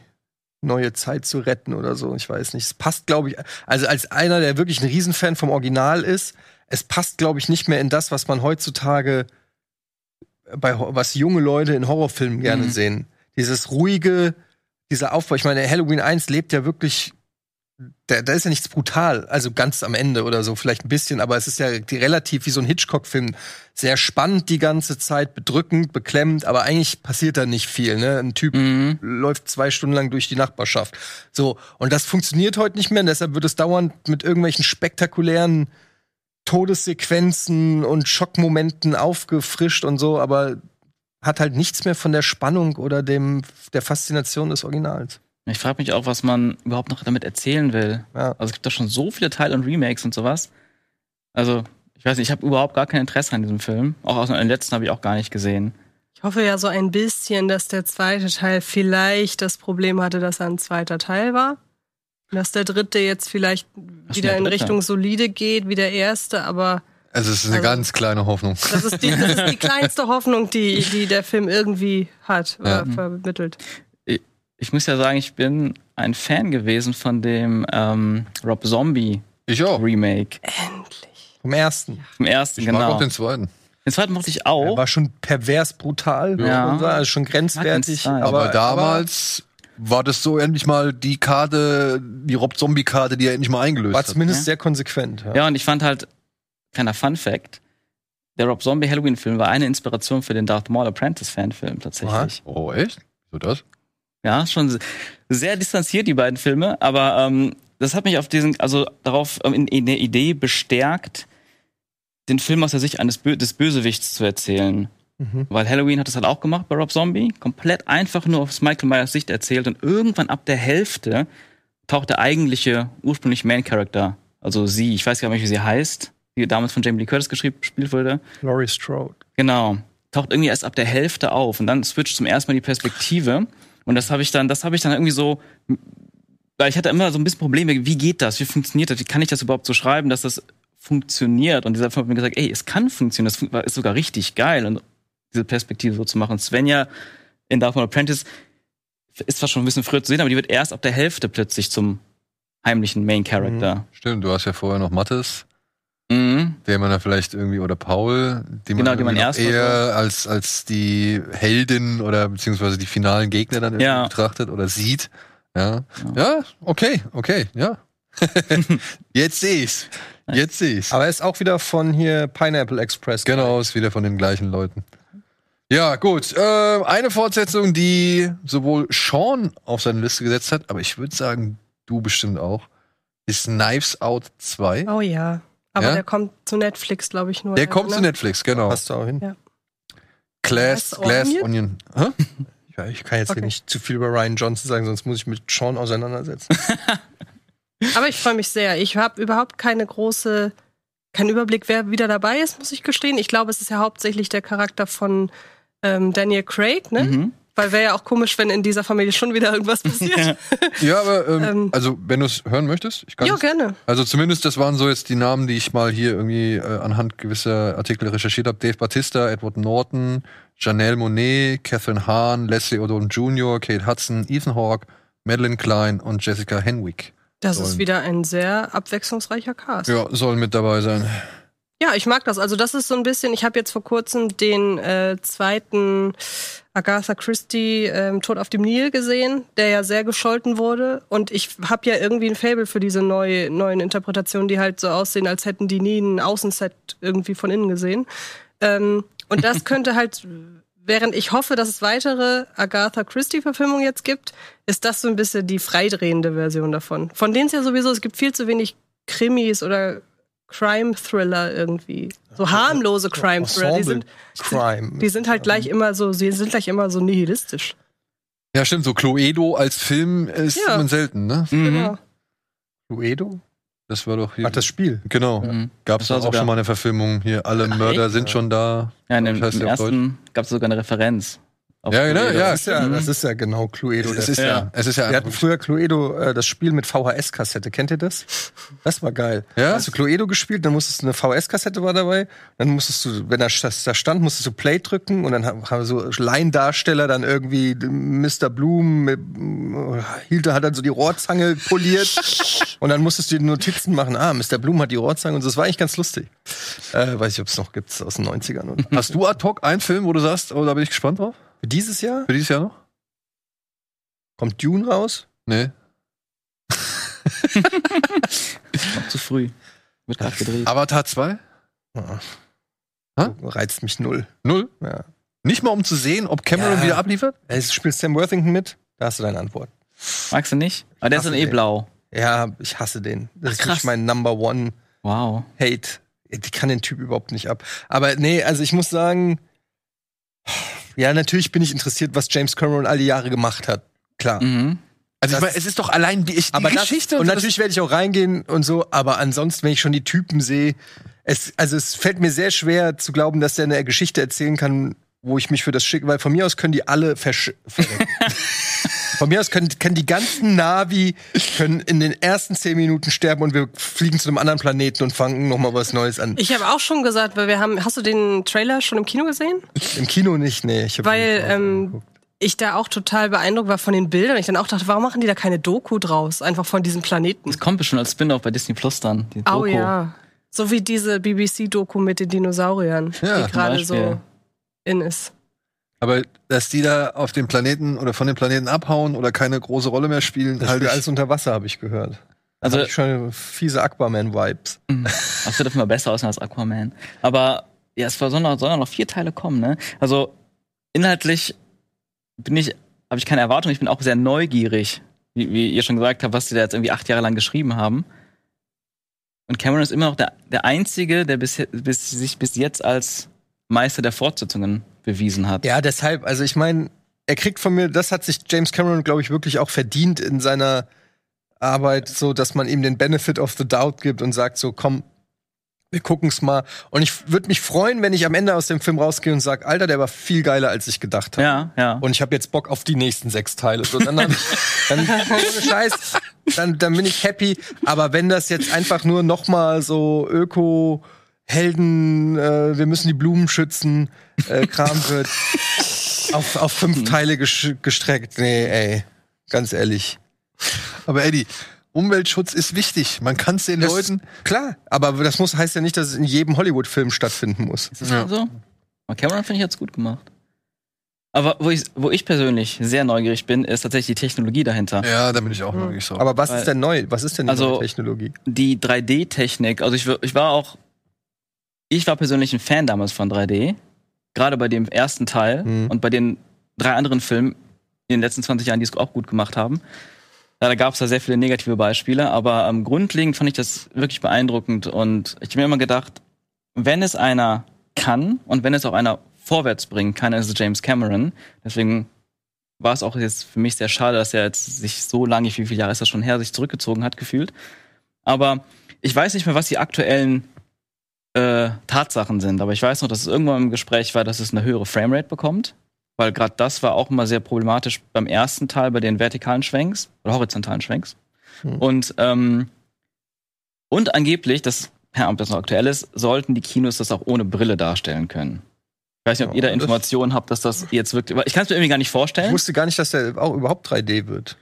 Speaker 4: neue Zeit zu retten oder so. Ich weiß nicht. Es passt, glaube ich, also als einer, der wirklich ein Riesenfan vom Original ist, es passt, glaube ich, nicht mehr in das, was man heutzutage bei was junge Leute in Horrorfilmen gerne
Speaker 2: Mhm.
Speaker 4: sehen. Dieses ruhige, dieser Aufbau. Ich meine, Halloween 1 lebt ja wirklich da, da ist ja nichts brutal, also ganz am Ende oder so, vielleicht ein bisschen, aber es ist ja relativ wie so ein Hitchcock-Film. Sehr spannend die ganze Zeit, bedrückend, beklemmend, aber eigentlich passiert da nicht viel. Ne? Ein Typ
Speaker 2: Mhm.
Speaker 4: läuft zwei Stunden lang durch die Nachbarschaft. So, und das funktioniert heute nicht mehr, und deshalb wird es dauernd mit irgendwelchen spektakulären Todessequenzen und Schockmomenten aufgefrischt und so, aber hat halt nichts mehr von der Spannung oder dem der Faszination des Originals.
Speaker 2: Ich frage mich auch, was man überhaupt noch damit erzählen will.
Speaker 4: Ja.
Speaker 2: Also es gibt doch schon so viele Teile und Remakes und sowas. Also, ich weiß nicht, ich habe überhaupt gar kein Interesse an diesem Film. Auch aus den letzten habe ich auch gar nicht gesehen.
Speaker 3: Ich hoffe ja so ein bisschen, dass der zweite Teil vielleicht das Problem hatte, dass er ein zweiter Teil war. Dass der dritte jetzt vielleicht
Speaker 2: Was
Speaker 3: wieder
Speaker 2: der
Speaker 3: in? Richtung solide geht wie der erste, aber
Speaker 1: Also es ist eine
Speaker 3: Also-
Speaker 1: ganz kleine Hoffnung.
Speaker 3: das ist die, das ist die *laughs* kleinste Hoffnung, die, die der Film irgendwie hat oder
Speaker 1: Ja.
Speaker 3: vermittelt.
Speaker 2: Ich muss ja sagen, ich bin ein Fan gewesen von dem ähm, Rob Zombie
Speaker 1: Ich auch.
Speaker 2: Remake.
Speaker 3: Endlich.
Speaker 4: Vom ersten.
Speaker 2: Vom ersten,
Speaker 1: Ich mag
Speaker 2: genau.
Speaker 1: auch den zweiten.
Speaker 2: Den zweiten mochte ich
Speaker 4: Er
Speaker 2: auch.
Speaker 4: war schon pervers brutal,
Speaker 2: Ja.
Speaker 4: man sagen, also schon grenzwertig.
Speaker 2: Mag Style.
Speaker 1: Aber, damals war das so endlich mal die Karte, die Rob-Zombie-Karte, die er endlich mal eingelöst
Speaker 4: war
Speaker 1: hat.
Speaker 4: zumindest
Speaker 2: Ja.
Speaker 4: sehr konsequent. Ja.
Speaker 2: Ja, und ich fand halt, kleiner Fun Fact, der Rob Zombie Halloween-Film war eine Inspiration für den Darth Maul Apprentice-Fanfilm tatsächlich.
Speaker 1: Oh, echt? So das?
Speaker 2: Ja, schon se- sehr distanziert, die beiden Filme, aber ähm, das hat mich auf diesen, also darauf ähm, in, in der Idee bestärkt, den Film aus der Sicht eines Bö des Bösewichts zu erzählen. Weil Halloween hat das halt auch gemacht bei Rob Zombie. Komplett einfach nur aus Michael Myers Sicht erzählt und irgendwann ab der Hälfte taucht der eigentliche, ursprüngliche Main Character, also sie, ich weiß gar nicht, wie sie heißt, die damals von Jamie Lee Curtis geschrieben, gespielt wurde.
Speaker 4: Laurie Strode.
Speaker 2: Genau. Taucht irgendwie erst ab der Hälfte auf und dann switcht zum ersten Mal die Perspektive. Und das habe ich dann, das habe ich dann irgendwie so, weil ich hatte immer so ein bisschen Probleme, wie geht das? Wie funktioniert das? Wie kann ich das überhaupt so schreiben, dass das funktioniert? Und dieser Film hat mir gesagt, ey, es kann funktionieren, das ist sogar richtig geil. Und diese Perspektive so zu machen. Svenja in Dark Knight Apprentice ist zwar schon ein bisschen früher zu sehen, aber die wird erst ab der Hälfte plötzlich zum heimlichen Main Character.
Speaker 1: Stimmt, du hast ja vorher noch Mattes,
Speaker 2: Mhm.
Speaker 1: den man da vielleicht irgendwie, oder Paul, die man,
Speaker 2: Genau, die man erst
Speaker 1: eher als, als die Heldin oder beziehungsweise die finalen Gegner dann irgendwie
Speaker 2: Ja.
Speaker 1: betrachtet oder sieht. Ja. Ja, okay, okay, ja. *laughs* Jetzt sehe ich's. Jetzt sehe ich's.
Speaker 4: Aber er ist auch wieder von hier Pineapple Express.
Speaker 1: Genau, ist wieder von den gleichen Leuten. Ja, gut. Äh, eine Fortsetzung, die sowohl Sean auf seine Liste gesetzt hat, aber ich würde sagen, du bestimmt auch, ist Knives Out 2.
Speaker 3: Oh ja. Aber
Speaker 1: Ja?
Speaker 3: der kommt zu Netflix, glaube ich, nur.
Speaker 1: Der
Speaker 3: ja,
Speaker 1: kommt
Speaker 3: ne?
Speaker 1: zu Netflix, genau.
Speaker 4: Passt da auch hin.
Speaker 3: Ja.
Speaker 1: Glass,
Speaker 3: Glass Onion?
Speaker 1: Onion. Hä?
Speaker 4: Ja, ich kann jetzt
Speaker 3: Okay.
Speaker 4: hier nicht zu viel über Ryan Johnson sagen, sonst muss ich mit Sean auseinandersetzen. *laughs*
Speaker 3: Aber ich freue mich sehr. Ich habe überhaupt keine große, keinen Überblick, wer wieder dabei ist, muss ich gestehen. Ich glaube, es ist ja hauptsächlich der Charakter von ähm, Daniel Craig, ne?
Speaker 2: Mhm.
Speaker 3: Weil wäre ja auch komisch, wenn in dieser Familie schon wieder irgendwas passiert. *laughs*
Speaker 1: Ja, aber ähm,
Speaker 3: Ähm.
Speaker 1: also wenn du es hören möchtest, ich kann
Speaker 3: ja, gerne.
Speaker 1: Also zumindest das waren so jetzt die Namen, die ich mal hier irgendwie äh, anhand gewisser Artikel recherchiert habe. Dave Batista, Edward Norton, Janelle Monet, Catherine Hahn, Leslie Odom Jr., Kate Hudson, Ethan Hawke, Madeline Klein und Jessica Henwick.
Speaker 3: Das
Speaker 1: Sollen.
Speaker 3: ist wieder ein sehr abwechslungsreicher Cast.
Speaker 1: Ja, sollen mit dabei sein.
Speaker 3: Ja, ich mag das. Also das ist so ein bisschen, ich habe jetzt vor kurzem den äh, zweiten Agatha Christie ähm, Tod auf dem Nil gesehen, der ja sehr gescholten wurde. Und ich habe ja irgendwie ein Fable für diese neue, neuen Interpretationen, die halt so aussehen, als hätten die nie ein Außenset irgendwie von innen gesehen. Ähm, und das *laughs* könnte halt, während ich hoffe, dass es weitere Agatha Christie-Verfilmungen jetzt gibt, ist das so ein bisschen die freidrehende Version davon. Von denen es ja sowieso, es gibt viel zu wenig Krimis oder Crime-Thriller irgendwie. So harmlose Crime-Thriller. Die sind,
Speaker 4: Crime.
Speaker 3: die sind halt gleich immer so, sie sind gleich immer so nihilistisch.
Speaker 1: Ja, stimmt, so Cluedo als Film ist
Speaker 3: Ja.
Speaker 1: man selten, ne?
Speaker 2: Mhm.
Speaker 3: Genau.
Speaker 4: Cluedo?
Speaker 1: Das war doch hier.
Speaker 4: Ach, das Spiel.
Speaker 1: genau.
Speaker 2: Mhm.
Speaker 1: Gab es
Speaker 2: war
Speaker 1: auch
Speaker 2: sogar-
Speaker 1: schon mal eine Verfilmung hier. Alle
Speaker 2: Ach,
Speaker 1: Mörder
Speaker 2: echt?
Speaker 1: sind schon da.
Speaker 2: Ja, in dem, im ersten gab es sogar eine Referenz. Auf
Speaker 1: Ja, genau,
Speaker 2: Cluedo.
Speaker 1: ja.
Speaker 4: Das ist ja, das ist ja genau Cluedo. Der
Speaker 1: ist ja,
Speaker 2: Ja.
Speaker 1: es ist ja
Speaker 4: Wir hatten früher Cluedo, äh, das Spiel mit VHS-Kassette. Kennt ihr das? Das war geil.
Speaker 1: Ja?
Speaker 4: Hast du Cluedo gespielt, dann musstest du eine VHS-Kassette war dabei. Dann musstest du, wenn da, da stand, musstest du Play drücken und dann haben haben so Laiendarsteller dann irgendwie Mr. Bloom mit, hielt, hat dann so die Rohrzange poliert *laughs* und dann musstest du die Notizen machen. Ah, Mr. Bloom hat die Rohrzange und so. das war eigentlich ganz lustig. Äh, weiß ich, ob es noch gibt aus den 90ern. Oder?
Speaker 1: Hast du ad hoc einen Film, wo du sagst, oh, da bin ich gespannt drauf?
Speaker 4: Für dieses Jahr
Speaker 1: Für dieses Jahr noch?
Speaker 4: kommt Dune raus.
Speaker 1: Nee. *laughs*
Speaker 2: Noch zu früh. Wird gerade gedreht.
Speaker 1: Avatar 2?
Speaker 4: Ja.
Speaker 1: Hä?
Speaker 4: Reizt mich null.
Speaker 1: Null?
Speaker 4: Ja.
Speaker 1: Nicht mal um zu sehen, ob Cameron
Speaker 4: Ja.
Speaker 1: wieder abliefert?
Speaker 4: Es spielt Sam Worthington mit. Da hast du deine Antwort.
Speaker 2: Magst du nicht? Aber der ist dann eh
Speaker 4: den.
Speaker 2: blau.
Speaker 4: Ja, ich hasse den. Das
Speaker 2: Ach,
Speaker 4: ist wirklich mein Number One
Speaker 2: Wow.
Speaker 4: Hate. Ich kann den Typ überhaupt nicht ab. Aber nee, also ich muss sagen, ja, natürlich bin ich interessiert, was James Cameron all die Jahre gemacht hat. Klar.
Speaker 2: Mhm.
Speaker 1: Also ich
Speaker 4: Das-
Speaker 1: meine, es ist doch allein die, ich, die
Speaker 4: Aber das,
Speaker 1: Geschichte
Speaker 4: und
Speaker 1: so,
Speaker 4: natürlich werde ich auch reingehen und so, aber ansonsten, wenn ich schon die Typen sehe, es, also es fällt mir sehr schwer zu glauben, dass er eine Geschichte erzählen kann, wo ich mich für das schicke, weil von mir aus können die alle versch. *laughs* Von mir aus können, können die ganzen Navi können in den ersten zehn Minuten sterben und wir fliegen zu einem anderen Planeten und fangen noch mal was Neues an.
Speaker 3: Ich habe auch schon gesagt, weil wir haben, hast du den Trailer schon im Kino gesehen?
Speaker 4: Im Kino nicht, nee. Ich
Speaker 3: Weil ähm, ich da auch total beeindruckt war von den Bildern. Ich dann auch dachte, warum machen die da keine Doku draus? Einfach von diesem Planeten.
Speaker 2: Das kommt bestimmt als Spin-off bei Disney Plus dann. Die
Speaker 3: Oh
Speaker 2: Doku.
Speaker 3: ja. So wie diese BBC-Doku mit den Dinosauriern,
Speaker 1: Ja,
Speaker 3: die gerade so in ist.
Speaker 1: Aber dass die da auf dem Planeten oder von dem Planeten abhauen oder keine große Rolle mehr spielen,
Speaker 4: das
Speaker 1: halt
Speaker 4: alles unter Wasser, habe ich gehört.
Speaker 2: Also,
Speaker 4: ich schon fiese Aquaman-Vibes.
Speaker 2: das wird auf jeden Fall besser aussehen als Aquaman. Aber ja, es soll noch, sollen noch vier Teile kommen, ne? Also inhaltlich bin ich, habe ich keine Erwartung. Ich bin auch sehr neugierig, wie, wie ihr schon gesagt habt, was die da jetzt irgendwie acht Jahre lang geschrieben haben. Und Cameron ist immer noch der, der Einzige, der bis, bis, sich bis jetzt als Meister der Fortsetzungen bewiesen hat.
Speaker 4: Ja, deshalb, also ich meine, er kriegt von mir, das hat sich James Cameron, glaube ich, wirklich auch verdient in seiner Arbeit, so dass man ihm den Benefit of the Doubt gibt und sagt so, komm, wir gucken's mal. Und ich würde mich freuen, wenn ich am Ende aus dem Film rausgehe und sage, Alter, der war viel geiler, als ich gedacht habe.
Speaker 2: Ja, ja.
Speaker 4: Und ich habe jetzt Bock auf die nächsten sechs Teile. So, dann, hab ich, dann Scheiß, dann, dann bin ich happy. Aber wenn das jetzt einfach nur noch mal so Öko Helden, äh, wir müssen die Blumen schützen, äh, Kram *laughs* wird auf, auf fünf Teile gestreckt. Nee, ey, ganz ehrlich.
Speaker 1: Aber Eddie, Umweltschutz ist wichtig. Man kann es den
Speaker 4: Das-
Speaker 1: Leuten.
Speaker 4: Klar, aber das muss heißt ja nicht, dass es in jedem Hollywood-Film stattfinden muss.
Speaker 2: Ist das so? Aber Cameron finde ich jetzt gut gemacht. Aber wo ich, wo ich persönlich sehr neugierig bin, ist tatsächlich die Technologie dahinter.
Speaker 1: Ja, da bin ich auch wirklich so.
Speaker 4: Aber was
Speaker 2: Weil-
Speaker 4: ist denn neu? Was ist denn die
Speaker 2: Also-
Speaker 4: neue Technologie?
Speaker 2: Die 3D-Technik, also ich, ich war auch, ich war persönlich ein Fan damals von 3D. Gerade bei dem ersten Teil
Speaker 4: Mhm.
Speaker 2: und bei den drei anderen Filmen in den letzten 20 Jahren, die es auch gut gemacht haben. Ja, da gab es da sehr viele negative Beispiele, aber ähm, grundlegend fand ich das wirklich beeindruckend und ich habe mir immer gedacht, wenn es einer kann und wenn es auch einer vorwärts bringen kann, ist es James Cameron. Deswegen war es auch jetzt für mich sehr schade, dass er jetzt sich so lange, wie viele Jahre ist das schon her, sich zurückgezogen hat, gefühlt. Aber ich weiß nicht mehr, was die aktuellen äh, Tatsachen sind, aber ich weiß noch, dass es irgendwann im Gespräch war, dass es eine höhere Framerate bekommt. Weil gerade das war auch immer sehr problematisch beim ersten Teil, bei den vertikalen Schwenks oder horizontalen Schwenks.
Speaker 4: Hm.
Speaker 2: Und, ähm, und angeblich, das, ja, ob das noch aktuell ist, sollten die Kinos das auch ohne Brille darstellen können. Ich weiß nicht, ob ihr da Informationen habt, dass das jetzt wirklich. Ich kann es mir irgendwie gar nicht
Speaker 4: Ich
Speaker 2: vorstellen.
Speaker 4: wusste gar nicht, dass der auch überhaupt 3D wird.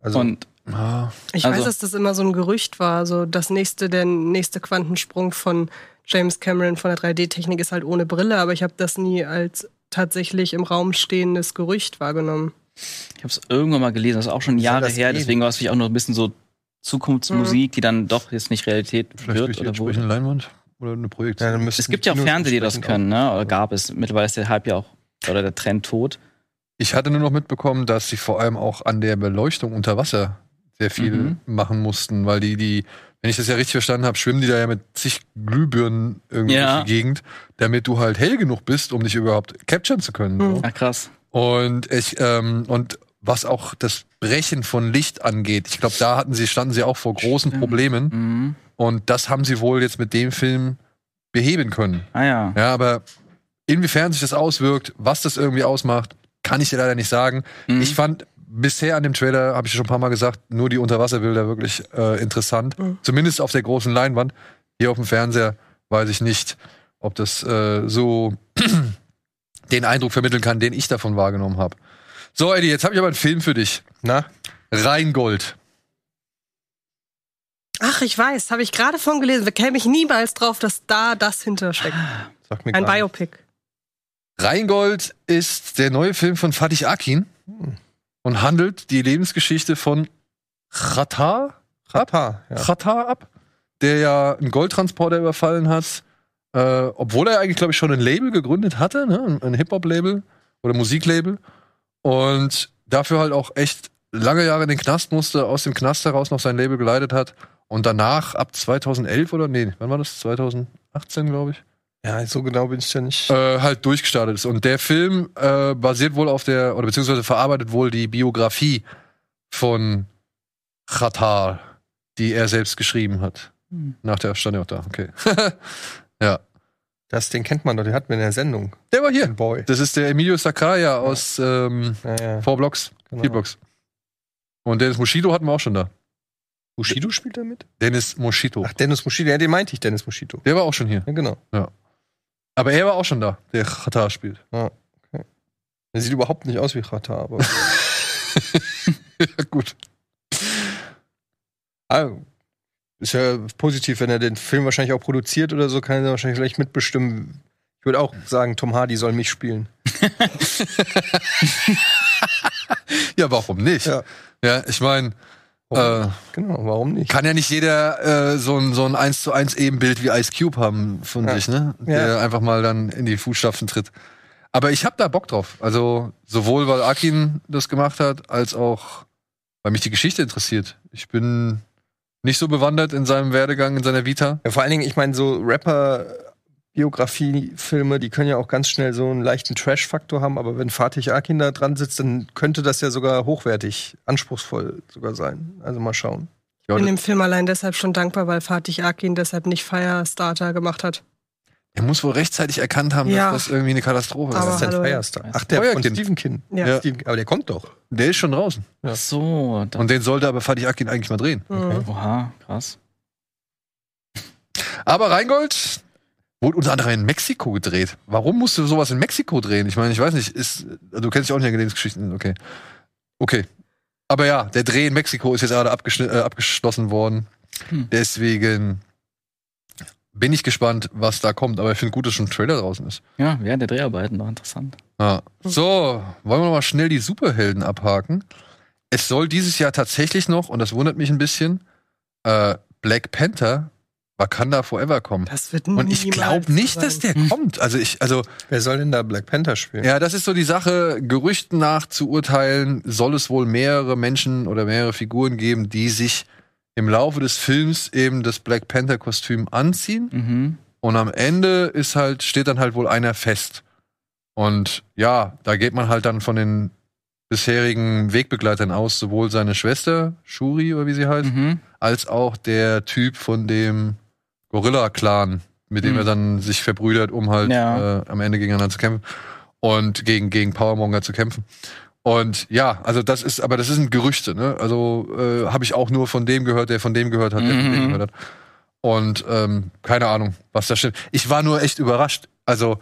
Speaker 4: Also,
Speaker 2: Und
Speaker 1: Ah,
Speaker 3: Ich
Speaker 2: Also-
Speaker 3: weiß, dass das immer so ein Gerücht war. So das nächste, der nächste Quantensprung von James Cameron von der 3D-Technik ist halt ohne Brille, aber ich habe das nie als tatsächlich im Raum stehendes Gerücht wahrgenommen.
Speaker 2: ich habe es irgendwann mal gelesen, das ist auch schon Jahre
Speaker 4: das
Speaker 2: her,
Speaker 4: gehen?
Speaker 2: deswegen war es vielleicht auch noch ein bisschen so Zukunftsmusik, die dann doch jetzt nicht Realität
Speaker 1: vielleicht
Speaker 2: wird oder wurde.
Speaker 1: entsprechende Leinwand oder eine Projektion.
Speaker 4: ja,
Speaker 2: Es gibt ja auch Fernseher, die das können, ne? Oder gab es. Mittlerweile ist der Hype ja auch, oder der Trend tot.
Speaker 1: Ich hatte nur noch mitbekommen, dass sie vor allem auch an der Beleuchtung unter Wasser sehr viel
Speaker 2: Mhm.
Speaker 1: machen mussten, weil die, die, wenn ich das ja richtig verstanden habe, schwimmen die da ja mit zig Glühbirnen irgendwie
Speaker 2: Ja.
Speaker 1: durch die Gegend, damit du halt hell genug bist, um dich überhaupt capturen zu können.
Speaker 3: Mhm.
Speaker 1: So.
Speaker 2: Ach krass.
Speaker 1: Und ich, ähm, und was auch das Brechen von Licht angeht, ich glaube, da hatten sie, standen sie auch vor großen
Speaker 2: Stimmt.
Speaker 1: Problemen.
Speaker 2: Mhm.
Speaker 1: Und das haben sie wohl jetzt mit dem Film beheben können.
Speaker 2: Ah ja.
Speaker 1: Ja, aber inwiefern sich das auswirkt, was das irgendwie ausmacht, kann ich dir leider nicht sagen.
Speaker 2: Mhm.
Speaker 1: Ich fand bisher an dem Trailer, habe ich schon ein paar Mal gesagt, nur die Unterwasserbilder wirklich äh, interessant.
Speaker 3: Mhm.
Speaker 1: Zumindest auf der großen Leinwand. Hier auf dem Fernseher weiß ich nicht, ob das äh, so *clears throat* den Eindruck vermitteln kann, den ich davon wahrgenommen habe. So, Eddie, jetzt habe ich aber einen Film für dich.
Speaker 4: Na?
Speaker 1: Rheingold.
Speaker 3: Ach, ich weiß, habe ich gerade von gelesen. Da käme ich niemals drauf, dass da das hintersteckt.
Speaker 4: Sag mir
Speaker 3: Ein
Speaker 4: nicht.
Speaker 3: Biopic.
Speaker 1: Rheingold ist der neue Film von Fatih Akin und handelt die Lebensgeschichte von Khatar,
Speaker 4: Rapa, ja.
Speaker 1: Khatar ab, der ja einen Goldtransporter überfallen hat, äh, obwohl er eigentlich, glaube ich, schon ein Label gegründet hatte, ne? ein- ein Hip-Hop-Label oder Musiklabel und dafür halt auch echt lange Jahre in den Knast musste, aus dem Knast heraus noch sein Label geleitet hat und danach ab 2011 oder nee, wann war das? 2018, glaube ich
Speaker 4: Ja, so genau bin ich ja nicht.
Speaker 1: äh, halt durchgestartet ist. Und der Film äh, basiert wohl auf der, oder beziehungsweise verarbeitet wohl die Biografie von Khatar, die er selbst geschrieben hat.
Speaker 2: Hm.
Speaker 1: Nach der stand er auch da, okay. *laughs*
Speaker 4: Das, den kennt man doch, den hatten wir in der Sendung.
Speaker 1: Der war hier.
Speaker 4: Boy.
Speaker 1: Das ist der Emilio Sacraia aus ähm,
Speaker 4: Ja, ja.
Speaker 1: Four Blocks,
Speaker 4: Genau.
Speaker 1: vier Blocks. Und Dennis Moschito hatten wir auch schon da.
Speaker 4: Bushido spielt da mit?
Speaker 1: Dennis Moschito.
Speaker 4: Ach, Dennis Moschito, ja, den meinte ich, Dennis Moschito.
Speaker 1: Der war auch schon hier.
Speaker 4: Ja, genau.
Speaker 1: Aber er war auch schon da, der Khatar spielt.
Speaker 4: Der sieht überhaupt nicht aus wie Rata, aber.
Speaker 1: ja, *laughs* gut.
Speaker 4: ah, ist ja positiv, wenn er den Film wahrscheinlich auch produziert oder so, kann er wahrscheinlich gleich mitbestimmen. Ich würde auch sagen, Tom Hardy soll mich spielen. *laughs*
Speaker 1: Ja, warum nicht?
Speaker 4: Ja.
Speaker 1: Ja, ich meine? Äh,
Speaker 4: Genau, warum nicht?
Speaker 1: kann ja nicht jeder äh, so ein so ein 1 zu 1 Ebenbild wie Ice Cube haben von
Speaker 4: Ja.
Speaker 1: sich, ne? Der einfach mal dann in die Fußstapfen tritt. Aber ich hab da Bock drauf. Also sowohl weil Akin das gemacht hat, als auch weil mich die Geschichte interessiert. Ich bin nicht so bewandert in seinem Werdegang, in seiner Vita.
Speaker 4: Ja, vor allen Dingen, ich meine, so Rapper Biografiefilme, die können ja auch ganz schnell so einen leichten Trash-Faktor haben, aber wenn Fatih Akin da dran sitzt, dann könnte das ja sogar hochwertig, anspruchsvoll sogar sein. Also mal schauen.
Speaker 3: Ich bin dem Film allein deshalb schon dankbar, weil Fatih Akin deshalb nicht Firestarter gemacht hat.
Speaker 1: Er muss wohl rechtzeitig erkannt haben,
Speaker 3: Ja.
Speaker 1: dass das irgendwie eine Katastrophe
Speaker 3: Aber
Speaker 4: Das
Speaker 1: ist.
Speaker 4: ist ein. Firestar. Ach, der von
Speaker 1: Feuerkind.
Speaker 4: Stephen King.
Speaker 3: Ja.
Speaker 1: Ja.
Speaker 4: Aber der kommt doch.
Speaker 1: Der ist schon draußen.
Speaker 2: Ach so,
Speaker 1: Und den sollte aber Fatih Akin eigentlich mal drehen.
Speaker 3: Mhm.
Speaker 2: oha, krass.
Speaker 1: Aber Rheingold wurde unter anderem in Mexiko gedreht. Warum musst du sowas in Mexiko drehen? Ich meine, ich weiß nicht, ist, du kennst dich auch nicht an Lebensgeschichten, okay. Okay. Aber ja, der Dreh in Mexiko ist jetzt gerade äh, abgeschlossen worden.
Speaker 2: Hm.
Speaker 1: Deswegen bin ich gespannt, was da kommt. Aber ich finde gut, dass schon ein Trailer draußen ist.
Speaker 2: Ja, während der Dreharbeiten noch interessant.
Speaker 1: Ja. So, wollen wir noch mal schnell die Superhelden abhaken. Es soll dieses Jahr tatsächlich noch, und das wundert mich ein bisschen, äh, Black Panther Wakanda Forever kommen.
Speaker 3: Das wird
Speaker 1: Und ich glaube nicht,
Speaker 3: so
Speaker 1: dass
Speaker 3: sein.
Speaker 1: der kommt. Also ich, also
Speaker 4: Wer soll denn da Black Panther spielen?
Speaker 1: ja, das ist so die Sache. Gerüchten nach zu urteilen, soll es wohl mehrere Menschen oder mehrere Figuren geben, die sich im Laufe des Films eben das Black Panther Kostüm anziehen.
Speaker 2: Mhm.
Speaker 1: Und am Ende ist halt, steht dann halt wohl einer fest. Und ja, da geht man halt dann von den bisherigen Wegbegleitern aus, sowohl seine Schwester, Shuri oder wie sie heißt,
Speaker 2: Mhm.
Speaker 1: als auch der Typ von dem Gorilla-Clan, mit dem
Speaker 2: Mhm.
Speaker 1: er dann sich verbrüdert, um halt
Speaker 2: Ja.
Speaker 1: äh, am Ende gegeneinander zu kämpfen und gegen, gegen Powermonger zu kämpfen. Und ja, also das ist, aber das sind Gerüchte, ne? Also äh, habe ich auch nur von dem gehört, der von dem gehört hat, der von dem
Speaker 2: Mhm.
Speaker 1: gehört hat. Und ähm, keine Ahnung, was da stimmt. Ich war nur echt überrascht. Also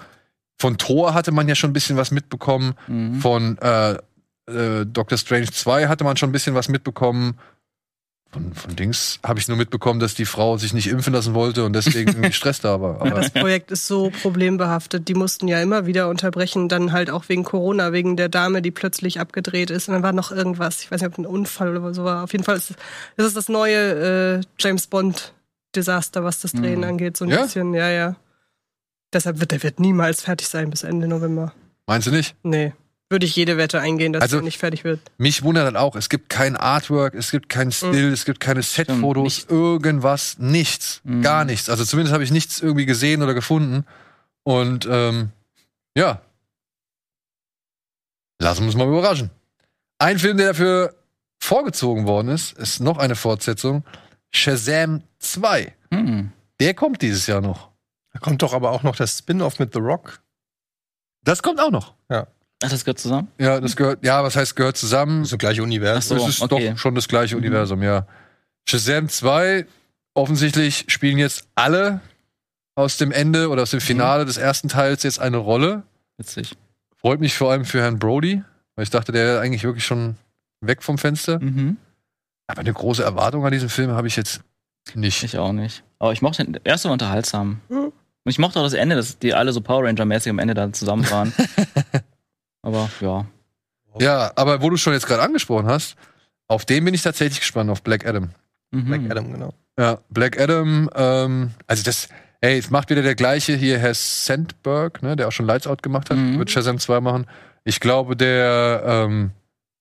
Speaker 1: von Thor hatte man ja schon ein bisschen was mitbekommen.
Speaker 2: Mhm.
Speaker 1: Von äh, äh, Doctor Strange 2 hatte man schon ein bisschen was mitbekommen. Von, von Dings habe ich nur mitbekommen, dass die Frau sich nicht impfen lassen wollte und deswegen irgendwie *laughs* Stress da war. Aber
Speaker 3: Das Projekt ist so problembehaftet. Die mussten ja immer wieder unterbrechen, dann halt auch wegen Corona, wegen der Dame, die plötzlich abgedreht ist. Und dann war noch irgendwas. Ich weiß nicht, ob ein Unfall oder so war. Auf jeden Fall ist das ist das neue äh, James Bond Desaster, was das Drehen
Speaker 2: Mhm.
Speaker 3: angeht. So ein
Speaker 1: Ja?
Speaker 3: bisschen, ja, ja. Deshalb wird der wird niemals fertig sein bis Ende November.
Speaker 1: meinst du nicht?
Speaker 3: Nee. Würde ich jede Wette eingehen, dass
Speaker 1: Also-
Speaker 3: er nicht fertig wird.
Speaker 1: Mich wundert halt auch, es gibt kein Artwork, es gibt kein Still, es gibt keine Setfotos, irgendwas, nichts,
Speaker 2: Mhm.
Speaker 1: gar nichts. Also zumindest habe ich nichts irgendwie gesehen oder gefunden. Und ähm, ja, lassen wir uns mal überraschen. Ein Film, der dafür vorgezogen worden ist, ist noch eine Fortsetzung. Shazam 2.
Speaker 2: Mhm.
Speaker 1: Der kommt dieses Jahr noch.
Speaker 4: Da kommt doch aber auch noch das Spin-off mit The Rock.
Speaker 1: Das kommt auch noch.
Speaker 2: Ach, das gehört zusammen?
Speaker 1: Ja, das gehört, ja, was heißt gehört zusammen?
Speaker 4: Das ist das gleiche Universum.
Speaker 2: Ach so.
Speaker 1: es ist
Speaker 2: okay.
Speaker 1: doch schon das gleiche
Speaker 2: Mhm.
Speaker 1: Universum, ja. Shazam 2, offensichtlich spielen jetzt alle aus dem Ende oder aus dem Finale des ersten Teils jetzt eine Rolle.
Speaker 2: Witzig.
Speaker 1: Freut mich vor allem für Herrn Brody, weil ich dachte, der wäre eigentlich wirklich schon weg vom Fenster.
Speaker 2: Mhm.
Speaker 1: Aber eine große Erwartung an diesen Film habe ich jetzt nicht.
Speaker 2: Ich auch nicht. Aber ich mochte den der erste war unterhaltsam.
Speaker 3: Mhm.
Speaker 2: Und ich mochte auch das Ende, dass die alle so Power Ranger-mäßig am Ende da zusammen waren. *laughs* Aber ja.
Speaker 1: Ja, aber wo du schon jetzt gerade angesprochen hast, auf den bin ich tatsächlich gespannt, auf Black Adam.
Speaker 2: Mhm.
Speaker 4: Black Adam, genau.
Speaker 1: Ja, Black Adam, ähm, also das, ey, es macht wieder der gleiche hier, Herr Sandberg, ne, der auch schon Lights Out gemacht hat,
Speaker 2: Mhm.
Speaker 1: wird Shazam 2 machen. Ich glaube, der ähm,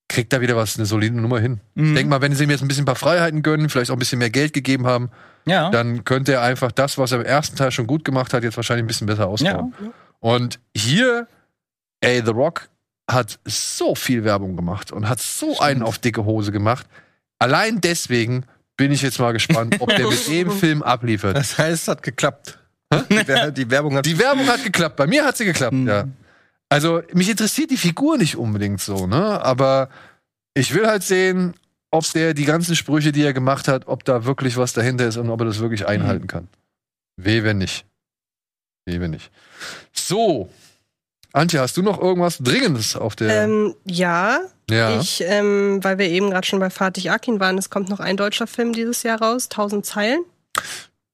Speaker 1: kriegt da wieder was, eine solide Nummer hin.
Speaker 2: Mhm.
Speaker 1: Ich denke mal, wenn sie ihm jetzt ein bisschen ein paar Freiheiten gönnen, vielleicht auch ein bisschen mehr Geld gegeben haben,
Speaker 2: Ja.
Speaker 1: dann könnte er einfach das, was er im ersten Teil schon gut gemacht hat, jetzt wahrscheinlich ein bisschen besser ausbauen.
Speaker 2: ja.
Speaker 1: Und hier, ey, The Rock hat so viel Werbung gemacht und hat so
Speaker 2: Stimmt.
Speaker 1: einen auf dicke Hose gemacht. Allein deswegen bin ich jetzt mal gespannt, ob der mit *laughs* dem Film abliefert.
Speaker 4: Das heißt, es hat geklappt. Die, Wer- die Werbung hat.
Speaker 1: Die Werbung hat geklappt. Bei mir hat sie geklappt,
Speaker 2: Mhm.
Speaker 1: ja. Also, mich interessiert die Figur nicht unbedingt so, ne? Aber ich will halt sehen, ob der die ganzen Sprüche, die er gemacht hat, ob da wirklich was dahinter ist und ob er das wirklich einhalten kann. Weh, wenn nicht. Weh, wenn nicht. So. Antje, hast du noch irgendwas Dringendes auf der.
Speaker 3: Ähm, ja,
Speaker 1: ja.
Speaker 3: ich, ähm, weil wir eben gerade schon bei Fatih Akin waren, es kommt noch ein deutscher Film dieses Jahr raus, 1000 Zeilen.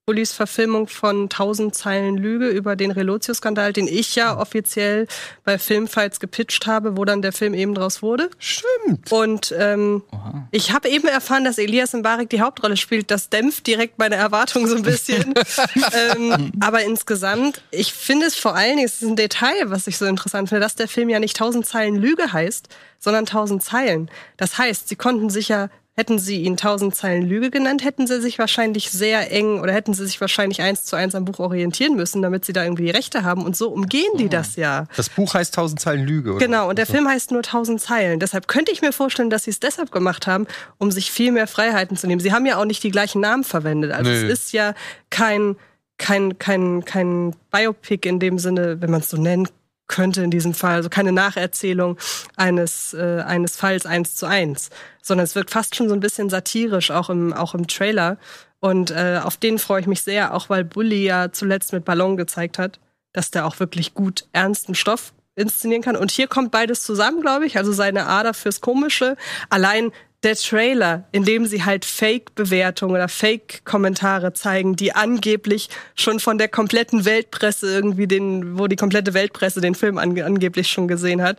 Speaker 3: Ulis Verfilmung von 1000 Zeilen Lüge über den Relotio-Skandal, den ich ja offiziell bei Filmfights gepitcht habe, wo dann der Film eben draus wurde.
Speaker 4: Stimmt.
Speaker 3: Und ähm, ich habe eben erfahren, dass Elias Mbarek die Hauptrolle spielt. Das dämpft direkt meine Erwartungen so ein bisschen. *laughs* ähm, aber insgesamt, ich finde es vor allen Dingen, es ist ein Detail, was ich so interessant finde, dass der Film ja nicht 1000 Zeilen Lüge heißt, sondern 1000 Zeilen. Das heißt, sie konnten sich ja hätten sie ihn tausend Zeilen Lüge genannt, hätten sie sich wahrscheinlich sehr eng oder hätten sie sich wahrscheinlich eins zu eins am Buch orientieren müssen, damit sie da irgendwie die Rechte haben. Und so umgehen die das ja.
Speaker 4: Das Buch heißt Tausend Zeilen Lüge, oder?
Speaker 3: Genau, und der Film heißt nur tausend Zeilen. Deshalb könnte ich mir vorstellen, dass sie es deshalb gemacht haben, um sich viel mehr Freiheiten zu nehmen. Sie haben ja auch nicht die gleichen Namen verwendet. Also
Speaker 1: Nö.
Speaker 3: es ist ja kein, kein, kein, kein Biopic in dem Sinne, wenn man es so nennen könnte in diesem Fall. Also keine Nacherzählung eines, äh, eines Falls eins zu eins, sondern es wirkt fast schon so ein bisschen satirisch, auch im, auch im Trailer. Und äh, auf den freue ich mich sehr, auch weil Bully ja zuletzt mit Ballon gezeigt hat, dass der auch wirklich gut ernsten Stoff inszenieren kann. Und hier kommt beides zusammen, glaube ich. Also seine Ader fürs Komische. Allein der Trailer, in dem sie halt Fake-Bewertungen oder Fake-Kommentare zeigen, die angeblich schon von der kompletten Weltpresse irgendwie den, wo die komplette Weltpresse den Film ange angeblich schon gesehen hat.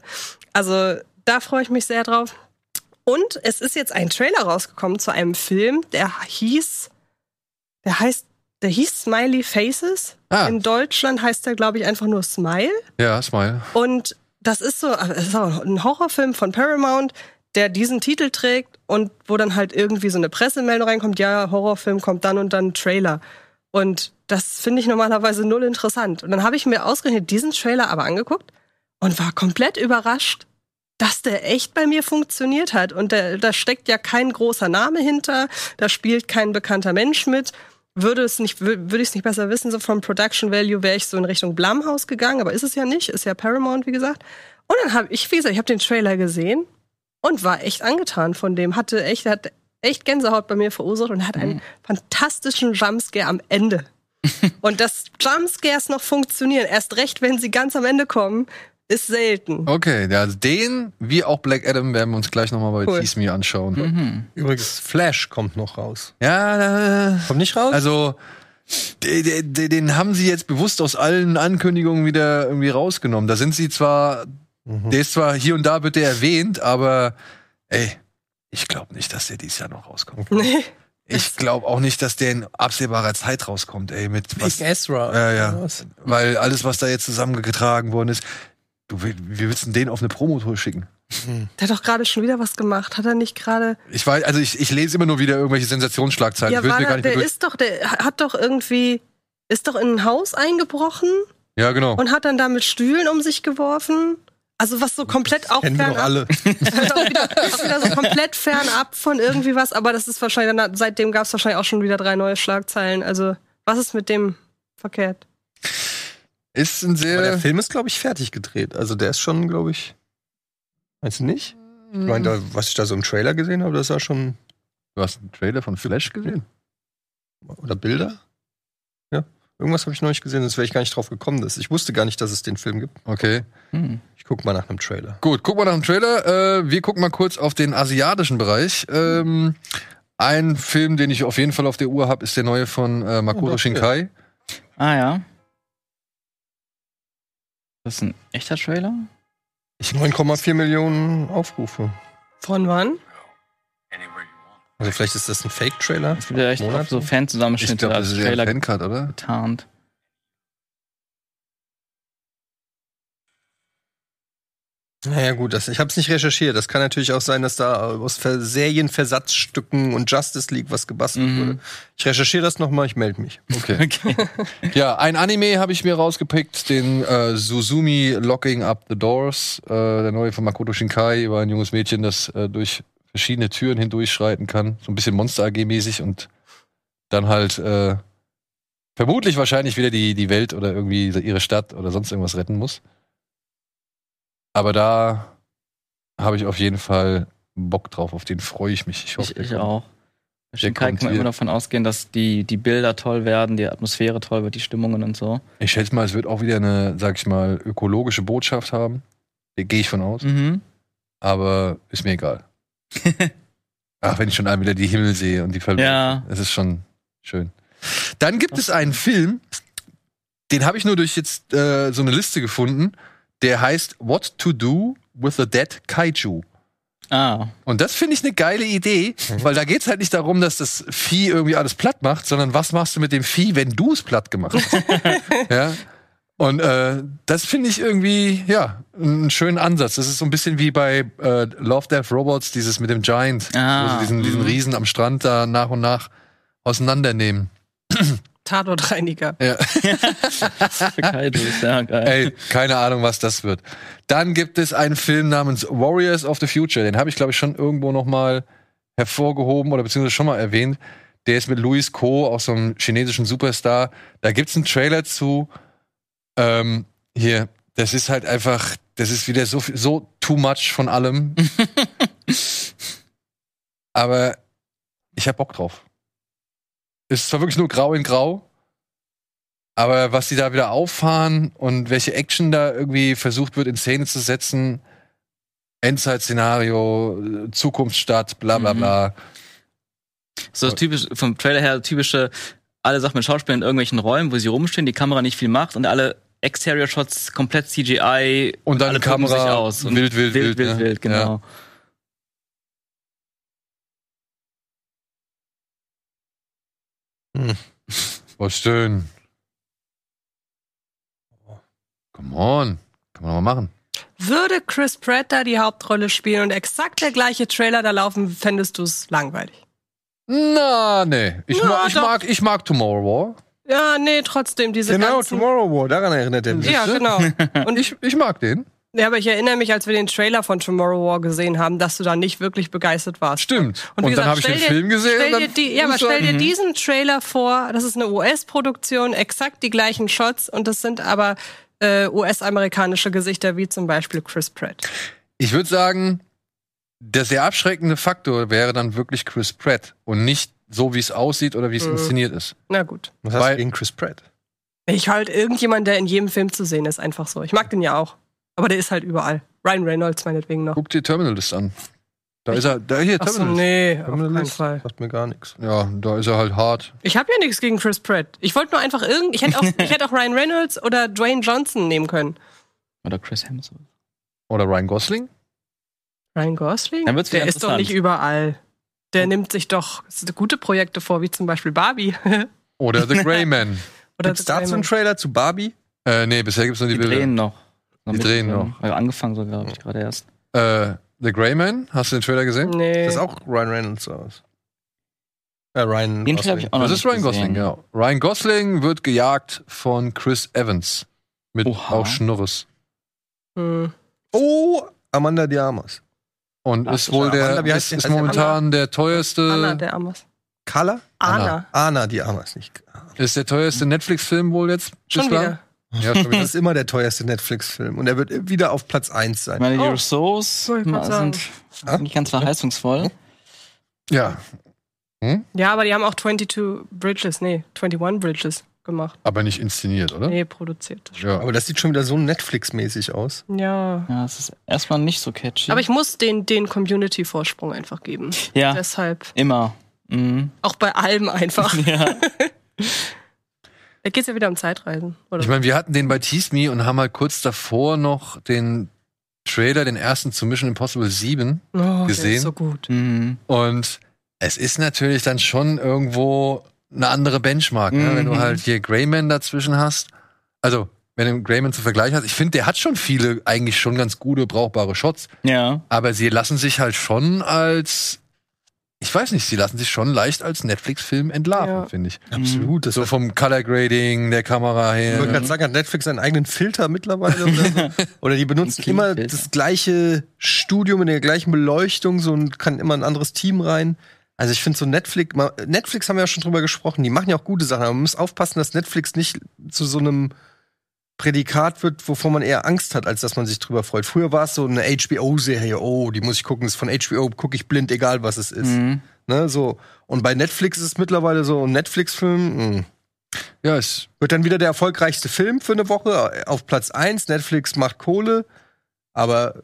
Speaker 3: Also da freue ich mich sehr drauf. Und es ist jetzt ein Trailer rausgekommen zu einem Film, der hieß, der heißt, der hieß Smiley Faces.
Speaker 1: Ah.
Speaker 3: In Deutschland heißt der, glaube ich, einfach nur Smile.
Speaker 1: Ja, Smile.
Speaker 3: Und das ist so, das ist auch ein Horrorfilm von Paramount, der diesen Titel trägt und wo dann halt irgendwie so eine Pressemeldung reinkommt, ja, Horrorfilm kommt dann und dann Trailer. Und das finde ich normalerweise null interessant. Und dann habe ich mir ausgerechnet diesen Trailer aber angeguckt und war komplett überrascht, dass der echt bei mir funktioniert hat. Und da, da steckt ja kein großer Name hinter, da spielt kein bekannter Mensch mit. Würde es nicht, wür- würde ich es nicht besser wissen, so vom Production Value wäre ich so in Richtung Blumhouse gegangen, aber ist es ja nicht, ist ja Paramount, wie gesagt. Und dann habe ich, wie gesagt, ich habe den Trailer gesehen und war echt angetan von dem. Hatte echt, hat echt Gänsehaut bei mir verursacht und hat einen fantastischen Jumpscare am Ende. *laughs* und dass Jumpscares noch funktionieren, erst recht, wenn sie ganz am Ende kommen, ist selten.
Speaker 1: Okay, ja, also den, wie auch Black Adam, werden wir uns gleich nochmal bei
Speaker 3: Cool.
Speaker 1: Tease Me anschauen.
Speaker 2: Mhm.
Speaker 4: Übrigens, Flash kommt noch raus.
Speaker 1: Ja, äh,
Speaker 4: Kommt nicht raus?
Speaker 1: also de- de- de- den haben sie jetzt bewusst aus allen Ankündigungen wieder irgendwie rausgenommen. Da sind sie zwar, der ist zwar hier und da wird der erwähnt, aber ey, ich glaube nicht, dass der dieses Jahr noch rauskommt.
Speaker 3: Nee.
Speaker 1: Ich glaube auch nicht, dass der in absehbarer Zeit rauskommt, ey, mit was,
Speaker 4: Big Ezra.
Speaker 1: Ja, ja.
Speaker 4: was?
Speaker 1: weil alles, was da jetzt zusammengetragen worden ist, du, wie wie willst den auf eine Promotour schicken?
Speaker 3: Der hat doch gerade schon wieder was gemacht. Hat er nicht gerade.
Speaker 1: Ich weiß, also ich, ich lese immer nur wieder irgendwelche Sensationsschlagzeilen.
Speaker 3: Ja, war
Speaker 1: mir gar
Speaker 3: der,
Speaker 1: nicht
Speaker 3: der ist doch, der hat doch irgendwie, ist doch in ein Haus eingebrochen
Speaker 1: Ja, genau.
Speaker 3: und hat dann da mit Stühlen um sich geworfen. Also was so komplett auch
Speaker 4: Kennen wir doch
Speaker 3: fernab, *laughs*
Speaker 4: alle.
Speaker 3: auch wieder, auch wieder so komplett fernab von irgendwie was, aber das ist wahrscheinlich, dann- seitdem gab es wahrscheinlich auch schon wieder drei neue Schlagzeilen. Also, was ist mit dem verkehrt?
Speaker 1: Ist ein
Speaker 4: Aber der
Speaker 1: sehr.
Speaker 4: Film ist, glaube ich, fertig gedreht. Also der ist schon, glaube ich. Meinst du nicht? Ich meine, da, was ich da so im Trailer gesehen habe, das sah schon.
Speaker 1: Du hast einen Trailer von Flash gesehen?
Speaker 4: Oder Bilder? Ja. Irgendwas habe ich noch nicht gesehen, sonst wäre ich gar nicht drauf gekommen. Dass ich wusste gar nicht, dass es den Film gibt.
Speaker 1: Okay.
Speaker 2: Hm.
Speaker 4: Ich guck mal nach einem Trailer.
Speaker 1: Gut, gucken wir nach dem Trailer. Äh, wir gucken mal kurz auf den asiatischen Bereich. Ähm, ein Film, den ich auf jeden Fall auf der Uhr habe, ist der neue von äh, Makoto
Speaker 4: Oh,
Speaker 1: Shinkai.
Speaker 2: Ah ja. Das ist ein echter Trailer?
Speaker 4: 9,4 Millionen Aufrufe.
Speaker 3: Von wann?
Speaker 4: Also vielleicht ist das ein Fake-Trailer.
Speaker 2: Es gibt ja echt
Speaker 4: Monate?
Speaker 2: oft so
Speaker 1: Ich
Speaker 2: Fanzusammenschnitte
Speaker 1: glaube, das ist
Speaker 2: Trailer
Speaker 1: Fancut, oder?
Speaker 2: getarnt.
Speaker 4: Naja, gut, das, ich habe es nicht recherchiert. Das kann natürlich auch sein, dass da aus Ver Serienversatzstücken und Justice League was gebastelt
Speaker 2: Mhm.
Speaker 4: wurde. Ich recherchiere das nochmal, ich melde mich.
Speaker 1: Okay.
Speaker 2: Okay. *laughs*
Speaker 1: ja, ein Anime habe ich mir rausgepickt, den äh, Suzumi Locking Up the Doors, äh, der neue von Makoto Shinkai über ein junges Mädchen, das äh, durch verschiedene Türen hindurchschreiten kann, so ein bisschen Monster AG mäßig und dann halt äh, vermutlich wahrscheinlich wieder die die Welt oder irgendwie ihre Stadt oder sonst irgendwas retten muss. Aber da habe ich auf jeden Fall Bock drauf, auf den freue ich mich. Ich hoffe,
Speaker 2: Ich, ich auch. Bei kann man immer davon ausgehen, dass die, die Bilder toll werden, die Atmosphäre toll wird, die Stimmungen und so.
Speaker 1: Ich schätze mal, es wird auch wieder eine, sag ich mal, ökologische Botschaft haben. Gehe ich von aus.
Speaker 2: Mhm.
Speaker 1: aber ist mir egal. *laughs* Ach, wenn ich schon einmal wieder die Himmel sehe und die Verlust.
Speaker 2: Ja.
Speaker 1: Es ist schon schön. Dann gibt es einen Film, den habe ich nur durch jetzt äh, so eine Liste gefunden, der heißt What to Do with a Dead Kaiju.
Speaker 2: Ah.
Speaker 1: Und das finde ich eine geile Idee, weil da geht es halt nicht darum, dass das Vieh irgendwie alles platt macht, sondern was machst du mit dem Vieh, wenn du es platt gemacht hast? *laughs* ja. Und äh, das finde ich irgendwie, ja, einen schönen Ansatz. Das ist so ein bisschen wie bei äh, Love, Death, Robots, dieses mit dem Giant,
Speaker 2: Ah,
Speaker 1: wo sie diesen, diesen
Speaker 2: mhm.
Speaker 1: Riesen am Strand da nach und nach auseinandernehmen.
Speaker 3: Tatortreiniger. *laughs*
Speaker 1: Ja.
Speaker 2: Geil.
Speaker 1: Ey, keine Ahnung, was das wird. Dann gibt es einen Film namens Warriors of the Future. Den habe ich, glaube ich, schon irgendwo noch mal hervorgehoben oder beziehungsweise schon mal erwähnt. Der ist mit Louis Ko, auch so einem chinesischen Superstar. Da gibt's einen Trailer zu. Ähm, hier, das ist halt einfach, das ist wieder so, viel- so too much von allem. *laughs* Aber ich hab Bock drauf. Ist zwar wirklich nur grau in grau, aber was die da wieder auffahren und welche Action da irgendwie versucht wird in Szene zu setzen, Endzeit-Szenario, Zukunftsstadt, bla bla
Speaker 2: Mhm.
Speaker 1: bla.
Speaker 2: So typisch, vom Trailer her typische, alle Sachen mit Schauspielern in irgendwelchen Räumen, wo sie rumstehen, die Kamera nicht viel macht und alle Exterior-Shots komplett CGI
Speaker 1: Und dann
Speaker 2: alle
Speaker 1: Kamera
Speaker 2: sich aus. Und
Speaker 1: wild, wild,
Speaker 2: wild,
Speaker 1: wild,
Speaker 2: wild,
Speaker 1: ne?
Speaker 2: Genau.
Speaker 1: Was schön. Come on. Kann man doch mal machen.
Speaker 3: Würde Chris Pratt da die Hauptrolle spielen und exakt der gleiche Trailer da laufen, fändest du es langweilig?
Speaker 1: Na, nee. Ich,
Speaker 3: Na,
Speaker 1: mag, ich,
Speaker 3: doch.
Speaker 1: mag, ich mag Tomorrow War.
Speaker 3: Ja, nee, trotzdem diese
Speaker 4: Genau,
Speaker 3: ganzen...
Speaker 4: Tomorrow War, daran erinnert er mich.
Speaker 3: Ja, genau. *laughs* Und
Speaker 1: Ich, ich mag den.
Speaker 3: Ja, aber ich erinnere mich, als wir den Trailer von Tomorrow War gesehen haben, dass du da nicht wirklich begeistert warst.
Speaker 1: Stimmt.
Speaker 3: Und,
Speaker 1: Und, dann habe ich den
Speaker 3: dir-
Speaker 1: Film gesehen.
Speaker 3: Stell
Speaker 1: und
Speaker 3: dir die, ja, aber stell dir
Speaker 1: sagen,
Speaker 3: diesen Trailer vor, das ist eine US-Produktion, exakt die gleichen Shots und das sind aber äh, US-amerikanische Gesichter, wie zum Beispiel Chris Pratt.
Speaker 1: Ich würde sagen, der sehr abschreckende Faktor wäre dann wirklich Chris Pratt und nicht so, wie es aussieht oder wie es
Speaker 3: Mhm.
Speaker 1: inszeniert ist.
Speaker 3: Na gut.
Speaker 4: Was hast
Speaker 1: Weil-
Speaker 4: du gegen Chris Pratt?
Speaker 3: Ich halt irgendjemand, der in jedem Film zu sehen ist, einfach so. Ich mag den ja auch. Aber der ist halt überall. Ryan Reynolds meinetwegen noch.
Speaker 1: Guck dir Terminalist an. Da ist er, da hier,
Speaker 3: Achso,
Speaker 1: Terminalist.
Speaker 3: nee, auf keinen
Speaker 4: Terminalist?
Speaker 3: Fall.
Speaker 4: Sagt mir gar nichts.
Speaker 1: Ja, da ist er halt hart.
Speaker 3: Ich habe ja nichts gegen Chris Pratt. Ich wollte nur einfach irgend. Ich hätte auch, *laughs* ich hätte auch Ryan Reynolds oder Dwayne Johnson nehmen können.
Speaker 2: Oder Chris Hemsworth.
Speaker 1: Oder Ryan Gosling?
Speaker 3: Ryan Gosling?
Speaker 2: Dann wird's
Speaker 3: Der ist doch nicht überall. Der nimmt sich doch gute Projekte vor, wie zum Beispiel Barbie.
Speaker 1: Oder The *laughs* Grey Man.
Speaker 3: Oder
Speaker 4: Gibt's
Speaker 3: The
Speaker 4: dazu einen. Trailer zu Barbie?
Speaker 1: äh, nee, bisher gibt's nur die,
Speaker 2: Die
Speaker 1: Bilder.
Speaker 2: drehen noch.
Speaker 1: Die drehen noch.
Speaker 2: Also angefangen so, glaube ich, gerade erst.
Speaker 1: Äh, The Grey Man, hast du den Trailer gesehen?
Speaker 3: Nee.
Speaker 4: Das ist auch Ryan Reynolds aus. Äh, Ryan
Speaker 2: Den Trailer habe
Speaker 4: Gosling.
Speaker 2: ich auch noch
Speaker 1: Das ist Ryan Gosling, ja. Ryan Gosling wird gejagt von Chris Evans. Mit
Speaker 2: Oha.
Speaker 1: auch Schnurres.
Speaker 3: Hm.
Speaker 4: Oh, Amanda Diamas.
Speaker 1: Und
Speaker 2: Ach,
Speaker 1: ist wohl
Speaker 4: Amanda,
Speaker 1: der,
Speaker 4: wie heißt
Speaker 1: ist, ist momentan der teuerste,
Speaker 3: Anna, der Amos.
Speaker 4: Kala?
Speaker 3: Anna.
Speaker 4: Anna Diamas, nicht.
Speaker 1: ist der teuerste Netflix-Film wohl jetzt
Speaker 3: Schon
Speaker 1: bislang?
Speaker 3: wieder.
Speaker 1: Ja,
Speaker 4: Das ist immer der teuerste Netflix-Film. Und er wird wieder auf Platz 1
Speaker 2: Ich
Speaker 4: sein.
Speaker 2: meine,
Speaker 3: Oh. Ich grad
Speaker 2: sind
Speaker 4: Ah?
Speaker 2: nicht ganz verheißungsvoll.
Speaker 1: ja,
Speaker 3: Ja, aber die haben auch 22 Bridges, nee, 21 Bridges gemacht.
Speaker 1: aber nicht inszeniert, oder?
Speaker 3: Nee, produziert.
Speaker 1: Ja.
Speaker 4: Aber das sieht schon wieder so Netflix-mäßig aus.
Speaker 3: Ja.
Speaker 2: Ja, es ist erstmal nicht so catchy.
Speaker 3: Aber ich muss den, den Community-Vorsprung einfach geben.
Speaker 2: ja,
Speaker 3: Deshalb.
Speaker 2: immer. Mhm.
Speaker 3: Auch bei allem einfach. *laughs*
Speaker 2: Ja. *laughs*
Speaker 3: Da geht's ja wieder um Zeitreisen. Oder?
Speaker 1: Ich meine, wir hatten den bei Tease Me und haben halt kurz davor noch den Trailer, den ersten zu Mission Impossible 7.
Speaker 3: oh, Der
Speaker 1: gesehen?
Speaker 3: ist so gut.
Speaker 2: Mhm.
Speaker 1: Und es ist natürlich dann schon irgendwo eine andere Benchmark, ne?
Speaker 2: Mhm.
Speaker 1: wenn du halt hier Greyman dazwischen hast. Also, wenn du Greyman zu vergleichen hast, ich finde, der hat schon viele eigentlich schon ganz gute, brauchbare Shots,
Speaker 2: ja.
Speaker 1: aber sie lassen sich halt schon als, ich weiß nicht, sie lassen sich schon leicht als Netflix-Film entlarven,
Speaker 3: Ja.
Speaker 1: finde ich.
Speaker 4: Absolut. Das
Speaker 1: So vom Color Grading, der Kamera
Speaker 4: Ich wollte
Speaker 1: her.
Speaker 4: gerade sagen, hat Netflix einen eigenen Filter mittlerweile oder so? *laughs* Oder die benutzen immer das gleiche Studio mit der gleichen Beleuchtung, so und kann immer ein anderes Team rein. Also ich finde so Netflix, Netflix haben wir ja schon drüber gesprochen, die machen ja auch gute Sachen, aber man muss aufpassen, dass Netflix nicht zu so einem Prädikat wird, wovor man eher Angst hat, als dass man sich drüber freut. Früher war es so eine HBO-Serie, oh, die muss ich gucken, ist von HBO, gucke ich blind, egal was es ist.
Speaker 2: Mhm.
Speaker 4: Ne, so. Und bei Netflix ist es mittlerweile so ein Netflix-Film, mh.
Speaker 1: Ja, es,
Speaker 4: Wird dann wieder der erfolgreichste Film für eine Woche äh, auf Platz 1. Netflix macht Kohle, aber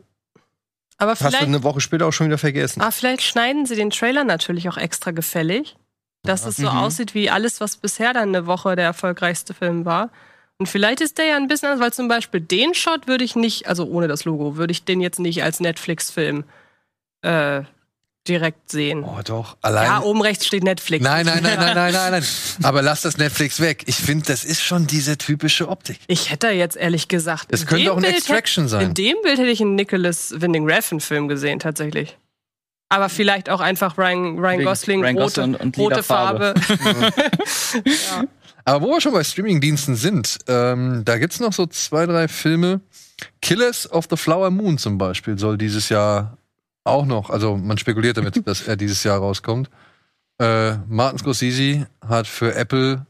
Speaker 3: Aber
Speaker 4: hast du eine Woche später auch schon wieder vergessen.
Speaker 3: ah, vielleicht schneiden sie den Trailer natürlich auch extra gefällig, dass es so
Speaker 2: Mhm.
Speaker 3: aussieht wie alles, was bisher dann eine Woche der erfolgreichste Film war. Und vielleicht ist der ja ein bisschen anders, weil zum Beispiel den Shot würde ich nicht, also ohne das Logo, würde ich den jetzt nicht als Netflix-Film äh, direkt sehen.
Speaker 1: Oh, doch. Allein.
Speaker 3: ja, oben rechts steht Netflix.
Speaker 1: Nein, nein, nein, nein, nein, nein, nein. *laughs* Aber lass das Netflix weg. Ich finde, das ist schon diese typische Optik.
Speaker 3: Ich hätte jetzt ehrlich gesagt.
Speaker 1: Es könnte auch ein
Speaker 3: Bild
Speaker 1: Extraction
Speaker 3: hätte,
Speaker 1: sein.
Speaker 3: In dem Bild hätte ich einen Nicholas Winding Refn-Film gesehen, tatsächlich. Aber vielleicht auch einfach Ryan, Ryan Gosling,
Speaker 2: Ryan
Speaker 3: rote,
Speaker 2: Gosling und- und
Speaker 3: rote
Speaker 2: Farbe.
Speaker 3: Farbe. *laughs* ja.
Speaker 1: Aber wo wir schon bei Streamingdiensten sind, ähm, da gibt's noch so zwei, drei Filme. Killers of the Flower Moon zum Beispiel soll dieses Jahr auch noch, also man spekuliert damit, *laughs* dass er dieses Jahr rauskommt. Äh, Martin Scorsese hat für Apple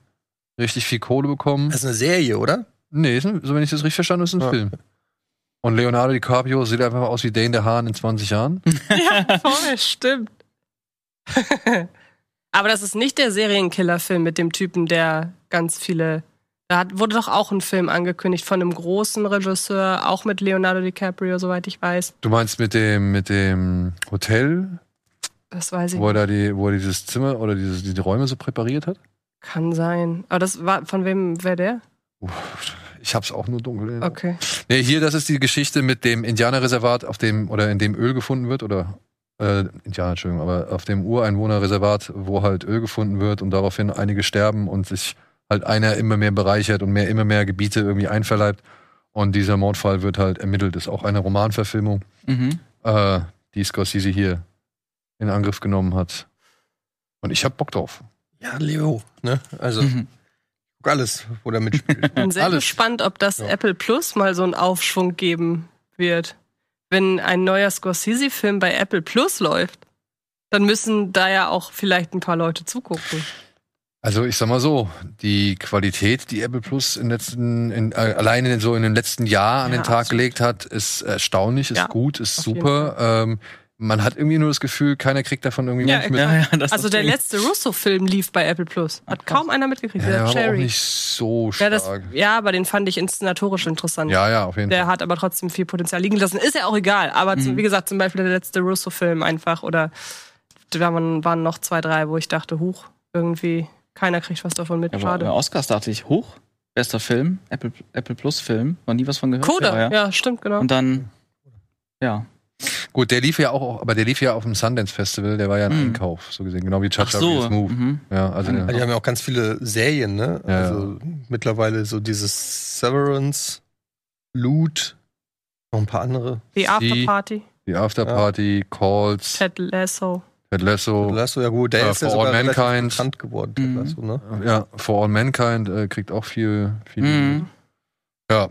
Speaker 1: richtig viel Kohle bekommen.
Speaker 4: Das ist eine Serie, oder?
Speaker 1: Nee, ist ein, so wenn ich das richtig verstanden habe, ist ein
Speaker 4: Ja.
Speaker 1: Film. Und Leonardo DiCaprio sieht einfach aus wie Dane der Hahn in 20 Jahren. *laughs*
Speaker 3: ja, voll, stimmt. *laughs* Aber das ist nicht der Serienkiller-Film mit dem Typen, der ganz viele. Da hat, wurde doch auch ein Film angekündigt von einem großen Regisseur, auch mit Leonardo DiCaprio, soweit ich weiß.
Speaker 1: Du meinst mit dem, mit dem Hotel,
Speaker 3: Das weiß ich
Speaker 1: wo er
Speaker 3: nicht.
Speaker 1: da die, wo er dieses Zimmer oder dieses, die Räume so präpariert hat?
Speaker 3: Kann sein. Aber das war, von wem wäre der?
Speaker 1: Ich hab's auch nur dunkel.
Speaker 3: Okay.
Speaker 1: Nee, hier, das ist die Geschichte mit dem Indianerreservat, auf dem, oder in dem Öl gefunden wird, oder, äh, Indianer, Entschuldigung, aber auf dem Ureinwohnerreservat, wo halt Öl gefunden wird und daraufhin einige sterben und sich halt einer immer mehr bereichert und mehr, immer mehr Gebiete irgendwie einverleibt. Und dieser Mordfall wird halt ermittelt. Ist auch eine Romanverfilmung,
Speaker 2: Mhm.
Speaker 1: äh, die Scorsese hier in Angriff genommen hat. Und ich hab Bock drauf.
Speaker 4: Ja, Leo. Ne? Also,
Speaker 2: Mhm.
Speaker 4: guck alles, wo der mitspielt. *laughs*
Speaker 3: Bin sehr
Speaker 1: Alles.
Speaker 3: gespannt, ob das
Speaker 4: Ja.
Speaker 3: Apple Plus mal so einen Aufschwung geben wird. Wenn ein neuer Scorsese-Film bei Apple Plus läuft, dann müssen da ja auch vielleicht ein paar Leute zugucken.
Speaker 1: Also ich sag mal so, die Qualität, die Apple Plus in letzten, in, äh, alleine in so in den letzten Jahr an
Speaker 3: Ja,
Speaker 1: den Tag
Speaker 3: absolut.
Speaker 1: gelegt hat, ist erstaunlich, ist
Speaker 3: Ja,
Speaker 1: gut, ist super. Ähm, man hat irgendwie nur das Gefühl, keiner kriegt davon irgendwie
Speaker 3: Ja,
Speaker 1: mit.
Speaker 2: Ja, ja, das
Speaker 3: Also der
Speaker 2: Ding.
Speaker 3: letzte Russo-Film lief bei Apple Plus. Hat
Speaker 2: Ach,
Speaker 3: kaum einer mitgekriegt.
Speaker 1: Ja,
Speaker 3: der
Speaker 1: der war aber auch
Speaker 3: Cherry.
Speaker 1: nicht so
Speaker 3: Ja,
Speaker 1: stark.
Speaker 3: das, ja, aber den fand ich inszenatorisch interessant.
Speaker 1: ja, ja, auf jeden
Speaker 3: Der
Speaker 1: Fall.
Speaker 3: hat aber trotzdem viel Potenzial liegen lassen. Ist ja auch egal. Aber zum,
Speaker 2: Mhm.
Speaker 3: wie gesagt, zum Beispiel der letzte Russo-Film einfach oder da waren, noch zwei, drei, wo ich dachte, huch, irgendwie keiner kriegt was davon mit.
Speaker 2: Ja, aber
Speaker 3: Schade.
Speaker 2: bei Oscars dachte ich, hoch, bester Film, Apple, Apple Plus Film, noch nie was von gehört.
Speaker 3: Coda,
Speaker 2: Ja,
Speaker 3: ja.
Speaker 2: ja.
Speaker 3: stimmt, genau.
Speaker 2: Und dann, ja.
Speaker 1: Gut, der lief ja auch, aber der lief ja auf dem Sundance Festival, der war ja ein
Speaker 2: Mhm.
Speaker 1: Einkauf, so gesehen, genau wie
Speaker 2: Ach
Speaker 1: Chacha
Speaker 2: so.
Speaker 1: Move.
Speaker 2: Mhm.
Speaker 1: Ja, also
Speaker 2: Ja,
Speaker 1: der,
Speaker 4: Die haben ja auch ganz viele Serien, ne?
Speaker 1: Ja,
Speaker 4: also mittlerweile so dieses Severance, Loot, noch ein paar andere.
Speaker 3: Die Afterparty,
Speaker 1: die Afterparty, Calls,
Speaker 3: Ted Lasso.
Speaker 1: Ted Lasso,
Speaker 4: Lasso, ja gut, der
Speaker 1: Äh,
Speaker 4: ist ja
Speaker 1: For
Speaker 4: sogar
Speaker 1: Mankind.
Speaker 4: bekannt geworden,
Speaker 2: Mhm.
Speaker 4: Ted Lasso, ne?
Speaker 1: ja, For All Mankind äh, kriegt auch viel, viel
Speaker 2: Mhm.
Speaker 1: Ja.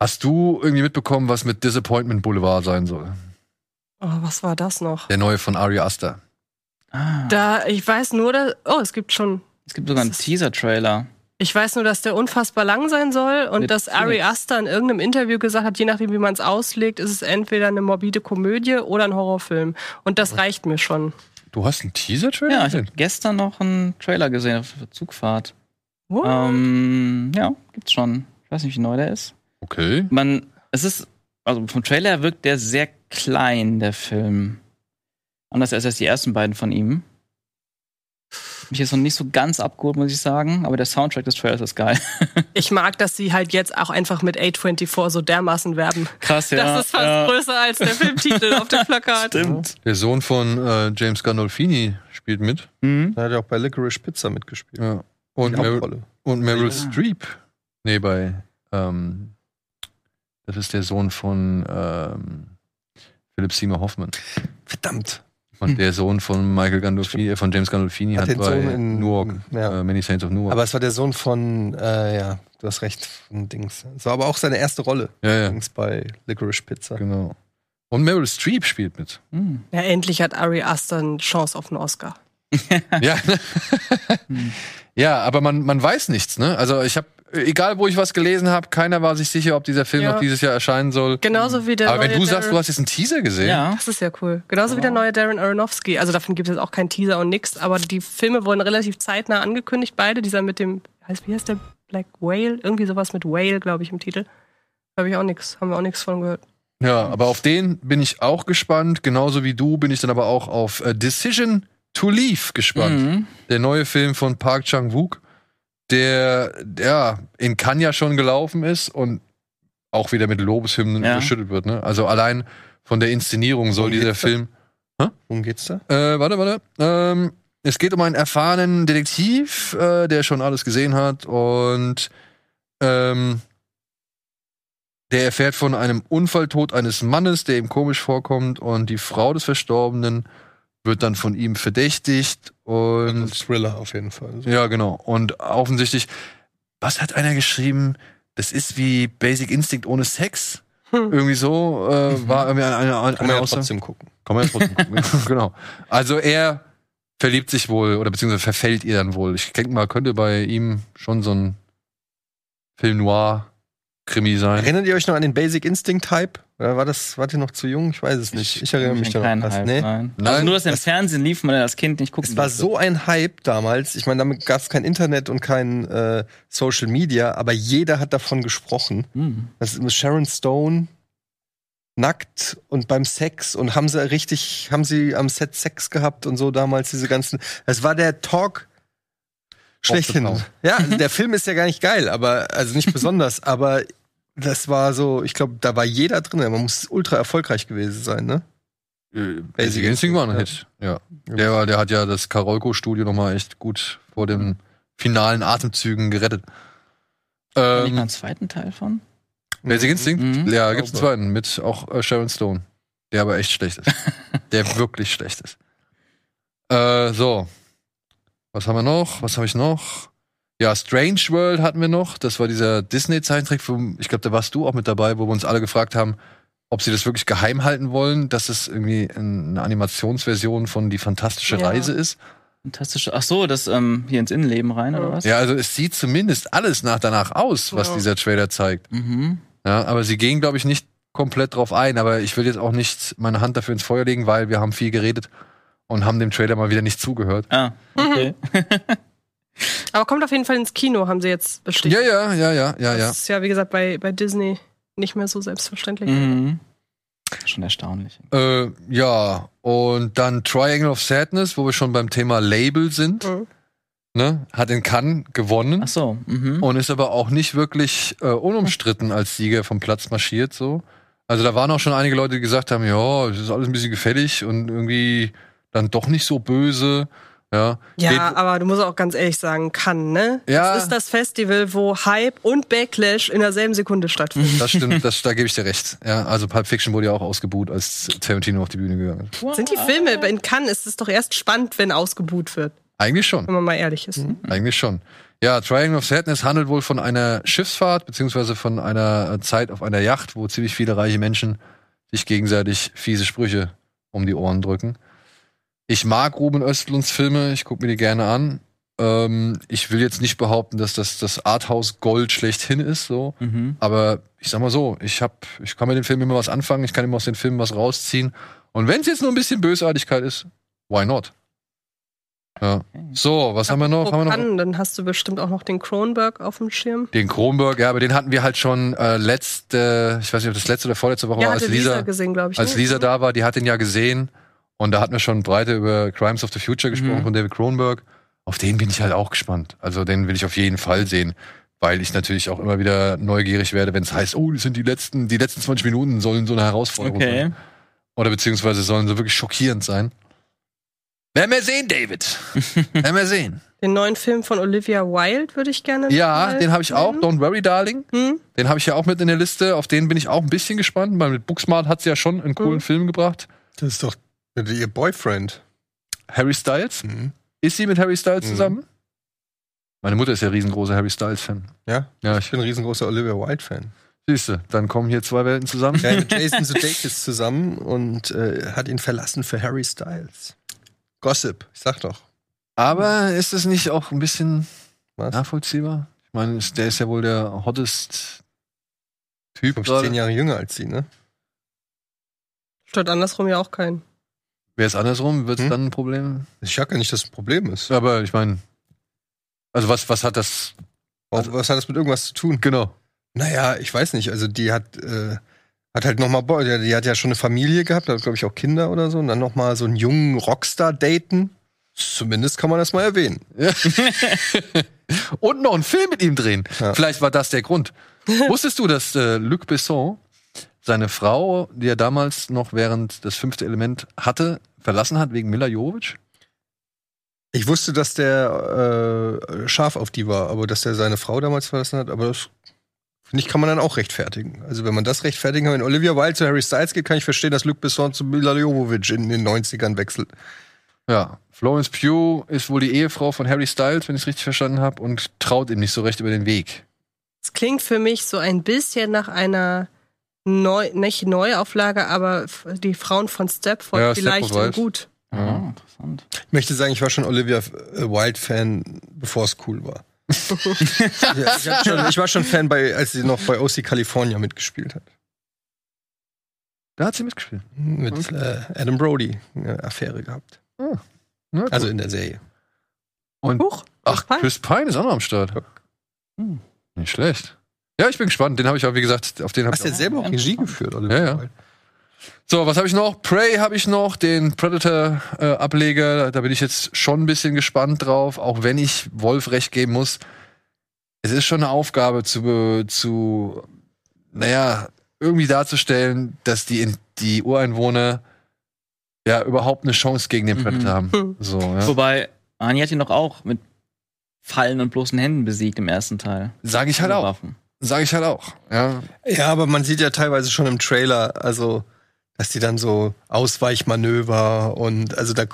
Speaker 1: Hast du irgendwie mitbekommen, was mit Disappointment Boulevard sein soll?
Speaker 3: Oh, was war das noch?
Speaker 1: Der neue von Ari Aster.
Speaker 2: Ah,
Speaker 3: Da, ich weiß nur, dass, oh, es gibt schon,
Speaker 2: es gibt sogar einen Teaser-Trailer.
Speaker 3: ich weiß nur, dass der unfassbar lang sein soll und
Speaker 2: Mit
Speaker 3: dass Ari. Aster in irgendeinem Interview gesagt hat, je nachdem, wie man es auslegt, ist es entweder eine morbide Komödie oder ein Horrorfilm. Und das reicht mir schon.
Speaker 1: Du hast einen Teaser-Trailer?
Speaker 2: Ja, ich habe gestern noch einen Trailer gesehen auf der Zugfahrt.
Speaker 3: What?
Speaker 2: Ähm, ja, gibt's schon. Ich weiß nicht, wie neu der ist.
Speaker 1: Okay.
Speaker 2: Man, es ist, also vom Trailer wirkt der sehr klein, der Film. Anders als erst die ersten beiden von ihm. Mich jetzt noch nicht so ganz abgeholt, muss ich sagen, aber der Soundtrack des Trailers ist geil. *laughs*
Speaker 3: Ich mag, dass sie halt jetzt auch einfach mit A24 so dermaßen werben.
Speaker 2: Krass, ja.
Speaker 3: das ist fast
Speaker 2: ja.
Speaker 3: größer als der Filmtitel auf dem Plakat. *laughs*
Speaker 2: Stimmt.
Speaker 1: Der Sohn von äh, James Gandolfini spielt mit.
Speaker 2: Mhm.
Speaker 4: Er hat ja auch bei Licorice Pizza mitgespielt.
Speaker 1: Ja. Und,
Speaker 4: Hauptrolle.
Speaker 1: und Meryl
Speaker 2: Ja.
Speaker 1: Streep. Nee, bei. Ähm, das ist der Sohn von ähm, Philip Seymour Hoffman.
Speaker 4: Verdammt.
Speaker 1: Und der Sohn von Michael Gandolfini, äh, von James Gandolfini
Speaker 4: Hat
Speaker 1: hat, bei
Speaker 4: in-
Speaker 1: Newark,
Speaker 4: ja.
Speaker 1: äh, Many Saints of Newark.
Speaker 4: Aber es war der Sohn von, äh, ja, du hast recht, von Dings. Es war aber auch seine erste Rolle
Speaker 1: ja, ja,
Speaker 4: Dings bei Licorice Pizza.
Speaker 1: genau. Und Meryl Streep spielt mit.
Speaker 2: Mhm.
Speaker 3: Ja, endlich hat Ari Aster eine Chance auf einen Oscar. *laughs*
Speaker 1: Ja. *laughs*
Speaker 2: Hm.
Speaker 1: ja, aber man, man weiß nichts, ne? Also ich habe, egal wo ich was gelesen habe, keiner war sich sicher, ob dieser Film
Speaker 3: Ja.
Speaker 1: noch dieses Jahr erscheinen soll.
Speaker 3: Genauso wie der
Speaker 1: aber wenn
Speaker 3: neue
Speaker 1: du sagst,
Speaker 3: Darren-
Speaker 1: du hast jetzt einen Teaser gesehen,
Speaker 2: Ja.
Speaker 3: Das ist ja cool. Genauso wie der neue Darren Aronofsky. Also davon gibt es jetzt auch keinen Teaser und nix, aber die Filme wurden relativ zeitnah angekündigt, beide. Dieser mit dem, heißt, wie heißt der? Black Whale? Irgendwie sowas mit Whale, glaube ich, im Titel. Habe ich auch nichts, haben wir auch nichts von gehört.
Speaker 1: Ja, aber auf den bin ich auch gespannt. Genauso wie du bin ich dann aber auch auf äh, Decision to Leave gespannt.
Speaker 2: Mhm.
Speaker 1: Der neue Film von Park Chang-wook, der ja in Cannes ja schon gelaufen ist und auch wieder mit Lobeshymnen
Speaker 2: Ja.
Speaker 1: überschüttet wird. Ne? Also allein von der Inszenierung soll
Speaker 4: Worum
Speaker 1: dieser
Speaker 4: geht's da?
Speaker 1: Film.
Speaker 4: Worum geht's da?
Speaker 1: Äh, warte, warte. Ähm, es geht um einen erfahrenen Detektiv, äh, der schon alles gesehen hat und ähm, der erfährt von einem Unfalltod eines Mannes, der ihm komisch vorkommt und die Frau des Verstorbenen wird dann von ihm verdächtigt und
Speaker 4: Ein Thriller auf jeden Fall.
Speaker 1: ja, genau. Und offensichtlich, was hat einer geschrieben? Das ist wie Basic Instinct ohne Sex.
Speaker 3: Hm.
Speaker 1: Irgendwie so äh, war irgendwie eine, eine, eine,
Speaker 4: Kann man ja trotzdem gucken.
Speaker 1: Kann man ja trotzdem gucken. *laughs* *laughs* genau. Also er verliebt sich wohl oder beziehungsweise verfällt ihr dann wohl. Ich denke mal, könnte bei ihm schon so ein Film noir Krimi sein.
Speaker 4: Erinnert ihr euch noch an den Basic Instinct Hype? Oder war das, wart ihr noch zu jung? Ich weiß es nicht. Ich erinnere mich da
Speaker 2: keinen
Speaker 4: noch fast.
Speaker 2: Hype,
Speaker 4: Nee.
Speaker 2: nein.
Speaker 1: Nein,
Speaker 2: also nur, dass er im
Speaker 4: das-
Speaker 2: Fernsehen lief, man als Kind nicht gucken
Speaker 4: Es war so ein Hype damals. Ich meine, damit gab es kein Internet und kein äh, Social Media, aber jeder hat davon gesprochen.
Speaker 2: Hm.
Speaker 4: Das ist mit Sharon Stone nackt und beim Sex und haben sie richtig, haben sie am Set Sex gehabt und so damals diese ganzen. Es war der Talk schlechthin. Ja, *laughs* der Film ist ja gar nicht geil, aber also nicht besonders, aber das war so, ich glaube, da war jeder drin. Man muss ultra erfolgreich gewesen sein, ne?
Speaker 1: Äh, Basic Instinct war ein
Speaker 4: ja.
Speaker 1: Hit. Ja. Der, war, der hat ja das Karolko-Studio nochmal echt gut vor den finalen Atemzügen gerettet.
Speaker 2: War nicht mal
Speaker 1: Ähm,
Speaker 2: einen zweiten Teil von?
Speaker 1: Basic Instinct?
Speaker 2: Mhm.
Speaker 1: Ja, gibt's einen zweiten mit auch äh, Sharon Stone. Der aber echt schlecht ist. *laughs* der wirklich schlecht ist. Äh, so. Was haben wir noch? Was habe ich noch? Ja, Strange World hatten wir noch. Das war dieser Disney-Zeichentrick. wo- Ich glaube, da warst du auch mit dabei, wo wir uns alle gefragt haben, ob sie das wirklich geheim halten wollen, dass es irgendwie eine Animationsversion von Die fantastische
Speaker 3: Ja.
Speaker 1: Reise ist.
Speaker 2: Fantastisch. Ach so, das ähm, hier ins Innenleben rein, oder was?
Speaker 1: Ja, also es sieht zumindest alles nach danach aus, was
Speaker 3: Ja.
Speaker 1: dieser Trailer zeigt.
Speaker 2: Mhm.
Speaker 1: Ja, aber sie gehen, glaube ich, nicht komplett drauf ein. Aber ich will jetzt auch nicht meine Hand dafür ins Feuer legen, weil wir haben viel geredet und haben dem Trailer mal wieder nicht zugehört.
Speaker 2: Ah, okay. *laughs*
Speaker 3: Aber kommt auf jeden Fall ins Kino, haben sie jetzt bestätigt.
Speaker 1: Ja, ja, ja, ja, ja, ja.
Speaker 3: Das ist ja, wie gesagt, bei, bei Disney nicht mehr so selbstverständlich.
Speaker 2: mhm. Schon erstaunlich.
Speaker 1: Äh, ja, und dann Triangle of Sadness, wo wir schon beim Thema Label sind.
Speaker 3: Mhm.
Speaker 1: Ne? Hat in Cannes gewonnen
Speaker 2: Ach so. Mhm.
Speaker 1: und ist aber auch nicht wirklich äh, unumstritten als Sieger vom Platz marschiert. So. Also da waren auch schon einige Leute, die gesagt haben, ja, es ist alles ein bisschen gefällig und irgendwie dann doch nicht so böse. Ja,
Speaker 3: Ja, aber du musst auch ganz ehrlich sagen, kann, ne?
Speaker 1: Ja.
Speaker 3: Das ist das Festival, wo Hype und Backlash in derselben Sekunde stattfinden.
Speaker 1: Das stimmt, das, da gebe ich dir *laughs* recht. Ja, also Pulp Fiction wurde ja auch ausgebuht, als Tarantino auf die Bühne gegangen ist.
Speaker 3: Sind die Filme in Cannes ist es doch erst spannend, wenn ausgebuht wird,
Speaker 1: Eigentlich schon,
Speaker 3: wenn man mal ehrlich ist.
Speaker 1: eigentlich schon. Ja, Triangle of Sadness handelt wohl von einer Schiffsfahrt, beziehungsweise von einer äh, Zeit auf einer Yacht, wo ziemlich viele reiche Menschen sich gegenseitig fiese Sprüche um die Ohren drücken. Ich mag Ruben Östlunds Filme, ich gucke mir die gerne an. Ähm, ich will jetzt nicht behaupten, dass das das Arthouse Gold schlechthin ist, so.
Speaker 2: Mhm.
Speaker 1: Aber ich sag mal so, ich hab, ich kann mit dem Film immer was anfangen, ich kann immer aus den Filmen was rausziehen. Und wenn es jetzt nur ein bisschen Bösartigkeit ist, why not? Ja. So, was haben wir noch? Haben wir noch?
Speaker 3: Dann hast du bestimmt auch noch den Kronberg auf dem Schirm.
Speaker 1: Den Kronberg, ja, aber den hatten wir halt schon äh, letzte, ich weiß nicht, ob das letzte oder vorletzte Woche
Speaker 3: Ja,
Speaker 1: war, als
Speaker 3: Lisa,
Speaker 1: Lisa,
Speaker 3: gesehen, glaube ich.
Speaker 1: als
Speaker 3: ne?
Speaker 1: Lisa da war, die hat den ja gesehen. Und da hatten wir schon breite über Crimes of the Future gesprochen
Speaker 2: Mhm.
Speaker 1: von David Kronberg. Auf den bin ich halt auch gespannt. Also den will ich auf jeden Fall sehen. Weil ich natürlich auch immer wieder neugierig werde, wenn es heißt, oh, das sind die letzten, die letzten 20 Minuten sollen so eine Herausforderung
Speaker 2: Okay.
Speaker 1: sein. Oder beziehungsweise sollen so wirklich schockierend sein. Werden wir sehen, David. *laughs* Werden wir sehen.
Speaker 3: Den neuen Film von Olivia Wilde würde ich gerne.
Speaker 1: Ja, den habe ich auch. Don't worry, darling.
Speaker 3: Hm?
Speaker 1: Den habe ich ja auch mit in der Liste. Auf den bin ich auch ein bisschen gespannt, weil mit Booksmart hat sie ja schon einen coolen
Speaker 3: Mhm.
Speaker 1: Film gebracht.
Speaker 4: Das ist doch ihr Boyfriend.
Speaker 1: Harry Styles.
Speaker 4: Mhm.
Speaker 1: Ist sie mit Harry Styles
Speaker 4: Mhm.
Speaker 1: zusammen? Meine Mutter ist ja riesengroßer Harry Styles-Fan.
Speaker 4: Ja,
Speaker 1: Ja,
Speaker 4: ich
Speaker 1: ich
Speaker 4: bin ein riesengroßer Olivia Wilde-Fan.
Speaker 1: siehste, dann kommen hier zwei Welten zusammen.
Speaker 4: Ja, mit *laughs* Jason Sudeikis zusammen und äh, hat ihn verlassen für Harry Styles. Gossip, ich sag doch.
Speaker 1: Aber ist es nicht auch ein bisschen
Speaker 4: Was?
Speaker 1: nachvollziehbar? Ich meine, der ist ja wohl der hottest Typ
Speaker 4: Ich bin zehn. Jahre jünger als sie, ne?
Speaker 3: Stört andersrum ja auch keinen.
Speaker 1: Wäre es andersrum, wird es
Speaker 4: Hm?
Speaker 1: dann ein Problem?
Speaker 4: Ich sag ja nicht, dass es ein Problem ist.
Speaker 1: Aber ich meine, also was, was hat das?
Speaker 4: Warum- was hat das mit irgendwas zu tun?
Speaker 1: Genau.
Speaker 4: Naja, ich weiß nicht. Also die hat, äh, hat halt nochmal, die, die hat ja schon eine Familie gehabt, hat glaube ich auch Kinder oder so. Und dann nochmal so einen jungen Rockstar daten. Zumindest kann man das mal erwähnen. *laughs*
Speaker 1: Und noch einen Film mit ihm drehen.
Speaker 4: Ja.
Speaker 1: Vielleicht war das der Grund. *laughs* Wusstest du, dass äh, Luc Besson seine Frau, die er damals noch während das fünfte Element hatte, verlassen hat wegen Mila Jovovich?
Speaker 4: Ich wusste, dass der äh, scharf auf die war, aber dass der seine Frau damals verlassen hat, aber das finde ich, kann man dann auch rechtfertigen. Also wenn man das rechtfertigen kann, wenn Olivia Wilde zu Harry Styles geht, kann ich verstehen, dass Luc Besson zu Mila Jovovich in den 90ern wechselt.
Speaker 1: Ja, Florence Pugh ist wohl die Ehefrau von Harry Styles, wenn ich es richtig verstanden habe, und traut ihm nicht so recht über den Weg.
Speaker 3: Es klingt für mich so ein bisschen nach einer Neu nicht Neuauflage, aber die Frauen von Stepford
Speaker 1: Ja,
Speaker 3: vielleicht
Speaker 1: Stepford
Speaker 3: gut.
Speaker 2: Ah, interessant.
Speaker 4: Ich möchte sagen, ich war schon Olivia äh, Wilde-Fan, bevor es cool war. *laughs* ja, ich, schon, ich war schon Fan, bei, als sie noch bei OC California mitgespielt hat.
Speaker 1: Da hat sie mitgespielt.
Speaker 4: Mit äh, Adam Brody eine Affäre gehabt.
Speaker 1: Ja, gut.
Speaker 4: Also in der Serie.
Speaker 1: und
Speaker 3: Huch,
Speaker 1: ach,
Speaker 3: Pine.
Speaker 1: Chris Pine ist auch noch am Start.
Speaker 2: Hm.
Speaker 1: Nicht schlecht. Ja, ich bin gespannt. Den habe ich auch, wie gesagt, auf den habe
Speaker 4: Hast
Speaker 1: ich
Speaker 4: du
Speaker 1: auch.
Speaker 4: selber auch Regie geführt, Olivia
Speaker 1: Ja, ja. So, was habe ich noch? Prey habe ich noch, den Predator-Ableger. da bin ich jetzt schon ein bisschen gespannt drauf, auch wenn ich Wolf recht geben muss. Es ist schon eine Aufgabe zu, zu naja, irgendwie darzustellen, dass die, die Ureinwohner ja überhaupt eine Chance gegen den
Speaker 2: Mhm.
Speaker 1: Predator haben.
Speaker 3: Hm. *laughs*
Speaker 1: So, ja.
Speaker 2: Wobei, Ani hat ihn doch auch mit Fallen und bloßen Händen besiegt im ersten Teil.
Speaker 1: Sage ich halt auch.
Speaker 2: Waffen.
Speaker 1: Sage ich halt auch. Ja.
Speaker 4: Ja, aber man sieht ja teilweise schon im Trailer, also, dass die dann so Ausweichmanöver und, also da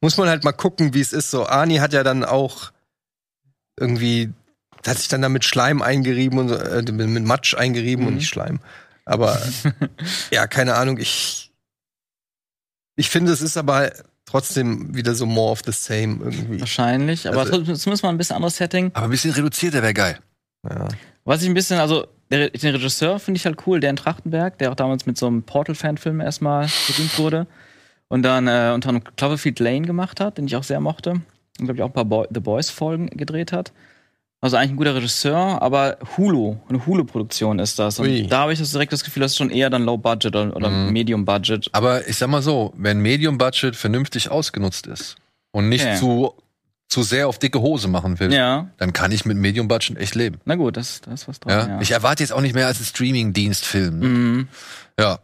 Speaker 4: muss man halt mal gucken, wie es ist. So, Ani hat ja dann auch irgendwie, hat sich dann da mit Schleim eingerieben und äh, mit Matsch eingerieben und
Speaker 2: Mhm.
Speaker 4: nicht Schleim. Aber, *laughs* ja, keine Ahnung, ich, ich finde, es ist aber trotzdem wieder so more of the same irgendwie.
Speaker 2: Wahrscheinlich, aber
Speaker 4: Also-
Speaker 2: zumindest mal ein bisschen anderes Setting.
Speaker 1: Aber ein bisschen reduzierter wäre geil.
Speaker 4: Ja.
Speaker 2: Was ich ein bisschen, also der, den Regisseur finde ich halt cool, Dan Trachtenberg, der auch damals mit so einem Portal-Fan-Film erstmal berühmt wurde. Und dann äh, unter anderem Cloverfield Lane gemacht hat, den ich auch sehr mochte. Und glaube ich auch ein paar Boy The Boys-Folgen gedreht hat. Also eigentlich ein guter Regisseur, aber Hulu, eine Hulu-Produktion ist das. Und
Speaker 4: Ui.
Speaker 2: da habe ich das direkt das Gefühl, das ist schon eher dann Low Budget oder, oder
Speaker 1: Mhm.
Speaker 2: Medium Budget.
Speaker 1: Aber ich sag mal so, wenn Medium Budget vernünftig ausgenutzt ist und nicht
Speaker 2: Ja.
Speaker 1: zu, zu sehr auf dicke Hose machen will,
Speaker 2: Ja,
Speaker 1: dann kann ich mit Medium Budget echt leben.
Speaker 2: na gut, das, das ist was
Speaker 1: Ja?
Speaker 2: dran. Ja.
Speaker 1: Ich erwarte jetzt auch nicht mehr als ein Streaming-Dienstfilm. Ne?
Speaker 2: Mhm.
Speaker 1: Ja.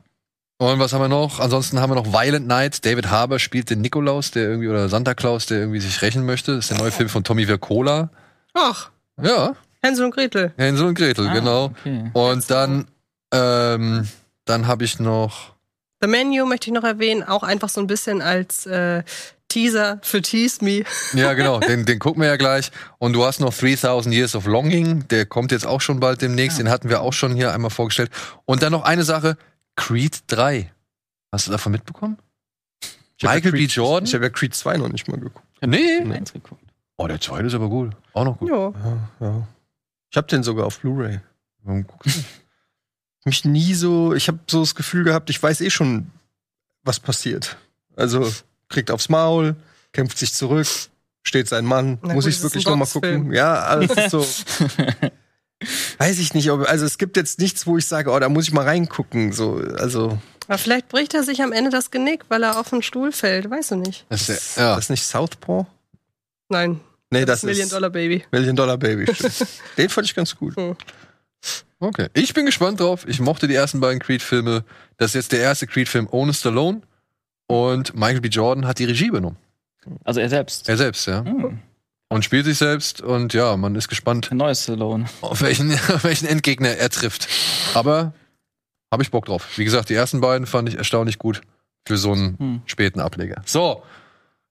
Speaker 1: Und was haben wir noch? Ansonsten haben wir noch Violent Night. David Harbour spielt den Nikolaus, der irgendwie, oder Santa Claus, der irgendwie sich rächen möchte. Das ist der neue Film von Tommy Vercola.
Speaker 3: Ach,
Speaker 1: Ja,
Speaker 3: Hänsel und Gretel.
Speaker 1: Hänsel und Gretel,
Speaker 2: Ah,
Speaker 1: genau.
Speaker 2: Okay.
Speaker 1: Und dann, ähm, dann habe ich noch,
Speaker 3: The Menu möchte ich noch erwähnen, auch einfach so ein bisschen als äh, Teaser für Tease Me.
Speaker 1: ja *laughs* genau, den, den gucken wir ja gleich. Und du hast noch 3000 Years of Longing, der kommt jetzt auch schon bald demnächst, den hatten wir auch schon hier einmal vorgestellt. Und dann noch eine Sache, Creed 3. Hast du davon mitbekommen?
Speaker 4: Ich hab ja
Speaker 1: Michael B.
Speaker 4: Creed-
Speaker 1: Jordan?
Speaker 4: Ich habe ja Creed 2 noch nicht mal geguckt.
Speaker 1: Nee.
Speaker 2: Geguckt.
Speaker 1: Oh, der zweite ist aber gut. Auch noch gut.
Speaker 3: Jo.
Speaker 4: Ja, ja. Ich habe den sogar auf Blu-ray.
Speaker 1: Warum guckst du *laughs*
Speaker 4: mich nie so, ich habe so das Gefühl gehabt, ich weiß eh schon, was passiert. Also kriegt aufs Maul, kämpft sich zurück, steht sein Mann,
Speaker 3: Na
Speaker 4: muss
Speaker 3: gut,
Speaker 4: ich wirklich
Speaker 3: ein
Speaker 4: noch mal
Speaker 3: Boxfilm.
Speaker 4: gucken. Ja, alles ist so. *laughs* weiß ich nicht, ob, also es gibt jetzt nichts, wo ich sage, oh, da muss ich mal reingucken. So, also
Speaker 3: Aber vielleicht bricht er sich am Ende das Genick, weil er auf den Stuhl fällt. Weißt du nicht.
Speaker 1: Das
Speaker 4: das,
Speaker 1: ist, ja.
Speaker 4: das ist nicht Southpaw?
Speaker 3: Nein,
Speaker 4: Nee, das,
Speaker 3: Million
Speaker 4: ist
Speaker 3: Dollar Baby.
Speaker 4: Million Dollar Baby. stimmt. *laughs* Den fand ich ganz gut.
Speaker 1: Okay. Ich bin gespannt drauf. Ich mochte die ersten beiden Creed-Filme. Das ist jetzt der erste Creed-Film ohne Stallone. Und Michael B. Jordan hat die Regie übernommen.
Speaker 2: Also er selbst.
Speaker 1: Er selbst, ja.
Speaker 2: Hm.
Speaker 1: Und spielt sich selbst. Und ja, man ist gespannt,
Speaker 2: Ein neues Stallone.
Speaker 1: auf welchen, *laughs* auf welchen Endgegner er trifft. Aber habe ich Bock drauf. Wie gesagt, die ersten beiden fand ich erstaunlich gut für so einen
Speaker 2: Hm.
Speaker 1: späten Ableger. So,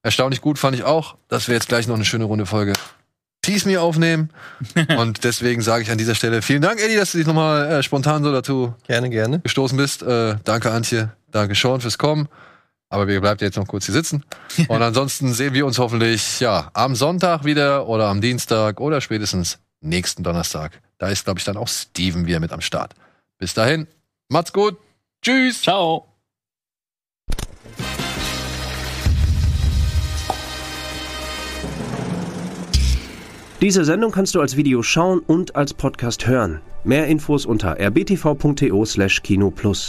Speaker 1: erstaunlich gut fand ich auch, dass wir jetzt gleich noch eine schöne Runde Folge Tease Me aufnehmen. *laughs* Und deswegen sage ich an dieser Stelle vielen Dank, Eddie, dass du dich nochmal äh, spontan so dazu
Speaker 4: Gerne, gerne.
Speaker 1: gestoßen bist. Äh, danke, Antje. Danke, Sean, fürs Kommen. Aber wir bleibt jetzt noch kurz hier sitzen. Und ansonsten sehen wir uns hoffentlich ja am Sonntag wieder oder am Dienstag oder spätestens nächsten Donnerstag. Da ist, glaube ich, dann auch Steven wieder mit am Start. Bis dahin, macht's gut. Tschüss.
Speaker 2: Ciao.
Speaker 5: Diese Sendung kannst du als Video schauen und als Podcast hören. Mehr Infos unter rbtv.to/kinoplus.